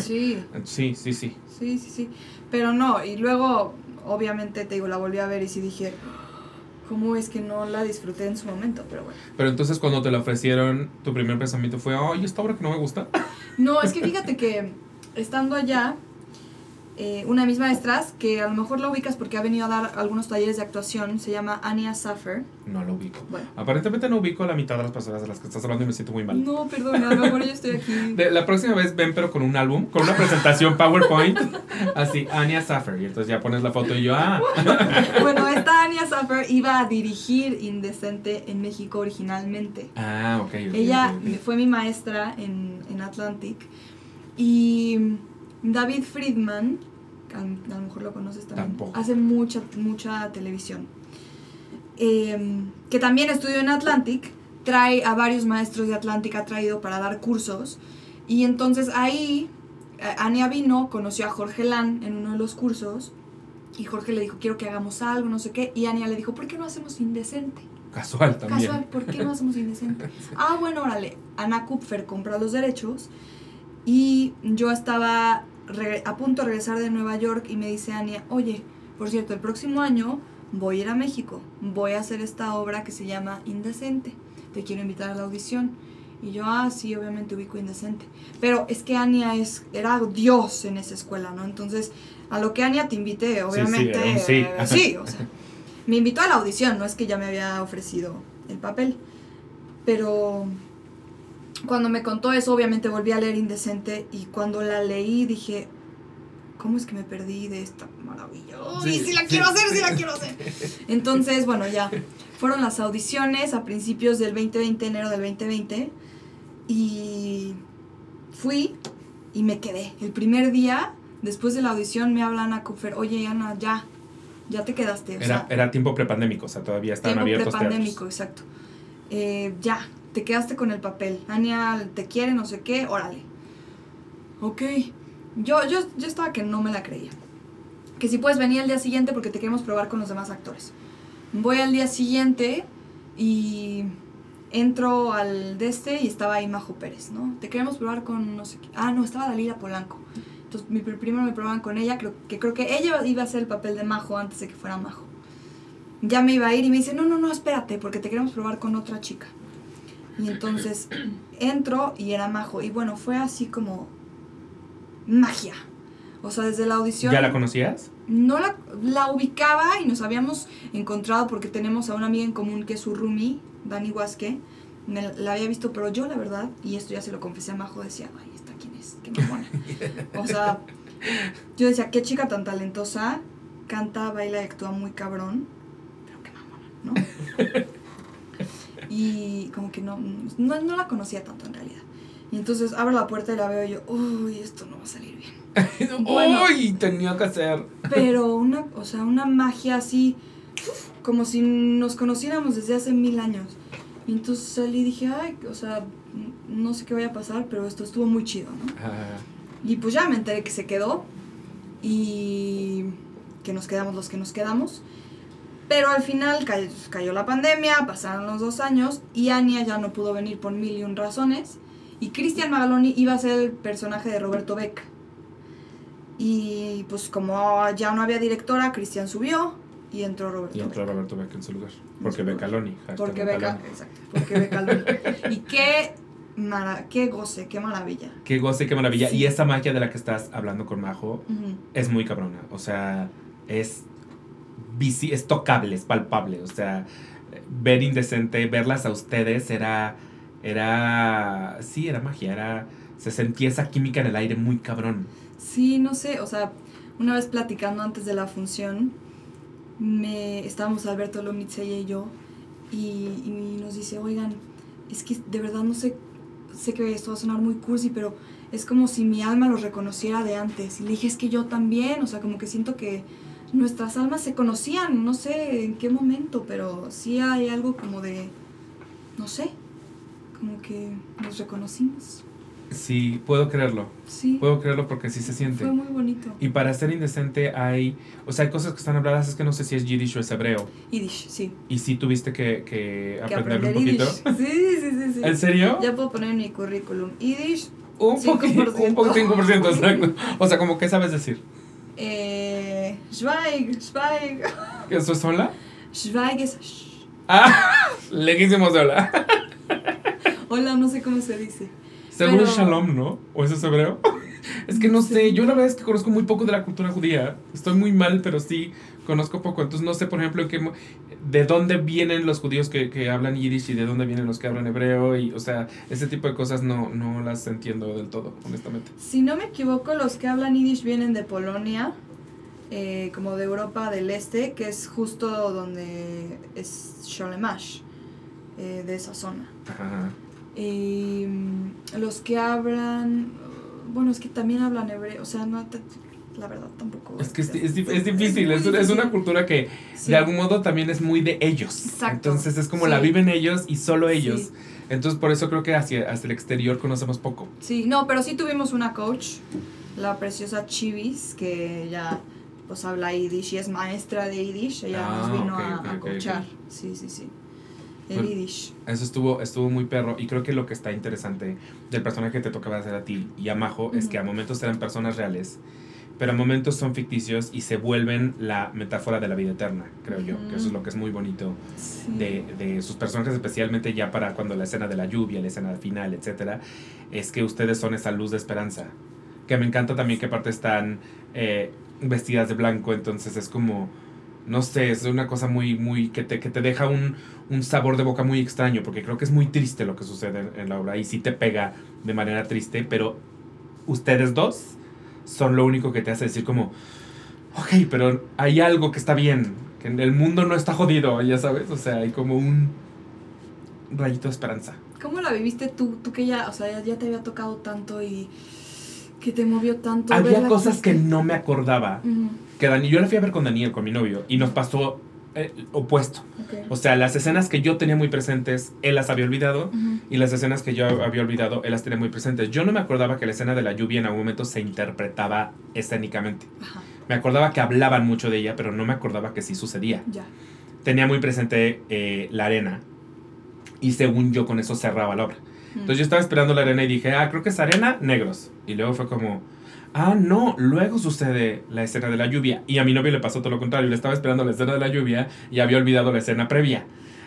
sí, Sí, sí, sí. sí, sí, sí. Pero no, y luego, obviamente, te digo, la volví a ver y sí dije, ¿cómo es que no la disfruté en su momento? Pero bueno. Pero entonces cuando te la ofrecieron, tu primer pensamiento fue, ay, esta obra que no me gusta. No, es que fíjate que estando allá, eh, una de mis maestras, que a lo mejor la ubicas porque ha venido a dar algunos talleres de actuación, se llama Anya Saffer. No lo ubico. Bueno. Aparentemente no ubico a la mitad de las personas de las que estás hablando y me siento muy mal. No, perdón, a lo mejor yo estoy aquí. De- la próxima vez ven pero con un álbum, con una presentación PowerPoint, así, Anya Saffer, y entonces ya pones la foto y yo, ah, Bueno, esta Anya Saffer iba a dirigir Indecente en México originalmente. ah, ok. ok, Ella fue mi maestra en, en Atlantic. Y David Friedman, que a, lo mejor lo conoces también, Tampoco. hace mucha, mucha televisión. Eh, que también estudió en Atlantic, trae a varios maestros de Atlantic, ha traído para dar cursos. Y entonces ahí, eh, Ania vino, conoció a Jorge Lan en uno de los cursos. Y Jorge le dijo, quiero que hagamos algo, no sé qué. Y Ania le dijo, ¿por qué no hacemos indecente? Casual también. Casual, ¿por qué no hacemos indecente? Ah, bueno, órale. Ana Kupfer compra los derechos y yo estaba a punto de regresar de Nueva York y me dice Ania, oye, por cierto, el próximo año voy a ir a México, voy a hacer esta obra que se llama Indecente, te quiero invitar a la audición. Y yo, ah, sí, obviamente ubico Indecente. Pero es que Ania es, era Dios en esa escuela, ¿no? Entonces, a lo que Ania te invité, obviamente. un sí. eh, sí, o sea, me invitó a la audición, no es que ya me había ofrecido el papel. Pero cuando me contó eso, obviamente volví a leer Indecente y cuando la leí dije, ¿cómo es que me perdí de esta maravilla? ¡Uy, Sí, sí la quiero hacer, sí la quiero hacer! Entonces, bueno, ya fueron las audiciones a principios del 2020, enero del 2020, y fui y me quedé. El primer día, después de la audición, me habla Ana Kupfer, oye, Ana, ya, ya te quedaste. O Era, sea, era tiempo prepandémico, o sea, todavía estaban tiempo abiertos prepandémico, teatros. exacto. Eh, ya, te quedaste con el papel. Ania te quiere, no sé qué, órale. Ok. Yo, yo, yo estaba que no me la creía. Que si puedes venir al día siguiente porque te queremos probar con los demás actores. Voy al día siguiente y entro al de este y estaba ahí Majo Pérez, ¿no? Te queremos probar con no sé qué. Ah, no, estaba Dalila Polanco. Entonces mi, primero me probaban con ella, creo, que creo que ella iba a hacer el papel de Majo antes de que fuera Majo. ya me iba a ir y me dice, no, no, no, espérate, porque te queremos probar con otra chica. Y entonces entro y era Majo. Y bueno, fue así como magia. O sea, desde la audición... ¿Ya la conocías? No la, la ubicaba y nos habíamos encontrado porque tenemos a una amiga en común que es su roomie, Dani Huasque. Me la había visto, pero yo la verdad, y esto ya se lo confesé a Majo, decía, ay, ¿esta quién es? Qué mamona. o sea, yo decía, qué chica tan talentosa, canta, baila y actúa muy cabrón, pero qué mamona, ¿no? y como que no, no, no la conocía tanto en realidad. Y entonces abro la puerta y la veo y yo, uy, esto no va a salir bien. Bueno. ¡Uy! Tenía que hacer. Pero una, o sea, una magia así, como si nos conociéramos desde hace mil años. Y entonces salí y dije, ay, o sea, no sé qué vaya a pasar, pero esto estuvo muy chido, ¿no? Ah, Y pues ya me enteré que se quedó y que nos quedamos los que nos quedamos. Pero al final cayó, cayó la pandemia, pasaron los dos años y Anya ya no pudo venir por mil y un razones. Y Cristian Magaloni iba a ser el personaje de Roberto Beck. Y pues como ya no había directora, Cristian subió y entró Roberto y entró Beck. Roberto Beck en su lugar. Porque. Becaloni. Porque Beca, Becaloni. exacto, porque Becaloni. y qué, mara, qué goce, qué maravilla. Qué goce, qué maravilla. Sí. Y esa magia de la que estás hablando con Majo es muy cabrona. O sea, es, es tocable, es palpable. O sea, ver indecente, verlas a ustedes era, era, sí, era magia. Era, se sentía esa química en el aire muy cabrón. Sí, no sé, o sea, una vez platicando antes de la función, me estábamos Alberto Lomitze y yo, y, y nos dice, oigan, es que de verdad no sé, sé que esto va a sonar muy cursi, pero es como si mi alma los reconociera de antes. Y le dije, es que yo también, o sea, como que siento que nuestras almas se conocían, no sé en qué momento, pero sí hay algo como de, no sé, como que nos reconocimos. Sí, puedo creerlo. Sí, Puedo creerlo porque sí se siente. fue muy bonito. Y para ser indecente hay, o sea, hay cosas que están habladas, es que no sé si es yiddish o es hebreo. Yiddish, sí. Y sí tuviste que, que que aprenderlo aprender un poquito. Sí, sí, sí, sí. ¿En serio? Ya puedo poner en mi currículum. Yiddish, Un 5%. poquito, un poco 5%, exacto. O sea, como que sabes decir. Eh, Schweig, Schweig. ¿Que ¿Eso es sola? Schweig es sh. Ah, lejísimos de hola. Hola, no sé cómo se dice. Seguro Pero- es shalom, ¿no? ¿O eso es hebreo? Es que no No sé, sé. yo la verdad es que conozco muy poco de la cultura judía. Estoy muy mal, pero sí conozco poco. Entonces no sé, por ejemplo, de dónde vienen los judíos que, que hablan yiddish y de dónde vienen los que hablan hebreo. Y, o sea, ese tipo de cosas no, no las entiendo del todo, honestamente. Si no me equivoco, los que hablan Yiddish vienen de Polonia, eh, como de Europa del Este, que es justo donde es Sholemash, eh, de esa zona. Ajá. Y mm, los que hablan, bueno, es que también hablan hebreo, o sea, no la verdad tampoco. Es que es, es dif- es difícil, muy es, es una cultura que Sí. de algún modo también es muy de ellos. Exacto. Entonces es como Sí. la viven ellos y solo ellos. Sí. Entonces por eso creo que hacia, hacia el exterior conocemos poco. Sí, no, pero sí tuvimos una coach, la preciosa Chivis, que ya pues habla Yiddish y es maestra de Yiddish, ella Ah, nos vino ok, a, ok, a coachar. ok. Sí, sí, sí. El. Yiddish. Eso estuvo, estuvo muy perro. Y creo que lo que está interesante del personaje que te tocaba hacer a ti y a Majo es que a momentos eran personas reales, pero a momentos son ficticios y se vuelven la metáfora de la vida eterna, creo yo. Que eso es lo que es muy bonito Sí. de, de sus personajes, especialmente ya para cuando la escena de la lluvia, la escena final, etcétera, es que ustedes son esa luz de esperanza. Que me encanta también que aparte están eh, vestidas de blanco, entonces es como, no sé, es una cosa muy, muy, que te, que te deja un, un sabor de boca muy extraño, porque creo que es muy triste lo que sucede en, en la obra y sí te pega de manera triste, pero ustedes dos son lo único que te hace decir como, ok, pero hay algo que está bien, que el mundo no está jodido, ya sabes, o sea, hay como un rayito de esperanza. ¿Cómo la viviste tú? Tú que ya, o sea, ya, te había tocado tanto y que te movió tanto. Había cosas que no me acordaba, que Dani, yo la fui a ver con Daniel, con mi novio, y nos pasó eh, opuesto. O sea, las escenas que yo tenía muy presentes, él las había olvidado, y las escenas que yo había olvidado, él las tenía muy presentes. Yo no me acordaba que la escena de la lluvia en algún momento se interpretaba escénicamente. Ajá, Me acordaba que hablaban mucho de ella, pero no me acordaba que sí sucedía. ya. Tenía muy presente eh, la arena, y según yo con eso cerraba la obra. Entonces yo estaba esperando la arena y dije, ah, creo que es arena, negros. Y luego fue como, ah, no, luego sucede la escena de la lluvia. Y a mi novio le pasó todo lo contrario, le estaba esperando la escena de la lluvia y había olvidado la escena previa.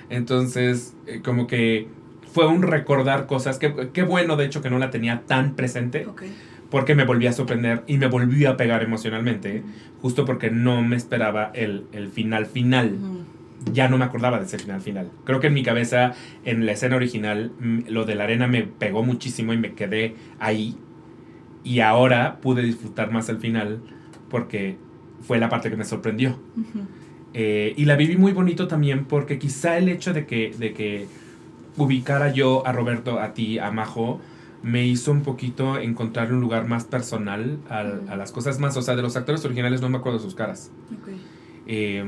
Entonces, eh, como que fue un recordar cosas, que qué bueno de hecho que no la tenía tan presente, Ok. porque me volví a sorprender y me volví a pegar emocionalmente, justo porque no me esperaba el, el final final ya no me acordaba de ese final final. Creo que en mi cabeza, en la escena original, mm, lo de la arena me pegó muchísimo y me quedé ahí. Y ahora pude disfrutar más el final porque fue la parte que me sorprendió. Eh, y la viví muy bonito también porque quizá el hecho de que, de que ubicara yo a Roberto, a ti, a Majo, me hizo un poquito encontrar un lugar más personal al- a las cosas más. O sea, de los actores originales no me acuerdo de sus caras. Ok. Eh,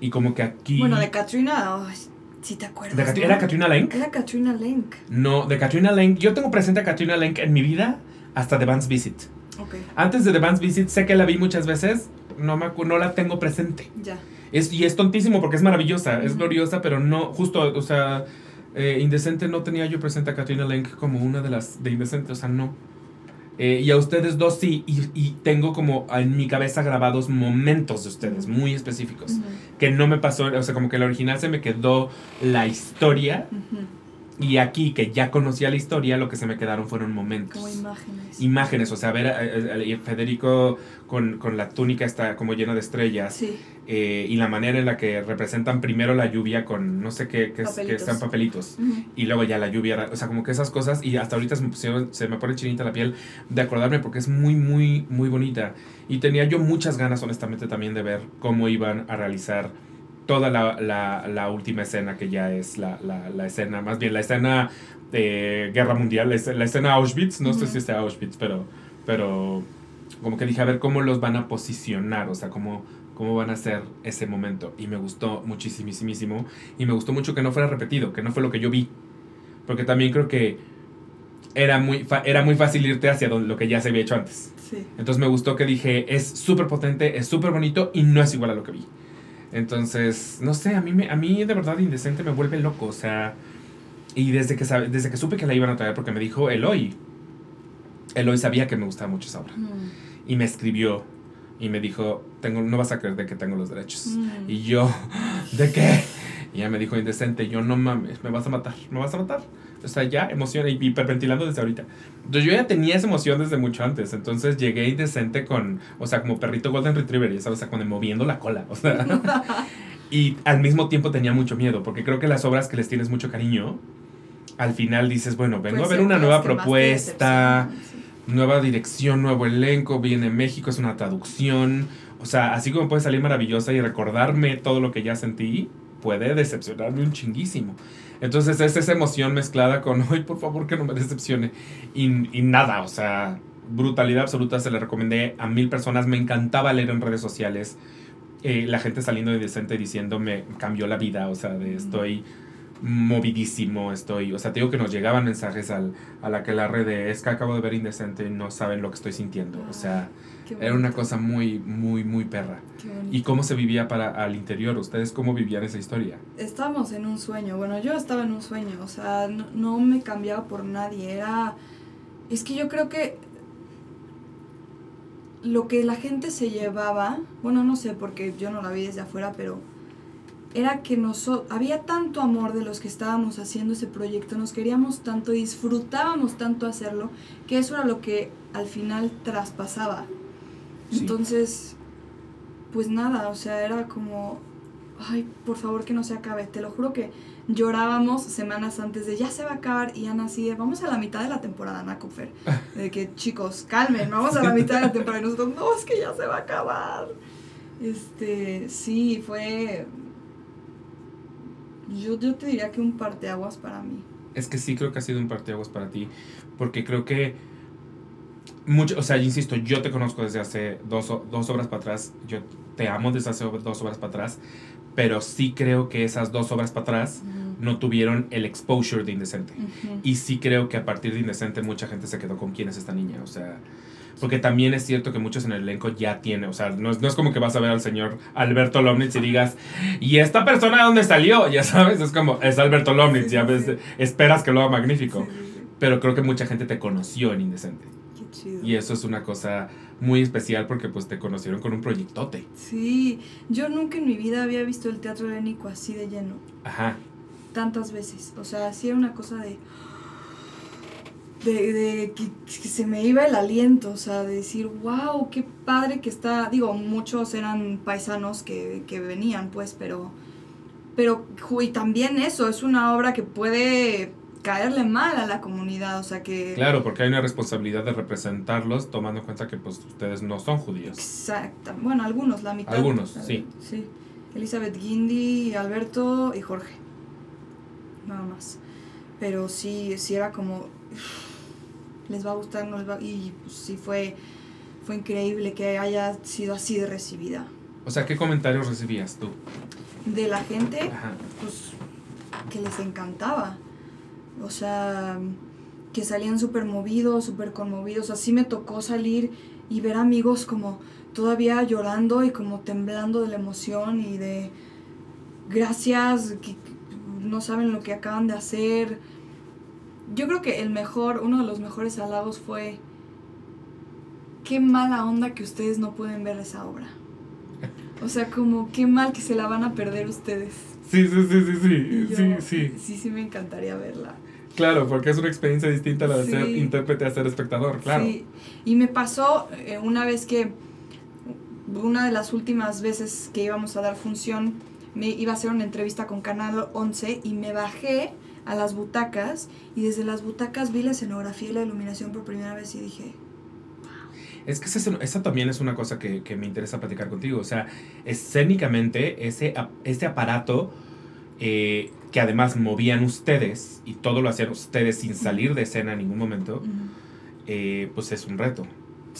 y como que aquí... Bueno, de Katrina, ay, si te acuerdas. de Kat- ¿no? ¿Era Katrina Lenk? Era Katrina Lenk. No, de Katrina Lenk. Yo tengo presente a Katrina Lenk en mi vida hasta The Band's Visit. Ok, Antes de The Band's Visit, sé que la vi muchas veces, no, me, no la tengo presente. ya. Es, y es tontísimo porque es maravillosa, es Ujú. gloriosa, pero no, justo, o sea, eh, Indecente no tenía yo presente a Katrina Lenk como una de las de Indecente, o sea, no. Eh, y a ustedes dos sí, y, y tengo como en mi cabeza grabados momentos de ustedes muy específicos, Ujú, que no me pasó, o sea, como que la original se me quedó la historia ujú. Y aquí, que ya conocía la historia, lo que se me quedaron fueron momentos. Como imágenes. Imágenes, o sea, ver a, a- a Federico con, con la túnica está como llena de estrellas Sí, eh, y la manera en la que representan primero la lluvia con no sé qué, qué, es- que están papelitos y luego ya la lluvia, o sea, como que esas cosas y hasta ahorita se me, pusieron- se me pone chinita la piel de acordarme porque es muy, muy, muy bonita y tenía yo muchas ganas honestamente también de ver cómo iban a realizar toda la, la, la última escena que ya es la, la, la escena, más bien la escena de Guerra Mundial, la, escena- Auschwitz, no sé Ujú. si sea Auschwitz, pero, pero como que dije a ver cómo los van a posicionar, o sea, cómo, cómo van a hacer ese momento. Y me gustó muchísimísimo. Y me gustó mucho que no fuera repetido, que no fue lo que yo vi. Porque también creo que era muy, era muy fácil irte hacia donde- lo que ya se había hecho antes. sí. Entonces me gustó que dije, es súper potente, es súper bonito y no es igual a lo que vi. Entonces, no sé, a mí, me, a mí de verdad Indecente me vuelve loco, o sea, y desde que, sabe- desde que supe que la iban a traer, porque me dijo Eloy, Eloy sabía que me gustaba mucho esa obra, Mm, y me escribió y me dijo, tengo, no vas a creer de que tengo los derechos. mm. Y yo, ¿de qué? Y ella me dijo, indecente, yo no mames, me vas a matar, me vas a matar. O sea, ya, emoción, y hiperventilando desde ahorita. Entonces yo ya tenía esa emoción desde mucho antes. Entonces llegué indecente con, o sea, como perrito Golden Retriever, ya sabes, o sea, con moviendo la cola. O sea, y al mismo tiempo tenía mucho miedo, porque creo que las obras que les tienes mucho cariño, al final dices, bueno, vengo a ver ser una nueva propuesta sí. nueva dirección, nuevo elenco, viene México, es una traducción. O sea, así como puede salir maravillosa y recordarme todo lo que ya sentí, puede decepcionarme un chinguísimo. Entonces es esa emoción mezclada con, ay, por favor que no me decepcione. Y, y nada, o sea, brutalidad absoluta, se le recomendé a mil personas, me encantaba leer en redes sociales. eh, la gente saliendo de decente diciendo me cambió la vida, o sea, de estoy movidísimo, estoy, o sea, te digo que nos llegaban mensajes al, a la que la red es que acabo de ver indecente y no saben lo que estoy sintiendo, o sea, era una cosa muy, muy, muy perra. qué. ¿Y cómo se vivía para al interior? ¿Ustedes cómo vivían esa historia? Estábamos en un sueño, bueno, yo estaba en un sueño, o sea, no, no me cambiaba por nadie, era... Es que yo creo que lo que la gente se llevaba, bueno, no sé, porque yo no la vi desde afuera, pero era que nosotros, había tanto amor de los que estábamos haciendo ese proyecto, nos queríamos tanto, disfrutábamos tanto hacerlo, que eso era lo que al final traspasaba. Sí. Entonces, pues nada, o sea, era como, ay, por favor que no se acabe. Te lo juro que llorábamos semanas antes de ya se va a acabar y Ana así de vamos a la mitad de la temporada, Ana Kupfer. De que chicos, calmen, vamos a la mitad de la temporada y nosotros, no, es que ya se va a acabar. Este, sí, fue... Yo, yo te diría que un parteaguas para mí. Es que sí creo que ha sido un parteaguas para ti, porque creo que mucho, o sea, insisto, yo te conozco desde hace dos, dos obras para atrás, yo te amo desde hace dos obras para atrás, pero sí creo que esas dos obras para atrás no tuvieron el exposure de Indecente. Y sí creo que a partir de Indecente mucha gente se quedó con quién es esta niña, o sea... Porque también es cierto que muchos en el elenco ya tienen, o sea, no es, no es como que vas a ver al señor Alberto Lomnitz y digas, ¿y esta persona de dónde salió? Ya sabes, es como, es Alberto Lomnitz, Sí, ya ves, sí. esperas que lo haga magnífico. Sí. pero creo que mucha gente te conoció en Indecente. Chido. Y eso es una cosa muy especial porque pues te conocieron con un proyectote. Sí, yo nunca en mi vida había visto el teatro helénico así de lleno. Ajá. tantas veces. O sea, sí era una cosa de. de, de que, que se me iba el aliento, o sea, de decir, wow, qué padre que está. Digo, muchos eran paisanos que, que venían, pues, pero. Pero, y también eso, es una obra que puede caerle mal a la comunidad, o sea que. Claro, porque hay una responsabilidad de representarlos tomando en cuenta que pues ustedes no son judíos. Exacta. Bueno, algunos, la mitad. Algunos, sí. Sí. Elizabeth Guindy, Alberto y Jorge. Nada más. Pero sí, sí era como. Les va a gustar, no les va Y pues, sí fue, fue increíble que haya sido así de recibida. O sea, ¿qué comentarios recibías tú? De la gente, Ajá. pues que les encantaba. O sea, que salían súper movidos, súper conmovidos. Así me tocó salir y ver amigos como todavía llorando y como temblando de la emoción y de gracias, que no saben lo que acaban de hacer. Yo creo que el mejor, uno de los mejores halagos fue qué mala onda que ustedes no pueden ver esa obra. O sea, como qué mal que se la van a perder ustedes. Sí, sí, sí, sí, sí, yo, sí, sí. Sí, sí me encantaría verla. Claro, porque es una experiencia distinta a la de Sí. ser intérprete a ser espectador, claro. Sí. Y me pasó eh, una vez que, una de las últimas veces que íbamos a dar función, me iba a hacer una entrevista con Canal 11 y me bajé a las butacas y desde las butacas vi la escenografía y la iluminación por primera vez y dije, Es que esa, esa también es una cosa que, que me interesa platicar contigo. O sea, escénicamente, ese, ese aparato eh, que además movían ustedes y todo lo hacían ustedes sin salir de escena en ningún momento, eh, pues es un reto.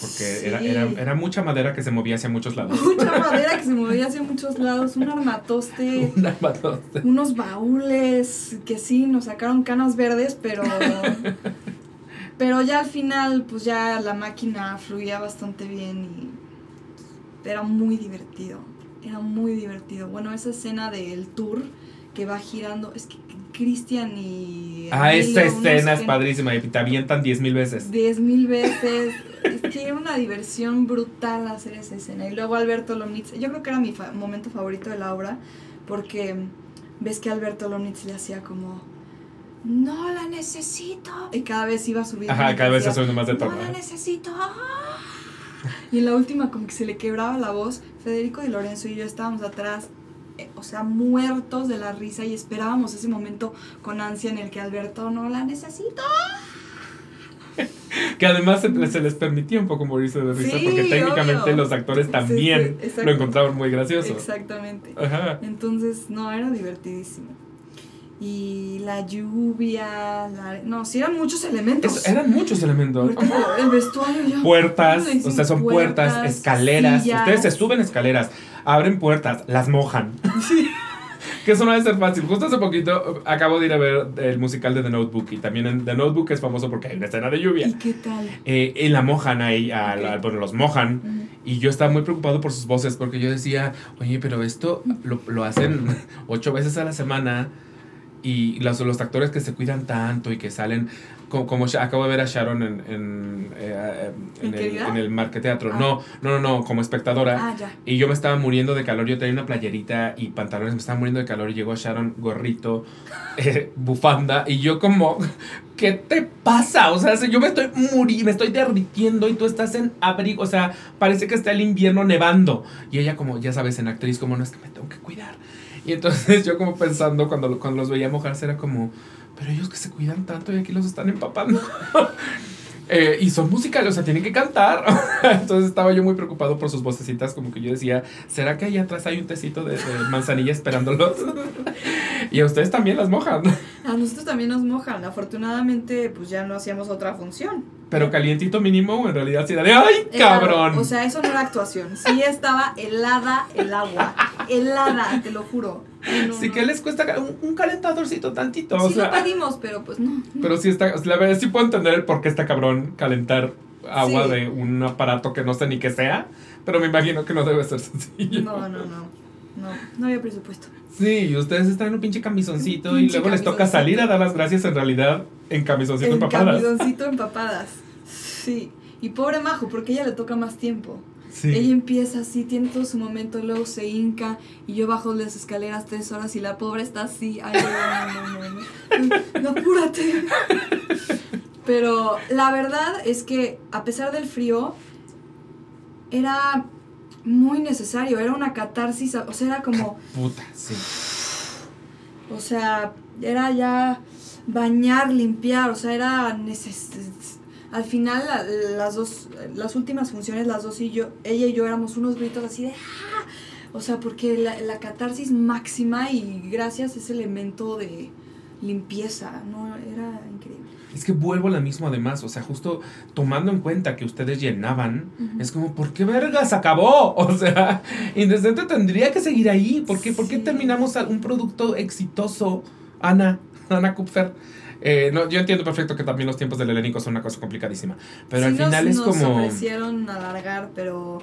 Porque era, Sí. era, era mucha madera que se movía hacia muchos lados. mucha madera que se movía hacia muchos lados, un armatoste. Una matoste. unos baúles que sí nos sacaron canas verdes, pero pero ya al final pues ya la máquina fluía bastante bien y era muy divertido. Era muy divertido. Bueno, esa escena del tour que va girando, es que Cristian y Ah, unos escena es padrísima y te avientan diez mil veces. Diez mil veces. Era una diversión brutal hacer esa escena. Y luego Alberto Lomnitz, yo creo que era mi fa- momento favorito de la obra, porque ves que Alberto Lomnitz le hacía como, no la necesito. Y cada vez iba subiendo. Ajá, cada vez se más de tono. No la ¿eh? necesito. ah". Y en la última como que se le quebraba la voz. Federico y Lorenzo y yo estábamos atrás, o sea, muertos de la risa y esperábamos ese momento con ansia en el que Alberto no la necesito. Que además se, se les permitía un poco morirse de risa Sí, porque técnicamente obvio. los actores también sí, lo encontraban muy gracioso. Exactamente. Ajá. Entonces, no, era divertidísimo. Y la lluvia, la... No, sí eran muchos elementos. Eso, eran muchos elementos. Ahorita el vestuario ya... Puertas, o sea, son puertas, escaleras. sillas. Ustedes se suben escaleras, abren puertas, las mojan. que eso no debe ser fácil. Justo hace poquito uh, acabo de ir a ver el musical de The Notebook y también en The Notebook es famoso porque hay una escena de lluvia. ¿Y qué tal? Eh, y la mojan ahí, a la- Ok. bueno, los mojan. Ujú. Y yo estaba muy preocupado por sus voces porque yo decía, oye, pero esto lo, lo hacen ocho veces a la semana y los, los actores que se cuidan tanto y que salen, como, como acabo de ver a Sharon en, en, eh, en ¿En el, en el Marqueteatro. Ah. No, no, no, no, como espectadora. Ah, ya. Y yo me estaba muriendo de calor, yo tenía una playerita y pantalones, me estaba muriendo de calor y llegó Sharon, gorrito, eh, bufanda, y yo como, ¿qué te pasa? O sea, yo me estoy muriendo, me estoy derritiendo y tú estás en abrigo, o sea, parece que está el invierno nevando. Y ella como, ya sabes, en actriz, como, no es que me tengo que cuidar. Y entonces yo como pensando, cuando, cuando los veía mojarse, era como, pero ellos que se cuidan tanto y aquí los están empapando. Eh, y son musicales, o sea, tienen que cantar. Entonces estaba yo muy preocupado por sus vocecitas, como que yo decía, ¿será que allá atrás hay un tecito de, de manzanilla esperándolos? y a ustedes también las mojan. A nosotros también nos mojan. Afortunadamente, pues ya no hacíamos otra función. Pero calientito mínimo, en realidad sí era de ¡ay, cabrón! o sea, eso no era actuación. Sí estaba helada el agua. Helada, te lo juro. No, sí no. que les cuesta un, un calentadorcito tantito, o Sí sea. lo pedimos, pero pues no. Pero sí está, la verdad sí puedo entender por qué está cabrón calentar agua Sí. de un aparato que no sé ni qué sea, pero me imagino que no debe ser sencillo. No, no, no. No, no había presupuesto. Sí, y ustedes están en un pinche camisoncito y Pinche luego les toca salir a dar las gracias en realidad en camisoncito En empapadas. camisoncito empapadas. Sí. Y pobre Majo, porque ella le toca más tiempo. Sí. Ella empieza así, tiene todo su momento, luego se hinca y yo bajo las escaleras tres horas y la pobre está así. Ay, no, no, no, no. No, apúrate. Pero la verdad es que a pesar del frío, era muy necesario, era una catarsis, o sea, era como, Puta, sí. o sea, era ya bañar, limpiar, o sea, era neces al final la- las dos las últimas funciones las dos y yo ella y yo éramos unos gritos así de ¡ah! o sea, porque la, la catarsis máxima y gracias a ese elemento de limpieza, no era increíble. Es que vuelvo a la misma además, o sea, justo tomando en cuenta que ustedes llenaban, es como, ¿por qué vergas acabó? O sea, Indecente tendría que seguir ahí. ¿Por qué, ¿Por qué terminamos un producto exitoso, Ana, Ana Kupfer? Eh, no, yo entiendo perfecto que también los tiempos del helénico son una cosa complicadísima, pero Sí al final nos, es nos como... ofrecieron alargar, pero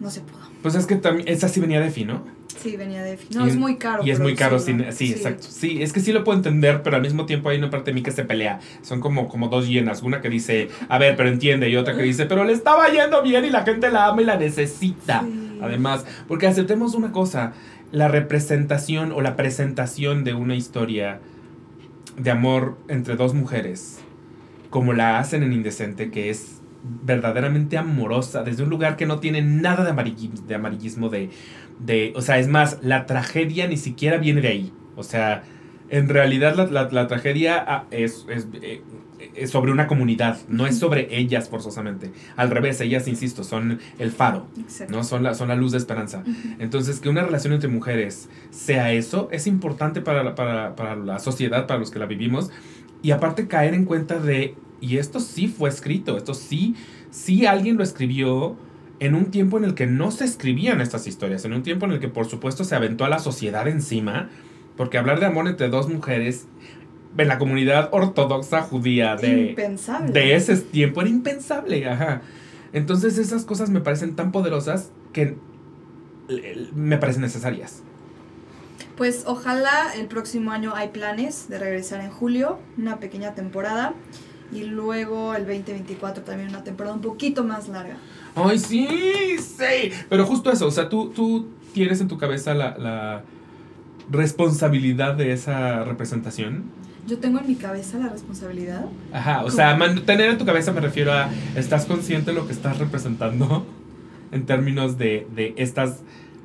no se pudo. Pues es que también, esa sí venía de fi, ¿no? Sí, venía de No, Y- es muy caro. Y es muy caro, sí, producirlo. sí, exacto. Sí, es que sí lo puedo entender, pero al mismo tiempo hay una parte de mí que se pelea. Son como, como dos llenas. Una que dice, a ver, pero entiende, y otra que dice, pero le estaba yendo bien y la gente la ama y la necesita. Sí. Además, porque aceptemos una cosa, la representación o la presentación de una historia de amor entre dos mujeres, como la hacen en Indecente, que es verdaderamente amorosa, desde un lugar que no tiene nada de, amarillismo, de amarillismo, de, de, o sea, es más, la tragedia ni siquiera viene de ahí. O sea, en realidad la, la- tragedia ah, es, eh, es sobre una comunidad, no es sobre ellas forzosamente. Al revés, ellas, insisto, son el faro. Exacto. ¿no? Son la, son la luz de esperanza. Entonces, que una relación entre mujeres sea eso, es importante para, la- para, para la sociedad, para los que la vivimos. Y aparte caer en cuenta de, y esto sí fue escrito, esto sí, sí alguien lo escribió en un tiempo en el que no se escribían estas historias, en un tiempo en el que por supuesto se aventó a la sociedad encima, porque hablar de amor entre dos mujeres en la comunidad ortodoxa judía de, Impensable. de ese tiempo era impensable, ajá. Entonces esas cosas me parecen tan poderosas que me parecen necesarias. Pues ojalá el próximo año hay planes de regresar en julio, una pequeña temporada. Y luego el 2024 también una temporada un poquito más larga. Ay, sí, sí. Pero justo eso, o sea, tú, tú tienes en tu cabeza la, la responsabilidad de esa representación. Yo tengo en mi cabeza la responsabilidad. Ajá, o sea, tener en tu cabeza me refiero a, ¿estás consciente de lo que estás representando en términos de, de estas,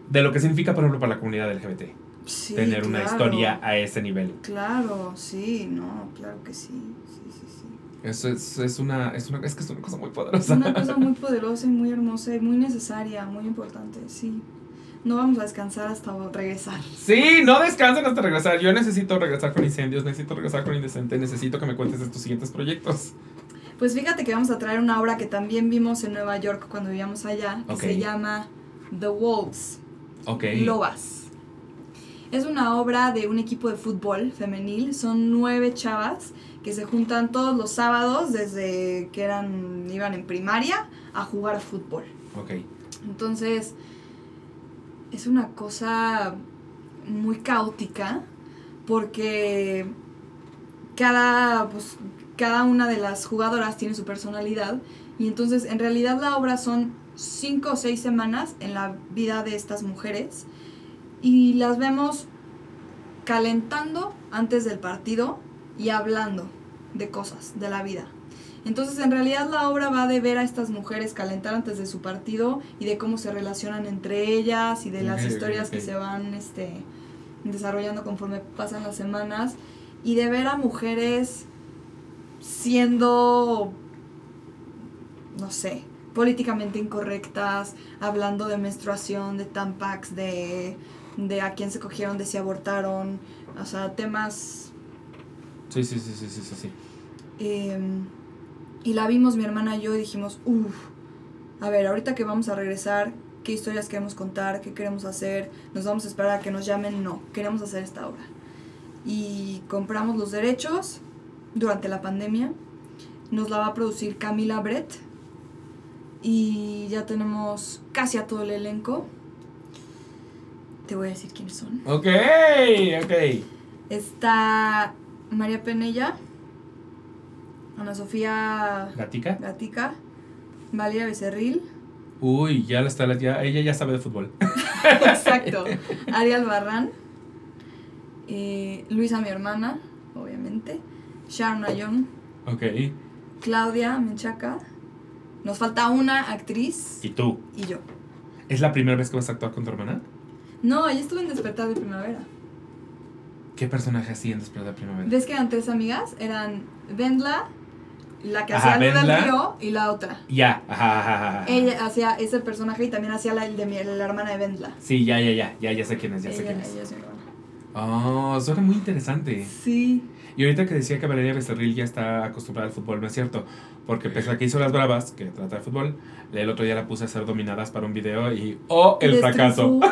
de lo que significa, por ejemplo, para la comunidad LGBT? Sí, tener una historia a ese nivel. Claro, sí, no, claro que sí. Sí, sí, sí. Eso es, es una, es una, es que es una cosa muy Es poderosa. una cosa muy poderosa y muy hermosa y muy necesaria, muy importante, sí. No vamos a descansar hasta regresar. Sí, no descansen hasta regresar. Yo necesito regresar con incendios, necesito regresar con indecente, necesito que me cuentes de tus siguientes proyectos. Pues fíjate que vamos a traer una obra que también vimos en Nueva York cuando vivíamos allá, que se llama The Wolves, Ok. Lobas. Es una obra de un equipo de fútbol femenil, son nueve chavas que se juntan todos los sábados desde que eran iban en primaria a jugar fútbol. Ok. Entonces, es una cosa muy caótica porque cada, pues, cada una de las jugadoras tiene su personalidad y entonces en realidad la obra son cinco o seis semanas en la vida de estas mujeres y las vemos calentando antes del partido y hablando de cosas, de la vida. Entonces, en realidad la obra va de ver a estas mujeres calentar antes de su partido y de cómo se relacionan entre ellas y de las historias que se van este, desarrollando conforme pasan las semanas y de ver a mujeres siendo, no sé, políticamente incorrectas, hablando de menstruación, de tampax, de, de a quién se cogieron, de si abortaron, o sea, temas Sí, sí, sí, sí, sí, sí, sí. eh, y la vimos mi hermana y yo y dijimos, uff, a ver, ahorita que vamos a regresar, ¿qué historias queremos contar? ¿Qué queremos hacer? ¿Nos vamos a esperar a que nos llamen? No, queremos hacer esta obra. Y compramos los derechos durante la pandemia. Nos la va a producir Camila Brett. Y ya tenemos casi a todo el elenco. Te voy a decir quiénes son. Ok, ok. Está María Penella, Ana Sofía ¿Gatica? Gatica, Valeria Becerril, Uy, ya la está, ya, ella ya sabe de fútbol. exacto, Ariel Barran, eh, Luisa, mi hermana, obviamente, Sharon Ayon, Ok. Claudia Menchaca, nos falta una actriz ¿Y tú? y yo. ¿Es la primera vez que vas a actuar con tu hermana? No, ella estuvo en Despertar de Primavera. ¿Qué personaje hacía en Despertar de Primavera? ¿Ves que eran tres amigas? Eran Vendla, la que Ajá, hacía Luz del. Río y la otra. Ya, ajá, ajá, ajá. Ella hacía ese personaje y también hacía la, el de mi, la hermana de Vendla. Sí, ya, ya, ya, ya, ya sé quién es, ya sé quién es. ella es mi hermana. Oh, suena muy interesante. Sí. Y ahorita que decía que Valeria Becerril ya está acostumbrada al fútbol, no es cierto. Porque pese a que hizo Las Bravas, que trata de fútbol, el otro día la puse a hacer dominadas para un video y ¡oh, el fracaso!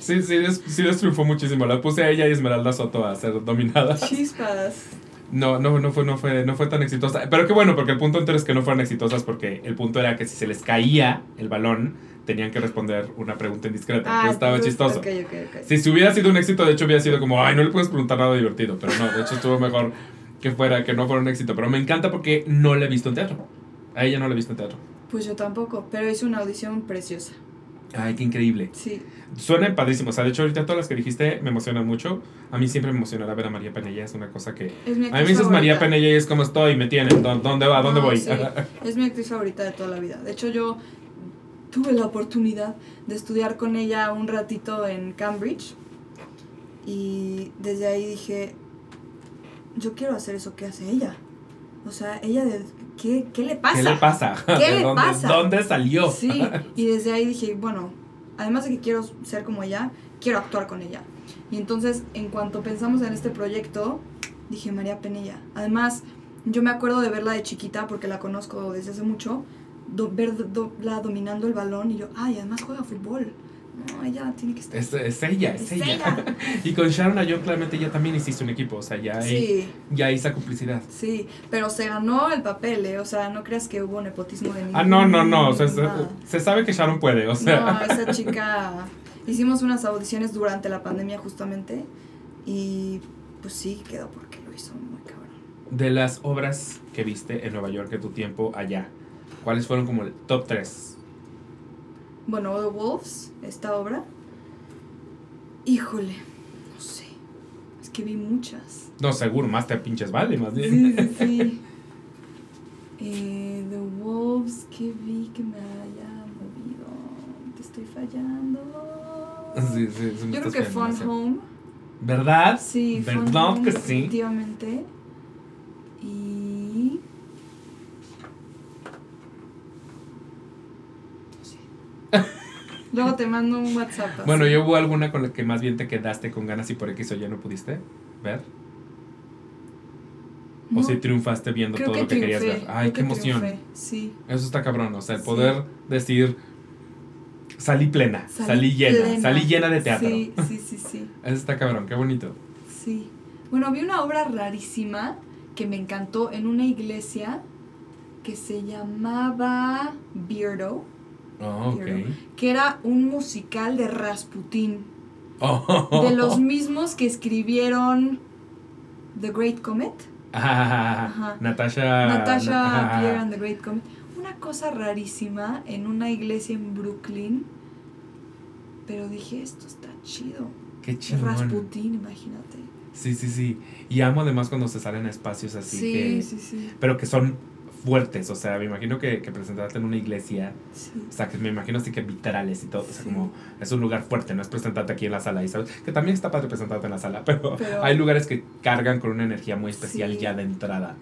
Sí, sí, sí destriunfó muchísimo. La puse a ella y Esmeralda Soto a hacer dominadas. Chispas. No, no, no fue, no fue, no fue tan exitosa. Pero qué bueno, porque el punto entero es que no fueron exitosas porque el punto era que si se les caía el balón, tenían que responder una pregunta indiscreta. Ah, Entonces estaba chistoso. Ok, ok, ok. Si, si hubiera sido un éxito, de hecho hubiera sido como, ay, no le puedes preguntar nada divertido. Pero no, de hecho estuvo mejor que fuera, que no fuera un éxito. Pero me encanta porque no la he visto en teatro. A ella no la he visto en teatro. Pues yo tampoco, pero hizo una audición preciosa. Ay, qué increíble. Sí. Suena padrísimo. O sea, de hecho, ahorita todas las que dijiste me emocionan mucho. A mí siempre me emocionará ver a María Penella. Es una cosa que. Es mi A mí me dices María. Penella y es como estoy, me tienen. ¿Dó- ¿Dónde va? ¿Dónde No, voy? sí, es mi actriz favorita de toda la vida. De hecho, yo tuve la oportunidad de estudiar con ella un ratito en Cambridge. Y desde ahí dije, yo quiero hacer eso que hace ella. O sea, ella, de, ¿qué, ¿qué le pasa? ¿Qué le pasa? ¿Qué ¿De le dónde, pasa? ¿Dónde salió? Sí, y desde ahí dije, bueno, además de que quiero ser como ella, quiero actuar con ella. Y entonces, en cuanto pensamos en este proyecto, dije María Penella. Además, yo me acuerdo de verla de chiquita porque la conozco desde hace mucho, do- verla dominando el balón y yo, ay, además juega fútbol. No, ella tiene que estar. Es, es ella, es, Es ella. ella. y con Sharon Ayón claramente ya también hiciste un equipo. O sea, ya hay, Sí, ya hay esa complicidad. sí, pero se ganó el papel, ¿eh? O sea, no creas que hubo nepotismo de Ah, no, no, no. O sea, se sabe que Sharon puede. O sea, No, esa chica. Hicimos unas audiciones durante la pandemia, justamente. Y pues sí, quedó porque lo hizo muy cabrón. de las obras que viste en Nueva York en tu tiempo allá, ¿cuáles fueron como el top 3? Bueno, The Wolves, esta obra. Híjole, no sé. Es que vi muchas. No, seguro, más te pinches vale, más bien. Sí, sí, sí. Eh, The Wolves, que vi que me haya movido. Te estoy fallando. Sí, sí, sí, Yo creo que Fun. Home. ¿Verdad? Sí, Fun ¿Verdad Home, que sí? Definitivamente. Y. No sé. Luego te mando un WhatsApp. así. Bueno, ¿y hubo alguna con la que más bien te quedaste con ganas y por X o Y no pudiste ver? ¿O si triunfaste viendo creo todo que lo que querías ver? Ay, creo qué emoción. triunfé, Sí. Eso está cabrón, o sea, el Sí. poder decir, salí plena, salí, Salí llena, plena. salí llena de teatro. Sí, sí, sí, sí. Eso está cabrón, qué bonito. Sí. Bueno, vi una obra rarísima que me encantó en una iglesia que se llamaba Beardo, Oh. Quiero. que era un musical de Rasputín. Oh. De los mismos que escribieron The Great Comet. Ajá. Ajá. Natasha. Natasha. Pierre and the Great Comet. Una cosa rarísima en una iglesia en Brooklyn. Pero dije, esto está chido. Qué chingón. Rasputín, imagínate. Sí, sí, sí. Y amo además cuando se salen a espacios así sí, que. sí, sí, Pero que son fuertes, o sea, me imagino que, que presentarte en una iglesia, sí. o sea, que me imagino así que vitrales y todo, o sea, como es un lugar fuerte, no es presentarte aquí en la sala, y sabes, que también está padre presentarte en la sala, pero, Pero- hay lugares que cargan con una energía muy especial Sí. ya de entrada.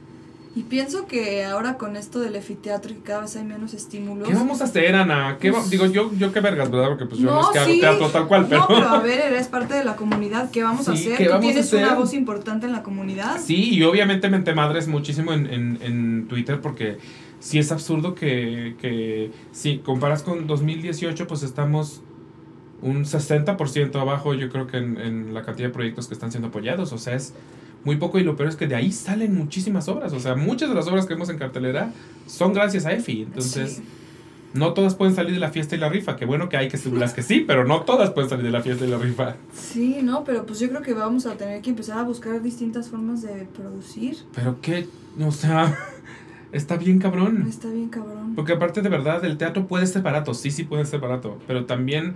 Y pienso que ahora con esto del efiteatro y que cada vez hay menos estímulos. ¿Qué vamos a hacer, Ana? ¿Qué Pues- Digo, yo, yo qué vergas, ¿verdad? Porque pues yo no, es No, que hago sí. teatro tal cual, pero... No, pero a ver, eres parte de la comunidad. ¿Qué vamos a hacer? ¿qué Tú tienes una voz importante en la comunidad. Sí, y obviamente mente madres muchísimo en, en, en Twitter porque sí es absurdo que, que si comparas con 2018 pues estamos un 60% abajo yo creo que en, en la cantidad de proyectos que están siendo apoyados, o sea es muy poco y lo peor es que de ahí salen muchísimas obras, o sea muchas de las obras que vemos en cartelera son gracias a EFI, entonces Sí. No todas pueden salir de la fiesta y la rifa. Qué bueno que hay que las que sí, pero no todas pueden salir de la fiesta y la rifa. Sí, no, pero pues yo creo que vamos a tener que empezar a buscar distintas formas de producir. Pero qué, o sea, está bien cabrón. Está bien cabrón. Porque aparte de verdad, el teatro puede ser barato, sí, sí puede ser barato, pero también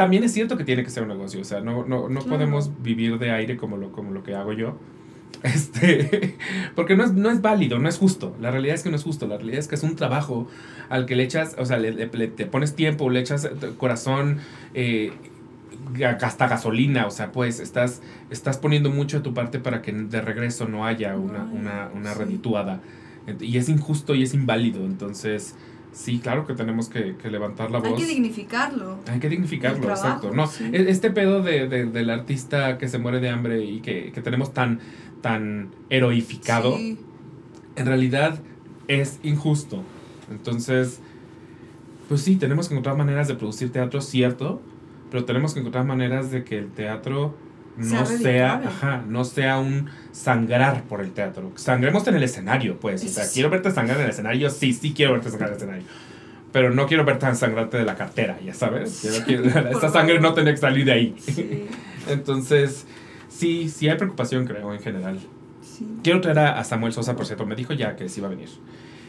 también es cierto que tiene que ser un negocio, o sea, no, no, no podemos vivir de aire como lo, como lo que hago yo. Este, porque no es, no es válido, no es justo. La realidad es que no es justo. La realidad es que es un trabajo al que le echas, o sea, le, te pones tiempo, le echas corazón, eh, hasta gasolina, o sea, pues estás, estás poniendo mucho de tu parte para que de regreso no haya una, una, una redituada. Y es injusto y es inválido. Entonces, Sí, claro que tenemos que, levantar la voz. Hay que dignificarlo. Hay que dignificarlo, exacto. No, e, este pedo de, del artista que se muere de hambre y que, tenemos tan, tan heroificado, en realidad es injusto. Entonces, pues sí, tenemos que encontrar maneras de producir teatro, cierto, pero tenemos que encontrar maneras de que el teatro no sea, ajá, no sea un sangrar por el teatro. Sangremos en el escenario, pues. O sea, quiero verte sangrar en el escenario, sí, sí quiero verte sangrar en el escenario. Pero no quiero verte sangrarte de la cartera, ya sabes. esta sangre no tiene que salir de ahí. Entonces, sí, sí hay preocupación, creo, en general. Quiero traer a, Samuel Sosa, por cierto. Me dijo ya que sí va a venir.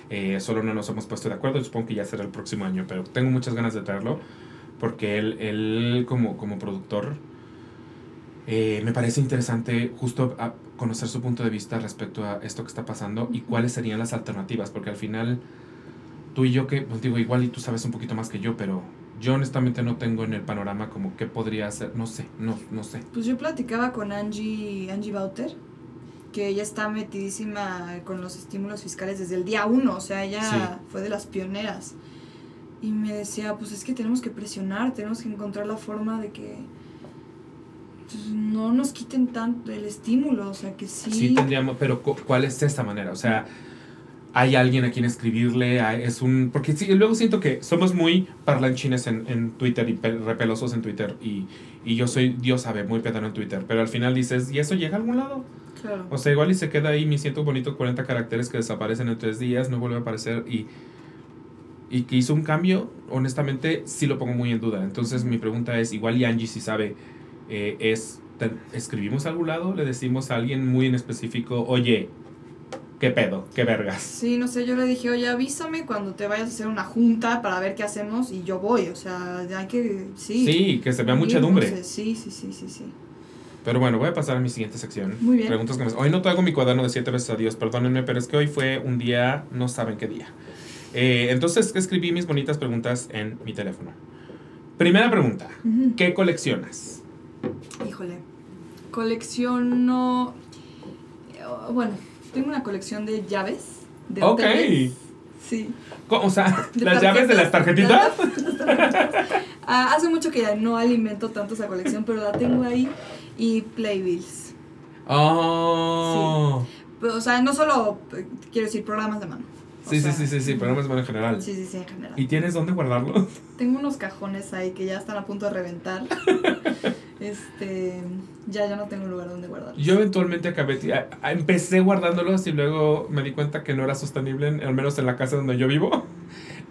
Eh, solo no nos hemos puesto de acuerdo. Supongo que ya será el próximo año, pero tengo muchas ganas de traerlo. Porque él, él como, como productor, eh, me parece interesante justo conocer su punto de vista respecto a esto que está pasando y cuáles serían las alternativas, porque al final tú y yo que, pues digo, igual y tú sabes un poquito más que yo, pero yo honestamente no tengo en el panorama como qué podría hacer, no sé, no, no sé. Pues yo platicaba con Angie, Angie Bauter, que ella está metidísima con los estímulos fiscales desde el día uno, o sea, ella fue de las pioneras. Y me decía, pues es que tenemos que presionar, tenemos que encontrar la forma de que no nos quiten tanto el estímulo, o sea que sí. Sí tendríamos, pero ¿cuál es esta manera? O sea, hay alguien a quien escribirle, es un... Porque sí, luego siento que somos muy parlanchines en, en Twitter y repelosos en Twitter y, y, yo soy, Dios sabe, muy pedano en Twitter, pero al final dices, ¿y eso llega a algún lado? Claro. O sea, igual y se queda ahí mi siento bonito 40 caracteres que desaparecen en tres días, no vuelve a aparecer y... Y que hizo un cambio, honestamente, sí lo pongo muy en duda. Entonces mi pregunta es, igual y Angie si sabe eh, es, escribimos a algún lado, le decimos a alguien muy en específico, oye, ¿qué pedo? ¿Qué vergas? Sí, no sé, yo le dije, oye, avísame cuando te vayas a hacer una junta para ver qué hacemos y yo voy, o sea, hay que, sí. Sí, que se vea muchedumbre. sí, sí, sí, sí, sí. Pero bueno, voy a pasar a mi siguiente sección. Muy bien. Preguntas que me... Hoy no traigo mi cuaderno de siete veces a Dios, perdónenme, pero es que hoy fue un día, no saben qué día. Eh, entonces escribí mis bonitas preguntas en mi teléfono. Primera pregunta, ¿qué coleccionas? Híjole, colecciono... Bueno, tengo una colección de llaves. De ok. Sí. O sea, las llaves de las tarjetitas. Ah, hace mucho que ya no alimento tanto esa colección, pero la tengo ahí. Y playbills. Oh. Sí. O sea, no solo, eh, quiero decir, programas de mano. Sí, sí, sí, sí, sí, programas de mano en general. Sí, sí, sí, en general. ¿Y tienes dónde guardarlos? Tengo unos cajones ahí que ya están a punto de reventar. este, ya, ya no tengo lugar donde guardarlos. Yo eventualmente acabé, empecé guardándolos y luego me di cuenta que no era sostenible, al menos en la casa donde yo vivo.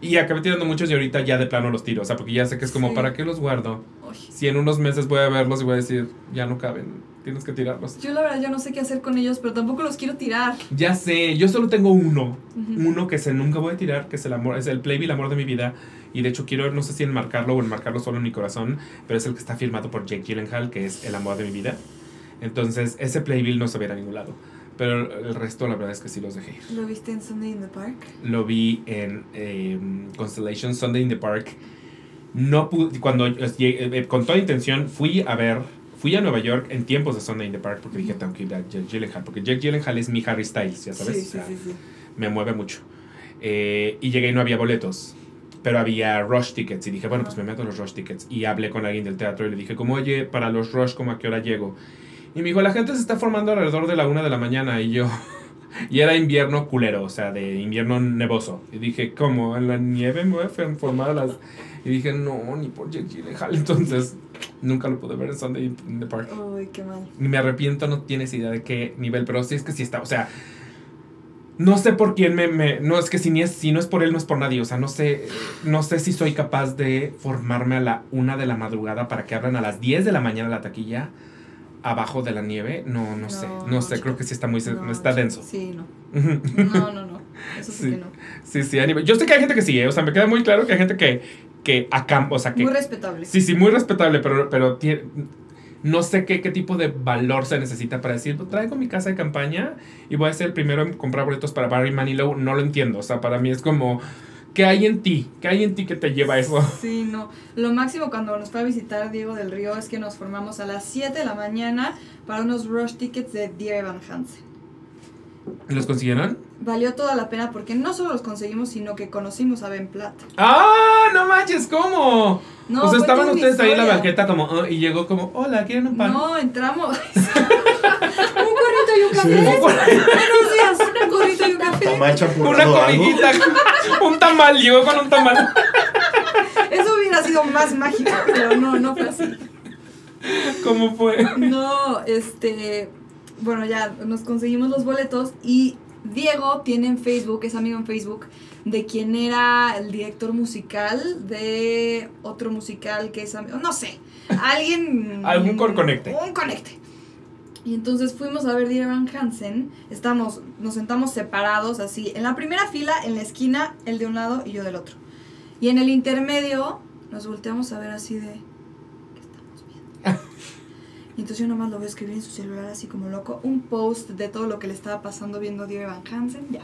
Y acabé tirando muchos y ahorita ya de plano los tiro, o sea, porque ya sé que es como, ¿para qué los guardo? Si en unos meses voy a verlos y voy a decir, ya no caben, tienes que tirarlos. Yo la verdad, yo no sé qué hacer con ellos, pero tampoco los quiero tirar. Ya sé, yo solo tengo uno, uno que se nunca voy a tirar, que es el amor, es el Playbill Amor de mi vida. Y de hecho quiero, no sé si enmarcarlo o enmarcarlo solo en mi corazón, pero es el que está firmado por Jake Gyllenhaal, que es el amor de mi vida. Entonces, ese Playbill no se ve a ningún lado. Pero el resto, la verdad es que sí los dejé ¿Lo viste en Sunday in the Park? Lo vi en em, Constellation Sunday in the Park. No pude, cuando, eh, eh, con toda intención, fui a ver, fui a Nueva York en tiempos de Sunday in the Park porque dije, tengo que ir a Jack Gyllenhaal, porque Jack Gyllenhaal es mi Harry Styles, ya sabes. Sí, sí, sí, Me mueve mucho. Eh, y llegué y no había boletos pero había rush tickets y dije, bueno, pues me meto en los rush tickets y hablé con alguien del teatro y le dije, como, oye, para los rush, ¿cómo a qué hora llego? Y me dijo, la gente se está formando alrededor de la una de la mañana. Y yo, y era invierno culero, o sea, de invierno nevoso. Y dije, ¿cómo? ¿En la nieve me voy a formar a las...? Y dije, no, ni por Jake Gyllenhaal. Entonces, nunca lo pude ver en Sunday in the Park. Uy, qué mal. Me arrepiento, no tienes idea de qué nivel, pero sí es que sí está, o sea... No sé por quién me, me- No, es que si, ni es, si no es por él, no es por nadie. O sea, no sé. No sé si soy capaz de formarme a la una de la madrugada para que abran a las 10 de la mañana la taquilla abajo de la nieve. No, no, sé. No, sé, chico. creo que sí está muy. No, está denso. Sí, no. No, no, no. Eso sí, Sí. que no. Sí, sí, a nivel- Yo sé que hay gente que sí, ¿eh? o sea, me queda muy claro que hay gente que, que acá, o sea, que... Muy respetable. Sí, sí, muy respetable, pero, pero no sé qué, qué tipo de valor se necesita para decir, "Pues, traigo mi casa de campaña y voy a ser el primero en comprar boletos para Barry Manilow. No lo entiendo, o sea, para mí es como, ¿qué hay en ti? ¿Qué hay en ti que te lleva a eso? Sí, no. Lo máximo cuando nos fue a visitar Diego del Río es que nos formamos a las 7 de la mañana para unos rush tickets de Dear Evan Hansen. ¿Los consiguieron? Valió toda la pena porque no solo los conseguimos, sino que conocimos a Ben Platt. ¡Ah! ¡No manches! ¿Cómo? No, o sea, estaban ustedes ahí en la banqueta como, "Ah", y llegó como, hola, ¿quieren un pan? No, entramos. un gorrito y un café. Buenos días, un gorrito y un café. Tamal Una comidita, un tamal, llegó con un tamal. Eso hubiera sido más mágico, pero no, no fue así. ¿Cómo fue? No, este. Bueno, ya nos conseguimos los boletos y Diego tiene en Facebook, es amigo en Facebook, de quien era el director musical de otro musical que es amigo. No sé, alguien. Algún con- conecte. Un conecte. Y entonces fuimos a ver Dear Evan Hansen. Estamos, nos sentamos separados así. En la primera fila, en la esquina, él de un lado y yo del otro. Y en el intermedio, nos volteamos a ver así de. Y entonces yo nomás lo veo escribir en su celular así como loco. Un post de todo lo que le estaba pasando viendo Dear Evan Hansen. Ya.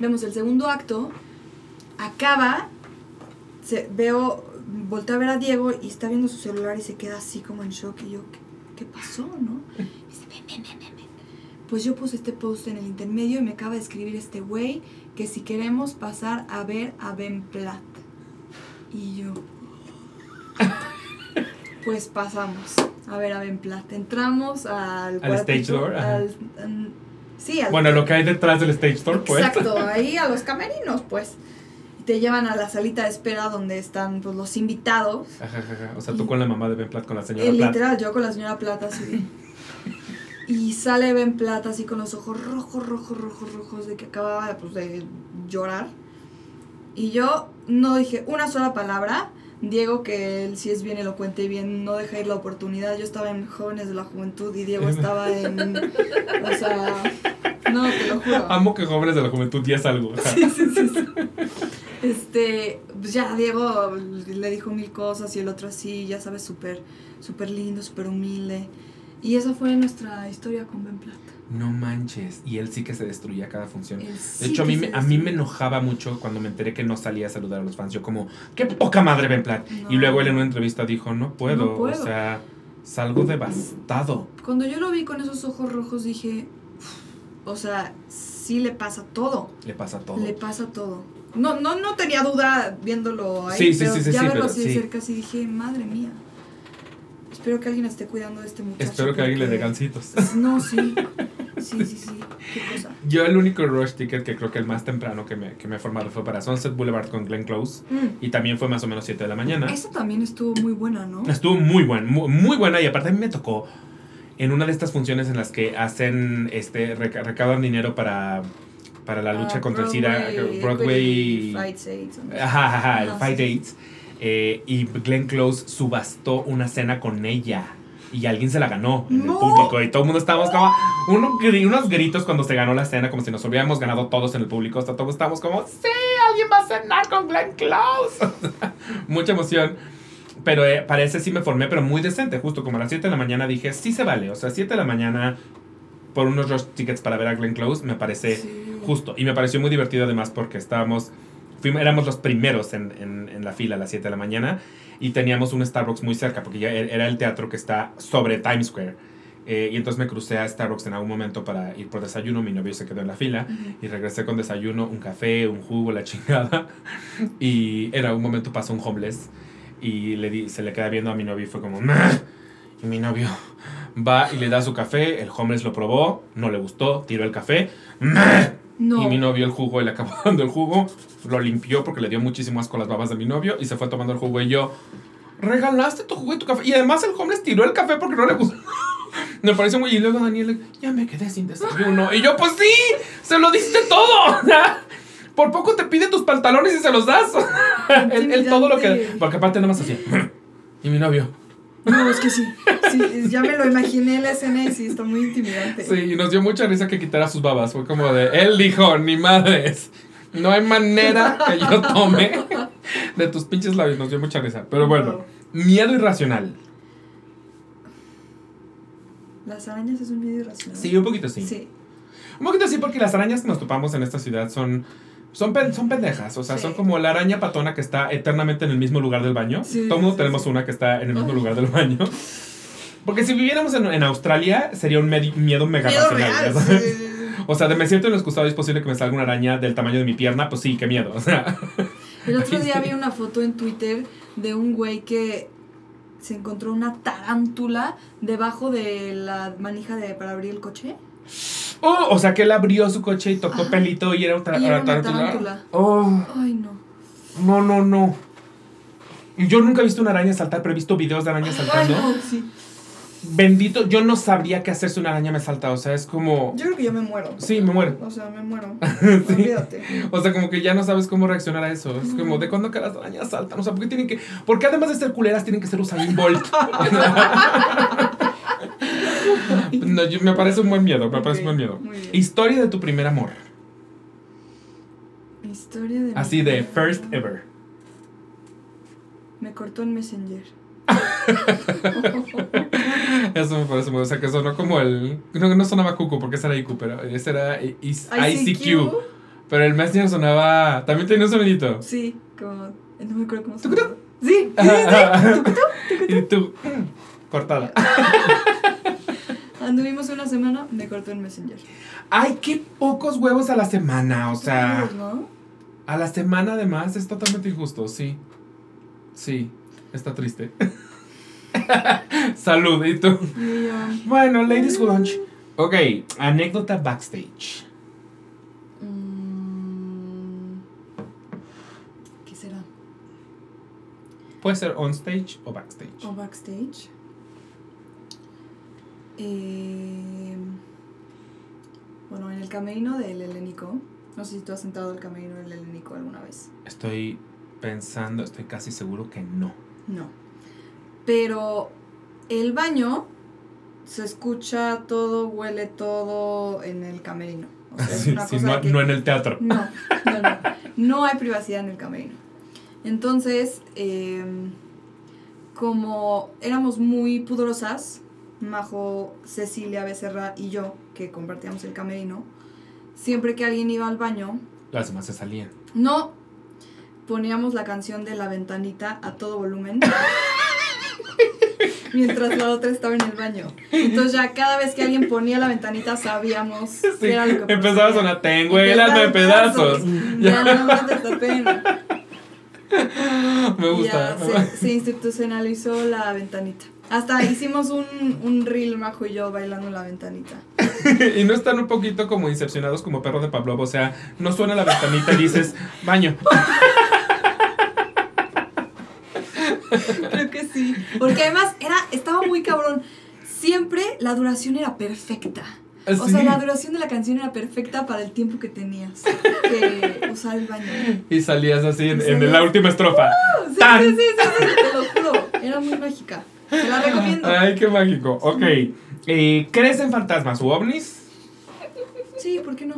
Vemos el segundo acto. Acaba. Veo. Volteo a ver a Diego y está viendo su celular y se queda así como en shock. Y yo, ¿qué, pasó, no? Dice, ven, ven, ven, ven. Pues yo puse este post en el intermedio y me acaba de escribir este güey que si queremos pasar a ver a Ben Platt. Y yo. Pues pasamos a ver a Ben Platt. Entramos al. Al stage door, al- an- sí, al. Bueno, lo que hay detrás del stage store, pues. Exacto, ahí a los camerinos, pues. Y te llevan a la salita de espera donde están pues, los invitados. Ajá, ajá, ajá. O sea, tú con la mamá de Ben Platt, con la señora Eh, Platt. literal, yo con la señora Plata así. Y sale Ben Plata así con los ojos rojos, rojos, rojos, rojos, de que acababa pues, de llorar. Y yo no dije una sola palabra. Diego, que él sí es bien elocuente y bien, no deja ir la oportunidad. Yo estaba en Jóvenes de la Juventud y Diego estaba en. O sea. No, te lo juro. Amo que jóvenes de la juventud ya es algo. Sí, sí, sí, sí. Este, pues ya Diego le dijo mil cosas y el otro así, ya sabes, súper, súper lindo, súper humilde. Y esa fue nuestra historia con Ben Platt. No manches. Y él sí que se destruía cada función. Él De sí hecho, a mí, me, a mí me enojaba mucho cuando me enteré que no salía a saludar a los fans. Yo como, qué poca madre Ben Platt. No. Y luego él en una entrevista dijo, no puedo. No puedo. O sea, salgo devastado. Cuando yo lo vi con esos ojos rojos dije, "Uf, o sea, sí le pasa todo. Le pasa todo. Le pasa todo. No, no, no tenía duda viéndolo ahí, Sí, sí, pero sí, sí, ya sí, verlo así de sí. cerca, así dije, madre mía. Espero que alguien esté cuidando de este muchacho. Espero que alguien le dé gancitos. No, sí. Sí, sí, sí. Qué cosa. Yo el único rush ticket que creo que el más temprano que me, que me he formado fue para Sunset Boulevard con Glenn Close. Mm. Y también fue más o menos 7 de la mañana. Esa también estuvo muy buena, ¿no? Estuvo muy buena, muy, muy buena y aparte a mí me tocó en una de estas funciones en las que hacen, este, reca- recaudan dinero para, para la lucha Ah, contra el SIDA, Broadway, Fights AIDS. ajá, ajá, el Fight sí. Eh, y Glenn Close subastó una cena con ella. Y alguien se la ganó en el ¡No! público. Y todo el mundo estábamos como. uno unos gritos cuando se ganó la cena, como si nos hubiéramos ganado todos en el público. Hasta todos estábamos como. ¡Sí! ¡Alguien va a cenar con Glenn Close! Mucha emoción. Pero eh, para ese sí me formé, pero muy decente. Justo como a las 7 de la mañana dije, sí se vale. O sea, 7 de la mañana por unos rush tickets para ver a Glenn Close me parece Sí. justo. Y me pareció muy divertido además porque estábamos, fuimos, éramos los primeros en, en- en la fila a las 7 de la mañana y teníamos un Starbucks muy cerca porque ya era el teatro que está sobre Times Square. Eh, y entonces me crucé a Starbucks en algún momento para ir por desayuno. Mi novio se quedó en la fila Ujú. y regresé con desayuno, un café, un jugo, la chingada. Y en algún momento pasó un homeless y le di, se le queda viendo a mi novio y fue como, "Meh". Y mi novio va y le da su café, el homeless lo probó, no le gustó, tiró el café, "Meh". No. y mi novio el jugo, y le acabó dando el jugo, lo limpió porque le dio muchísimo asco las babas de mi novio y se fue tomando el jugo y yo, regalaste tu jugo y tu café. Y además el homeless tiró el café porque no le gustó. Me parece muy. Y luego Daniel, ya me quedé sin desayuno. Y yo, pues sí, se lo diste todo. Por poco te pide tus pantalones y se los das. él, todo lo que. Porque aparte nada más así. Y mi novio. No, es que sí. Sí, ya me lo imaginé la escena y sí, está muy intimidante. Sí, y nos dio mucha risa que quitara sus babas. Fue como de, él dijo, ni madres. No hay manera que yo tome de tus pinches labios. Nos dio mucha risa. Pero bueno, miedo irracional. Las arañas es un video irracional. Sí, un poquito sí. Sí. Un poquito sí, porque las arañas que nos topamos en esta ciudad son. Son, pen- son pendejas, o sea, Sí. son como la araña patona que está eternamente en el mismo lugar del baño. Sí, Todo mundo sí, tenemos una que está en el mismo lugar del baño. Porque si viviéramos en, en Australia, sería un miedo mega Miedo racional. real. O sea, de me siento en el excusado y es posible que me salga una araña del tamaño de mi pierna, pues sí, qué miedo. O sea, El otro día vi una foto en Twitter de un güey que se encontró una tarántula debajo de la manija de para abrir el coche. Oh, o sea, que él abrió su coche y tocó Ajá. pelito y era un tra- Y era una tarántula. tarántula. Oh, Ay, no. no, no, no. Yo nunca he visto una araña saltar, pero he visto videos de arañas Ay, saltando. no, sí. Bendito, yo no sabría qué hacer si una araña me salta. O sea, es como. Yo creo que yo me muero. Sí, me muero. O sea, me muero. Sí. Olvídate. O sea, como que ya no sabes cómo reaccionar a eso. Es como, ¿de cuándo que las arañas saltan? O sea, ¿por qué tienen que.? ¿Por qué además de ser culeras tienen que ser Usain Bolt? no, yo- me parece un buen miedo, me parece un buen miedo. Historia de tu primer amor. Historia de. Así de first ever. Me cortó en Messenger. Eso me parece muy. O sea, que sonó como el. No, no sonaba Cuco porque ese era IQ, pero ese era I- I- ICQ. Pero el Messenger sonaba. También tenía un sonidito. Sí, como. No me acuerdo cómo se ¿Tucutú? Sí, sí, sí. y tú. mm, Cortada. Anduvimos una semana, me cortó en Messenger. Ay, qué pocos huevos a la semana. O sea. ¿no? A la semana además es totalmente injusto, sí. Sí, está triste. Salud, ¿y tú? Y yo, Bueno, ladies lunch. Ok, anécdota backstage. mm, ¿Qué será? Puede ser on stage o backstage. ¿O backstage? Eh, bueno, en el camerino del Helénico. No sé si tú has entrado al camerino del Helénico alguna vez. Estoy pensando, estoy casi seguro que no. No. Pero el baño se escucha todo, huele todo en el camerino. O sea, Sí, sí, no, que- no en el teatro. No, no, no. No hay privacidad en el camerino. Entonces, eh, como éramos muy pudorosas, Majo, Cecilia Becerra y yo, que compartíamos el camerino, siempre que alguien iba al baño, Las demás se salían. no poníamos la canción de la ventanita a todo volumen. Mientras la otra estaba en el baño. Entonces ya cada vez que alguien ponía la ventanita sabíamos Sí, qué era lo que empezaba a sonar, tengo el alma en pedazos. Ya no aguanto esta pena. Me gusta. Ya se, se institucionalizó la ventanita. Hasta hicimos un, un reel, Majo y yo, bailando en la ventanita. y no están un poquito como incepcionados como perro de Pavlov. O sea, no suena la ventanita y dices, baño. Creo que sí. Porque además era, estaba muy cabrón. Siempre la duración era perfecta. O Así. sea, la duración de la canción era perfecta para el tiempo que tenías que usar el baño. Y salías así en, la última estrofa. Sí, ¡Tan! sí, sí, sí, sí, te lo juro. Era muy mágica. Te la recomiendo. Ay, qué mágico. Ok. Eh, ¿Crees en fantasmas u ovnis? Sí, ¿por qué no?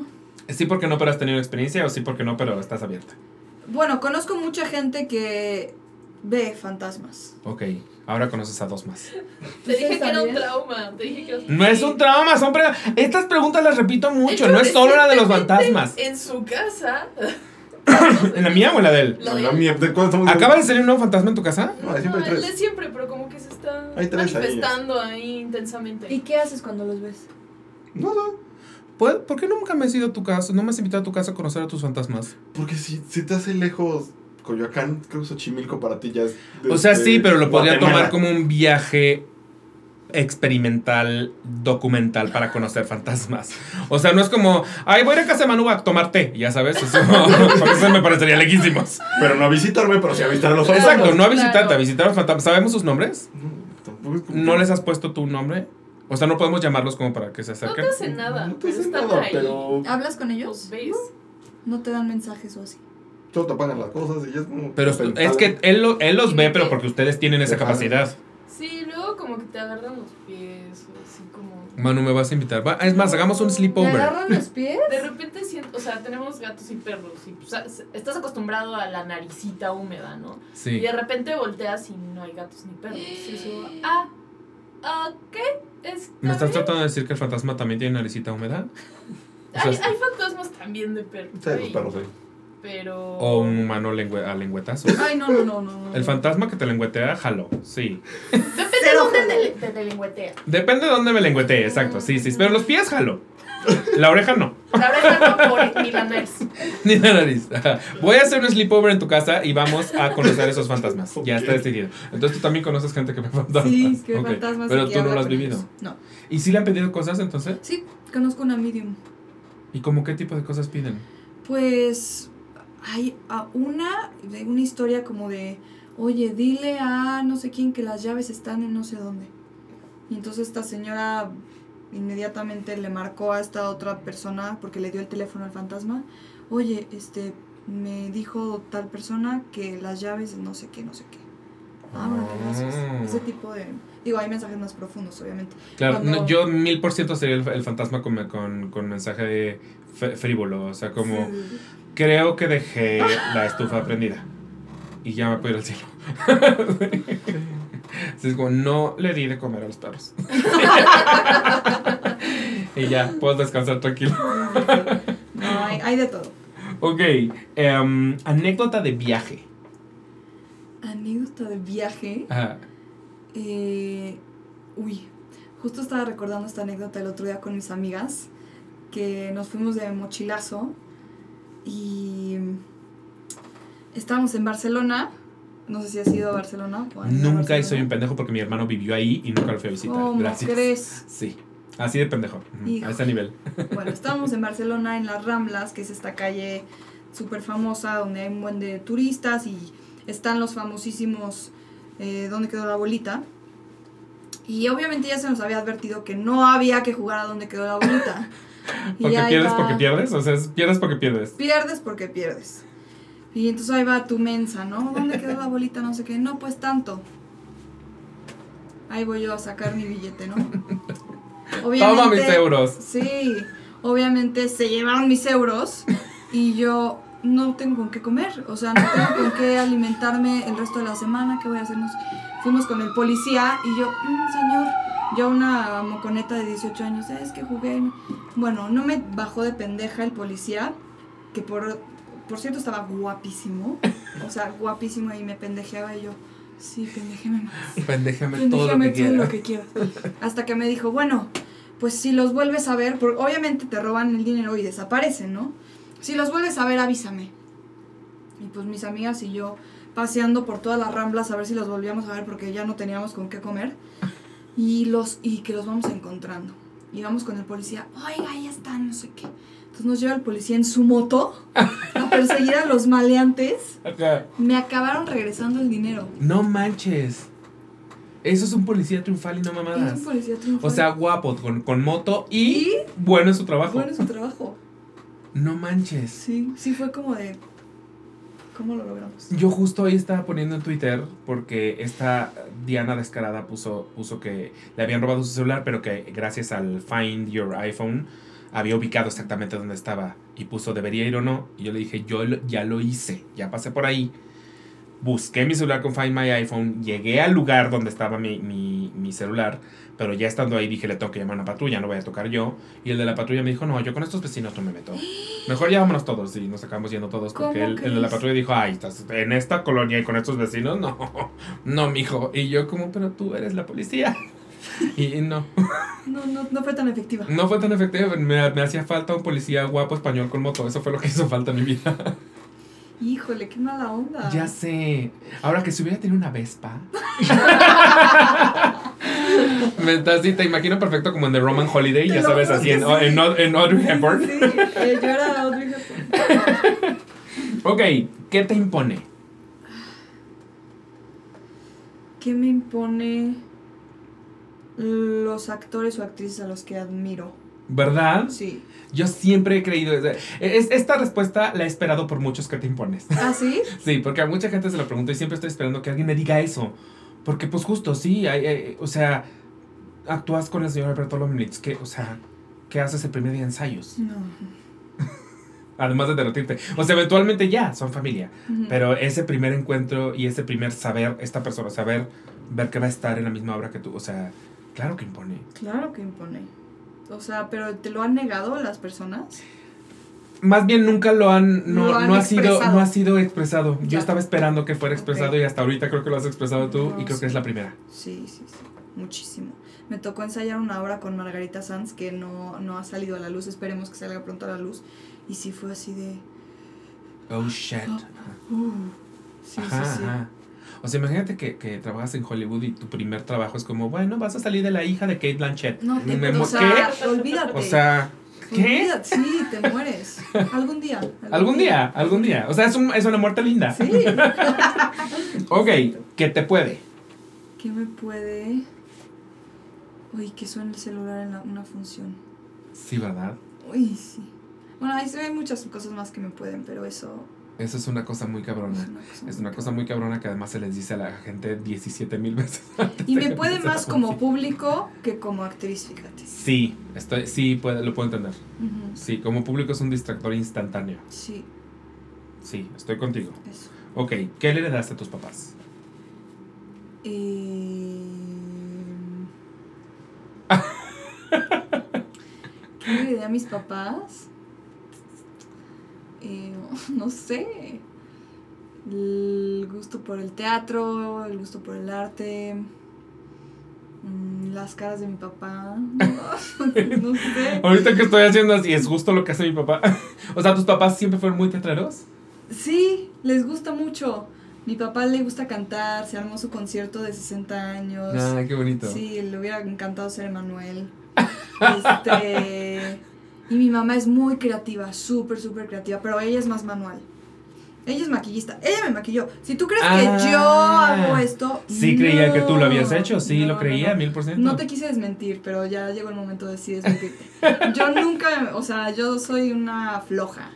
Sí, porque no, pero has tenido experiencia, o sí, porque no, pero estás abierta. Bueno, conozco mucha gente que ve fantasmas. Ok, ahora conoces a dos más. Te dije que era un trauma. Te dije que era- No es un trauma, son pre- Estas preguntas las repito mucho, hecho, no es solo la de los fantasmas. En su casa. ¿En la mía o en la de él? La de- La mía, ¿de ¿Acaba de salir un nuevo fantasma en tu casa? No, siempre No, el tres. de siempre, pero como que se está Hay tres ahí. manifestando ahí intensamente. ¿Y qué haces cuando los ves? No, no. ¿Por por qué nunca me has ido a tu casa? ¿No me has invitado a tu casa a conocer a tus fantasmas? Porque si, si te hace lejos Coyoacán, creo que Xochimilco para ti ya es. O sea, sí, pero lo podría Guatemala. tomar como un viaje experimental, documental para conocer fantasmas. O sea, no es como, ay, voy a ir a casa de Manu a tomar té, ya sabes. Eso, me parecería leguísimos. Pero no a visitarme, pero sí a visitar a los fantasmas. Exacto, no a Claro. visitarte, a visitar a los fantasmas. ¿Sabemos sus nombres? No, tampoco es como ¿No les has puesto tu nombre? O sea, no podemos llamarlos como para que se No acerquen. te hacen nada, No te hacen nada, ahí. pero ¿Hablas con Los ellos? ves. No te dan mensajes o así. solo te apagan las cosas y ya es como. Pero es que él, lo- él los ve, pero porque ustedes tienen esa capacidad. Sí, luego como que te agarran los pies o así como... Manu, me vas a invitar. Va, es más, hagamos un ¿Te sleepover. agarran los pies? De repente siento, o sea, tenemos gatos y perros y pues, estás acostumbrado a la naricita húmeda, ¿no? Y Sí. de repente volteas y no hay gatos ni perros. Y eso, ah, ok, está ¿Me estás bien. tratando de decir que el fantasma también tiene naricita húmeda? O sea, Hay, hay fantasmas también de perros. Sí, los perros, sí. Pero... O un humano lengüe- a lengüetazos. Ay, no, no, no, no. no. El fantasma que te lengüetea, jalo. Sí. Depende de dónde te, te, te lengüetea. Depende de dónde me lengüetee, exacto. Sí, sí. Pero los pies, jalo. La oreja no. La oreja no por ni la nariz. Ni la nariz. Ajá. Voy a hacer un sleepover en tu casa y vamos a conocer esos fantasmas. Ya está decidido. Entonces tú también conoces gente que ve fantasmas. Sí, que Ok. fantasmas. Pero tú no lo has vivido. ellos. No. ¿Y si le han pedido cosas entonces? Sí, conozco una medium. ¿Y como qué tipo de cosas piden? Pues hay a una de una historia como de, oye, dile a no sé quién que las llaves están en no sé dónde. Y entonces esta señora inmediatamente le marcó a esta otra persona porque le dio el teléfono al fantasma. Oye, este, me dijo tal persona que las llaves no sé qué, no sé qué. Ah, bueno, gracias. Oh. Ese tipo de... Digo, hay mensajes más profundos, obviamente. Claro, Cuando- no, yo mil por ciento sería el, el fantasma con, con, con mensaje frívolo. O sea, como Sí. Creo que dejé la estufa prendida y ya me puedo ir al cielo. Así es como, no le di de comer a los perros. y ya, puedo descansar tranquilo. No, hay, hay de todo. Ok, em, anécdota de viaje. Anécdota de viaje. Ajá. Eh, uy, justo estaba recordando esta anécdota el otro día con mis amigas, que nos fuimos de mochilazo y estábamos en Barcelona. No sé si has ido a Barcelona. o han ido a Nunca Barcelona. soy un pendejo porque mi hermano vivió ahí y nunca lo fui a visitar. ¿Cómo Gracias. crees? Sí, así de pendejo. A ese nivel. Bueno, estábamos en Barcelona, en las Ramblas, que es esta calle súper famosa donde hay un buen de turistas y están los famosísimos eh, ¿Dónde quedó la bolita? Y obviamente ya se nos había advertido que no había que jugar a ¿Dónde quedó la bolita? Porque pierdes va- porque pierdes. O sea, es pierdes porque pierdes. Pierdes porque pierdes. Y entonces ahí va tu mensa, ¿no? ¿Dónde quedó la bolita? No sé qué. No, pues tanto. Ahí voy yo a sacar mi billete, ¿no? Toma mis euros. Sí, obviamente se llevaron mis euros y yo no tengo con qué comer, o sea, no tengo con qué alimentarme el resto de la semana, ¿qué voy a hacernos? Fuimos con el policía y yo, "Mm, señor, yo una moconeta de 18 años, es que jugué. Bueno, no me bajó de pendeja el policía, que por, por cierto estaba guapísimo, o sea, guapísimo y me pendejeaba y yo, sí, pendejeme más. Pendéjame Pendéjame todo lo que quieras. Hasta que me dijo, bueno, pues si los vuelves a ver, porque obviamente te roban el dinero y desaparecen, ¿no? Si los vuelves a ver, avísame. Y pues mis amigas y yo paseando por todas las ramblas a ver si los volvíamos a ver porque ya no teníamos con qué comer. Y, los, y que los vamos encontrando. Y vamos con el policía, oiga, ahí están, no sé qué. Entonces nos lleva el policía en su moto a perseguir a los maleantes. Ajá. Me acabaron regresando el dinero. No manches. Eso es un policía triunfal y no Es mamadas. un policía triunfal. O sea, guapo, con, con moto y, Y bueno en su trabajo. Bueno, es su trabajo. No manches. Sí, sí fue como de. ¿Cómo lo logramos? Yo justo hoy estaba poniendo en Twitter porque esta Diana Descarada puso, puso que le habían robado su celular, pero que gracias al Find Your iPhone había ubicado exactamente dónde estaba y puso debería ir o no. Y yo le dije, yo ya lo hice, ya pasé por ahí. Busqué mi celular con Find My iPhone, llegué al lugar donde estaba mi, mi, mi celular, pero ya estando ahí dije, le tengo que llamar a una patrulla, no voy a tocar yo. Y el de la patrulla me dijo, no, yo con estos vecinos no me meto. Mejor ya vámonos todos. Y nos acabamos yendo todos porque ¿Cómo el, el de la patrulla dijo, ay, estás en esta colonia y con estos vecinos, no, no, mijo. Y yo como, pero tú eres la policía. Y no, No, no, no fue tan efectiva. no fue tan efectivo. Me, me hacía falta un policía guapo español con moto. Eso fue lo que hizo falta en mi vida. Híjole, qué mala onda. Ya sé. Ahora que si hubiera tenido una Vespa. me, así, te imagino perfecto como en The Roman Holiday, Te ya sabes, así que en, sí. en, en Audrey Hepburn. Sí, eh, yo era Audrey Hepburn. Ok, ¿qué te impone? ¿Qué me impone? los actores o actrices a los que admiro. ¿Verdad? Sí. Yo siempre he creído. es- esta respuesta la he esperado por muchos que te impones. ¿Ah, sí? Sí, porque a mucha gente se lo pregunto y siempre estoy esperando que alguien me diga eso. Porque, pues, justo, sí, hay- hay- o sea, actúas con el señor Alberto Lomnitz, que, o sea, ¿qué haces el primer día de ensayos? No. Además de derretirte. O sea, eventualmente ya, son familia. Pero ese primer encuentro y ese primer saber, esta persona, saber, ver que va a estar en la misma obra que tú, o sea, claro que impone. Claro que impone. O sea, pero ¿te lo han negado las personas? Más bien nunca lo han, no, Lo han no ha sido, no ha sido expresado. Yo estaba esperando que fuera expresado y hasta ahorita creo que lo has expresado tú No, y creo sí. que es la primera. Sí, sí, sí. Muchísimo. Me tocó ensayar una obra con Margarita Sanz que no, no ha salido a la luz. Esperemos que salga pronto a la luz. Y sí fue así de. Oh shit. Uh, sí, Ajá, sí, sí. ajá. O sea, imagínate que, que trabajas en Hollywood y tu primer trabajo es como, bueno, vas a salir de la hija de Kate Blanchett. No, te, Me o sea, ¿Qué? olvídate. O sea, ¿qué? Sí, te mueres. Algún día. Algún día, algún día. O sea, es, un- es una muerte linda. Sí. Ok, que te puede. ¿Qué me puede.? Uy, que suene el celular en la- una función. Sí, ¿verdad? Uy, sí. Bueno, hay, hay muchas cosas más que me pueden, pero eso Eso es una cosa muy cabrona. Es una cosa muy cabrona que además se les dice a la gente 17 mil veces. antes Y me puede más como público que como actriz, fíjate. Sí, estoy, sí, puede, lo puedo entender. Sí, como público es un distractor instantáneo. Sí, Sí, estoy contigo. eso. Ok, ¿qué le heredaste a tus papás? Eh... ¿Qué le heredé a mis papás? Eh, no sé. El gusto por el teatro, el gusto por el arte, mm, las caras de mi papá. No, sé. Ahorita que estoy haciendo así, es justo lo que hace mi papá. o sea, ¿tus papás siempre fueron muy teatreros? Sí, les gusta mucho. Mi papá le gusta cantar, se armó su concierto de 60 años. Ah, qué bonito. Sí, le hubiera encantado ser Emanuel. Este, y mi mamá es muy creativa, súper, súper creativa, pero ella es más manual. Ella es maquillista, ella me maquilló. Si tú crees Ah. que yo hago esto... Sí, creía que tú lo habías hecho, sí, no, lo creía, no. mil por ciento. No te quise desmentir, pero ya llegó el momento de sí desmentirte. Yo nunca, o sea, yo soy una floja.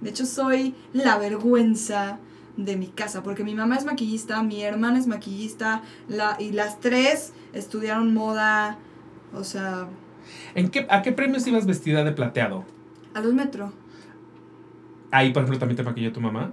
De hecho, soy la vergüenza de mi casa, porque mi mamá es maquillista, mi hermana es maquillista, la, y las tres estudiaron moda, o sea, ¿En qué, ¿A qué premios ibas vestida de plateado? a los metro. Ahí, por ejemplo, también te maquilló tu mamá.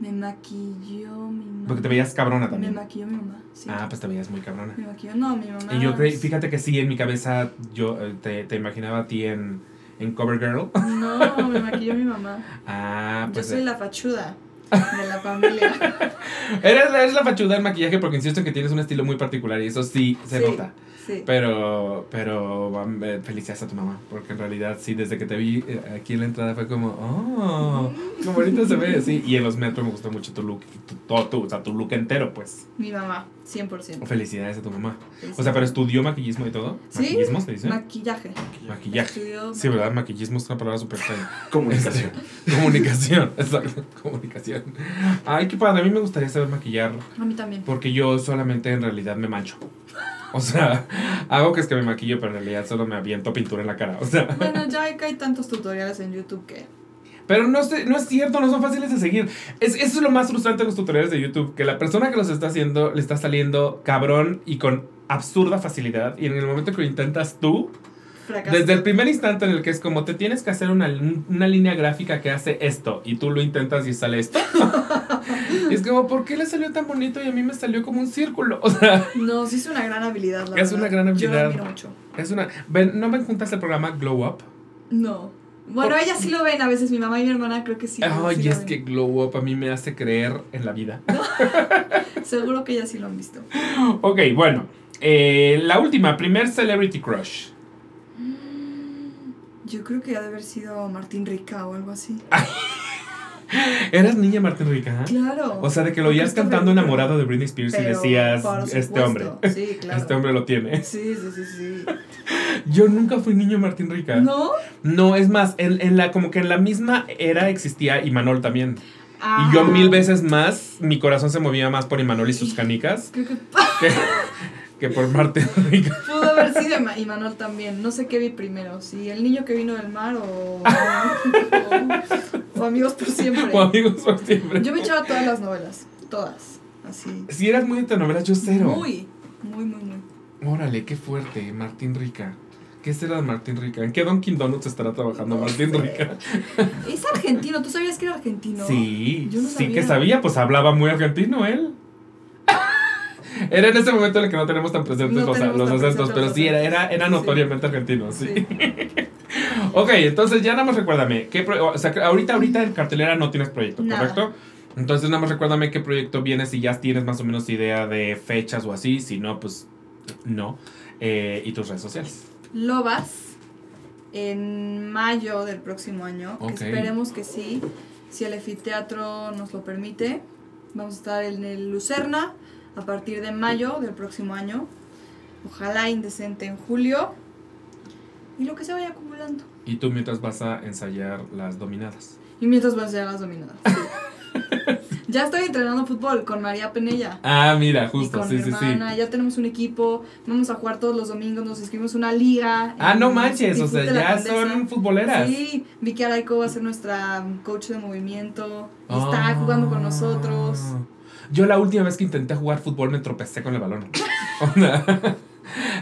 Me maquilló mi mamá. Porque te veías cabrona Me también. maquilló mi mamá, sí. Ah, pues te veías muy cabrona. Me maquilló, no, mi mamá. Y yo creí, fíjate que sí, en mi cabeza yo eh, te, te imaginaba a ti en, en CoverGirl. No, me maquilló mi mamá. Ah, Yo pues soy eh, la fachuda de la familia. eres, eres la fachuda del maquillaje porque insisto en que tienes un estilo muy particular y eso sí se Sí. nota. Sí. Pero, pero eh, felicidades a tu mamá, porque en realidad sí, desde que te vi eh, aquí en la entrada fue como, oh, qué bonito se ve, sí. Y en los metros me gustó mucho tu look, tu, todo tu, o sea, tu look entero, pues. Mi mamá, 100%. Felicidades a tu mamá. O sea, pero estudió maquillismo y todo. Sí. ¿Maquillismo se dice? Maquillaje. Maquillaje. Estudió Sí, ¿verdad? Maquillismo es una palabra súper extraña. Comunicación. Comunicación, exacto, comunicación. Ay, qué padre, a mí me gustaría saber maquillar A mí también. porque yo solamente en realidad me mancho. O sea, hago que es que me maquillo, pero en realidad solo me aviento pintura en la cara. O sea, Bueno, ya hay, que hay tantos tutoriales en YouTube que. pero no, sé, no es cierto, no son fáciles de seguir. Es, eso es lo más frustrante de los tutoriales de YouTube, que la persona que los está haciendo le está saliendo cabrón y con absurda facilidad. Y en el momento que lo intentas tú, Fracaso. desde el primer instante en el que es como te tienes que hacer una, una línea gráfica que hace esto y tú lo intentas y sale esto. y es como, ¿por qué le salió tan bonito y a mí me salió como un círculo? O sea, No, sí es una gran habilidad, la Es verdad. una gran Yo habilidad. lo admiro mucho. es una... Ven, ¿No me juntas el programa Glow Up? No. Bueno, ellas sí lo ven a veces, mi mamá y mi hermana creo que sí. Ay, sí lo es ven. que Glow Up a mí me hace creer en la vida. Seguro que ellas sí lo han visto. ok, bueno. eh, la última, primer Celebrity Crush. Yo creo que ha de haber sido Martín Rica o algo así. ¿Eras niña Martín Rica? Claro. O sea, de que lo oías cantando enamorado de Britney Spears y decías, este hombre, Sí, claro. este hombre lo tiene. Sí, sí, sí, sí. Yo nunca fui niño Martín Rica. ¿No? No, es más, en, en la, como que en la misma era existía Imanol también. Ah. Y yo mil veces más, mi corazón se movía más por Imanol y sus canicas. Creo que. que- que por Martín Rica. Pudo haber sido y Manuel también. No sé qué vi primero, si el niño que vino del mar o, o, o amigos por siempre. O amigos por siempre. Yo me echaba todas las novelas, todas, así. Si eras muy de telenovelas, yo cero. Muy, muy, muy, muy. Órale, qué fuerte, Martín Rica. ¿Qué será de Martín Rica? ¿En qué Dunkin' Donuts estará trabajando No Martín sé. Rica? Es argentino, ¿tú sabías que era argentino? Sí, Yo no sí que sabía. sabía, pues hablaba muy argentino él. Era en ese momento en el que no tenemos tan presentes No los, los tan presentes pero los sí, era, era, era Sí. notoriamente argentino, sí. Sí. Ok, entonces ya nada más recuérdame, ¿qué o sea, ahorita, ahorita en cartelera no tienes proyecto, Nada. ¿correcto? Entonces nada más recuérdame qué proyecto vienes, si ya tienes más o menos idea de fechas o así, si no, pues no. Eh, y tus redes sociales. Lobas en mayo del próximo año. que Ok. esperemos que sí. Si el Efiteatro nos lo permite. Vamos a estar en el Lucerna a partir de mayo del próximo año. Ojalá indecente en julio. Y lo que se vaya acumulando. Y tú mientras vas a ensayar las dominadas. Y mientras van a ser las dominadas. sí. ya estoy entrenando fútbol con María Penella. Ah, mira, Y justo, con sí, mi sí, sí. hermana, ya tenemos un equipo, vamos a jugar todos los domingos, nos inscribimos en una liga. Ah, no manches, o sea, ya son futboleras. Sí, Vicky Araico va a ser nuestra coach de movimiento. Ah. Está jugando con nosotros. Yo la última vez que intenté jugar fútbol me tropecé con el balón.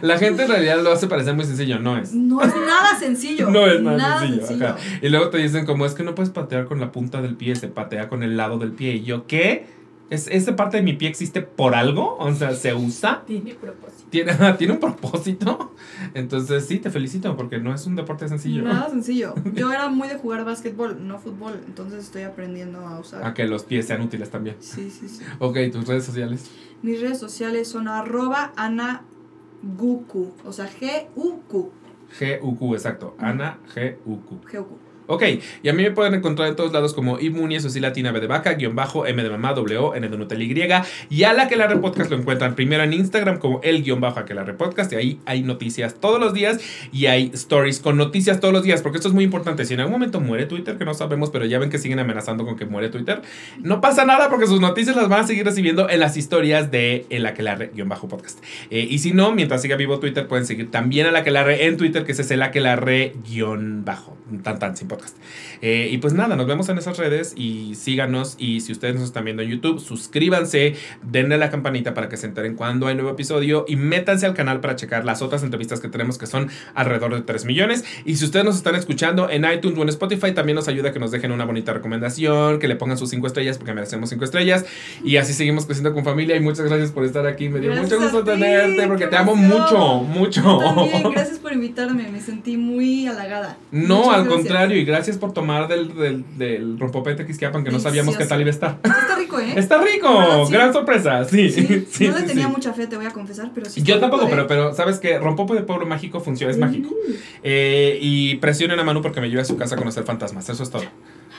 La gente en realidad lo hace parecer muy sencillo, no es. No es nada sencillo. No es nada, sencillo. sencillo. ajá. Y luego te dicen como es que no puedes patear con la punta del pie, se patea con el lado del pie. Y yo, ¿qué? ¿Es, ¿Esa parte de mi pie existe por algo? O sea, ¿se usa? Tiene propósito. ¿Tiene, ¿Tiene un propósito? Entonces sí, te felicito porque no es un deporte sencillo. Nada sencillo. Yo era muy de jugar básquetbol, no fútbol. Entonces estoy aprendiendo a usar. A que los pies sean útiles también. Sí, sí, sí. Ok, tus redes sociales. Mis redes sociales son arroba anaguku. O sea, G-U-Q. G-U-Q, exacto. Ana G-U-Q. G-U-Q. Ok, y a mí me pueden encontrar en todos lados como Ibmuni, eso sí, latina B de vaca, guion bajo, M de mamá, W, O, N de Nutella Y. Y a la que la repodcast lo encuentran primero en Instagram como el guion bajo a que la repodcast. Y ahí hay noticias todos los días y hay stories con noticias todos los días. Porque esto es muy importante. Si en algún momento muere Twitter, que no sabemos, pero ya ven que siguen amenazando con que muere Twitter, no pasa nada porque sus noticias las van a seguir recibiendo en las historias de el aquelarre guion bajo podcast. Eh, y si no, mientras siga vivo Twitter, pueden seguir también a la aquelarre en Twitter, que es el aquelarre guion bajo. Tan tan sin podcast. Eh, y pues nada, nos vemos en esas redes y síganos. Y si ustedes nos están viendo en YouTube, suscríbanse, denle a la campanita para que se enteren cuando hay nuevo episodio y métanse al canal para checar las otras entrevistas que tenemos que son alrededor de 3 millones. Y si ustedes nos están escuchando en iTunes o en Spotify, también nos ayuda a que nos dejen una bonita recomendación, que le pongan sus 5 estrellas porque merecemos 5 estrellas. Y así seguimos creciendo con familia. Y muchas gracias por estar aquí. Me dio Gracias mucho gusto tenerte porque te amo mucho, mucho. También, gracias por invitarme, me sentí muy halagada. No, al gracias. contrario, y gracias por tomar del, del, del rompopete Quisquiapan que no sabíamos qué tal iba a estar. Está rico, ¿eh? ¡Está rico! Sí. ¡Gran sorpresa! Sí, Sí, sí, no le tenía mucha fe, te voy a confesar, pero sí. Yo tampoco, pero, ¿eh? pero ¿sabes qué? Rompope de Pueblo Mágico funciona, es mágico. Eh, y presionen a Manu porque me lleve a su casa a conocer fantasmas. Eso es todo.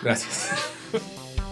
Gracias.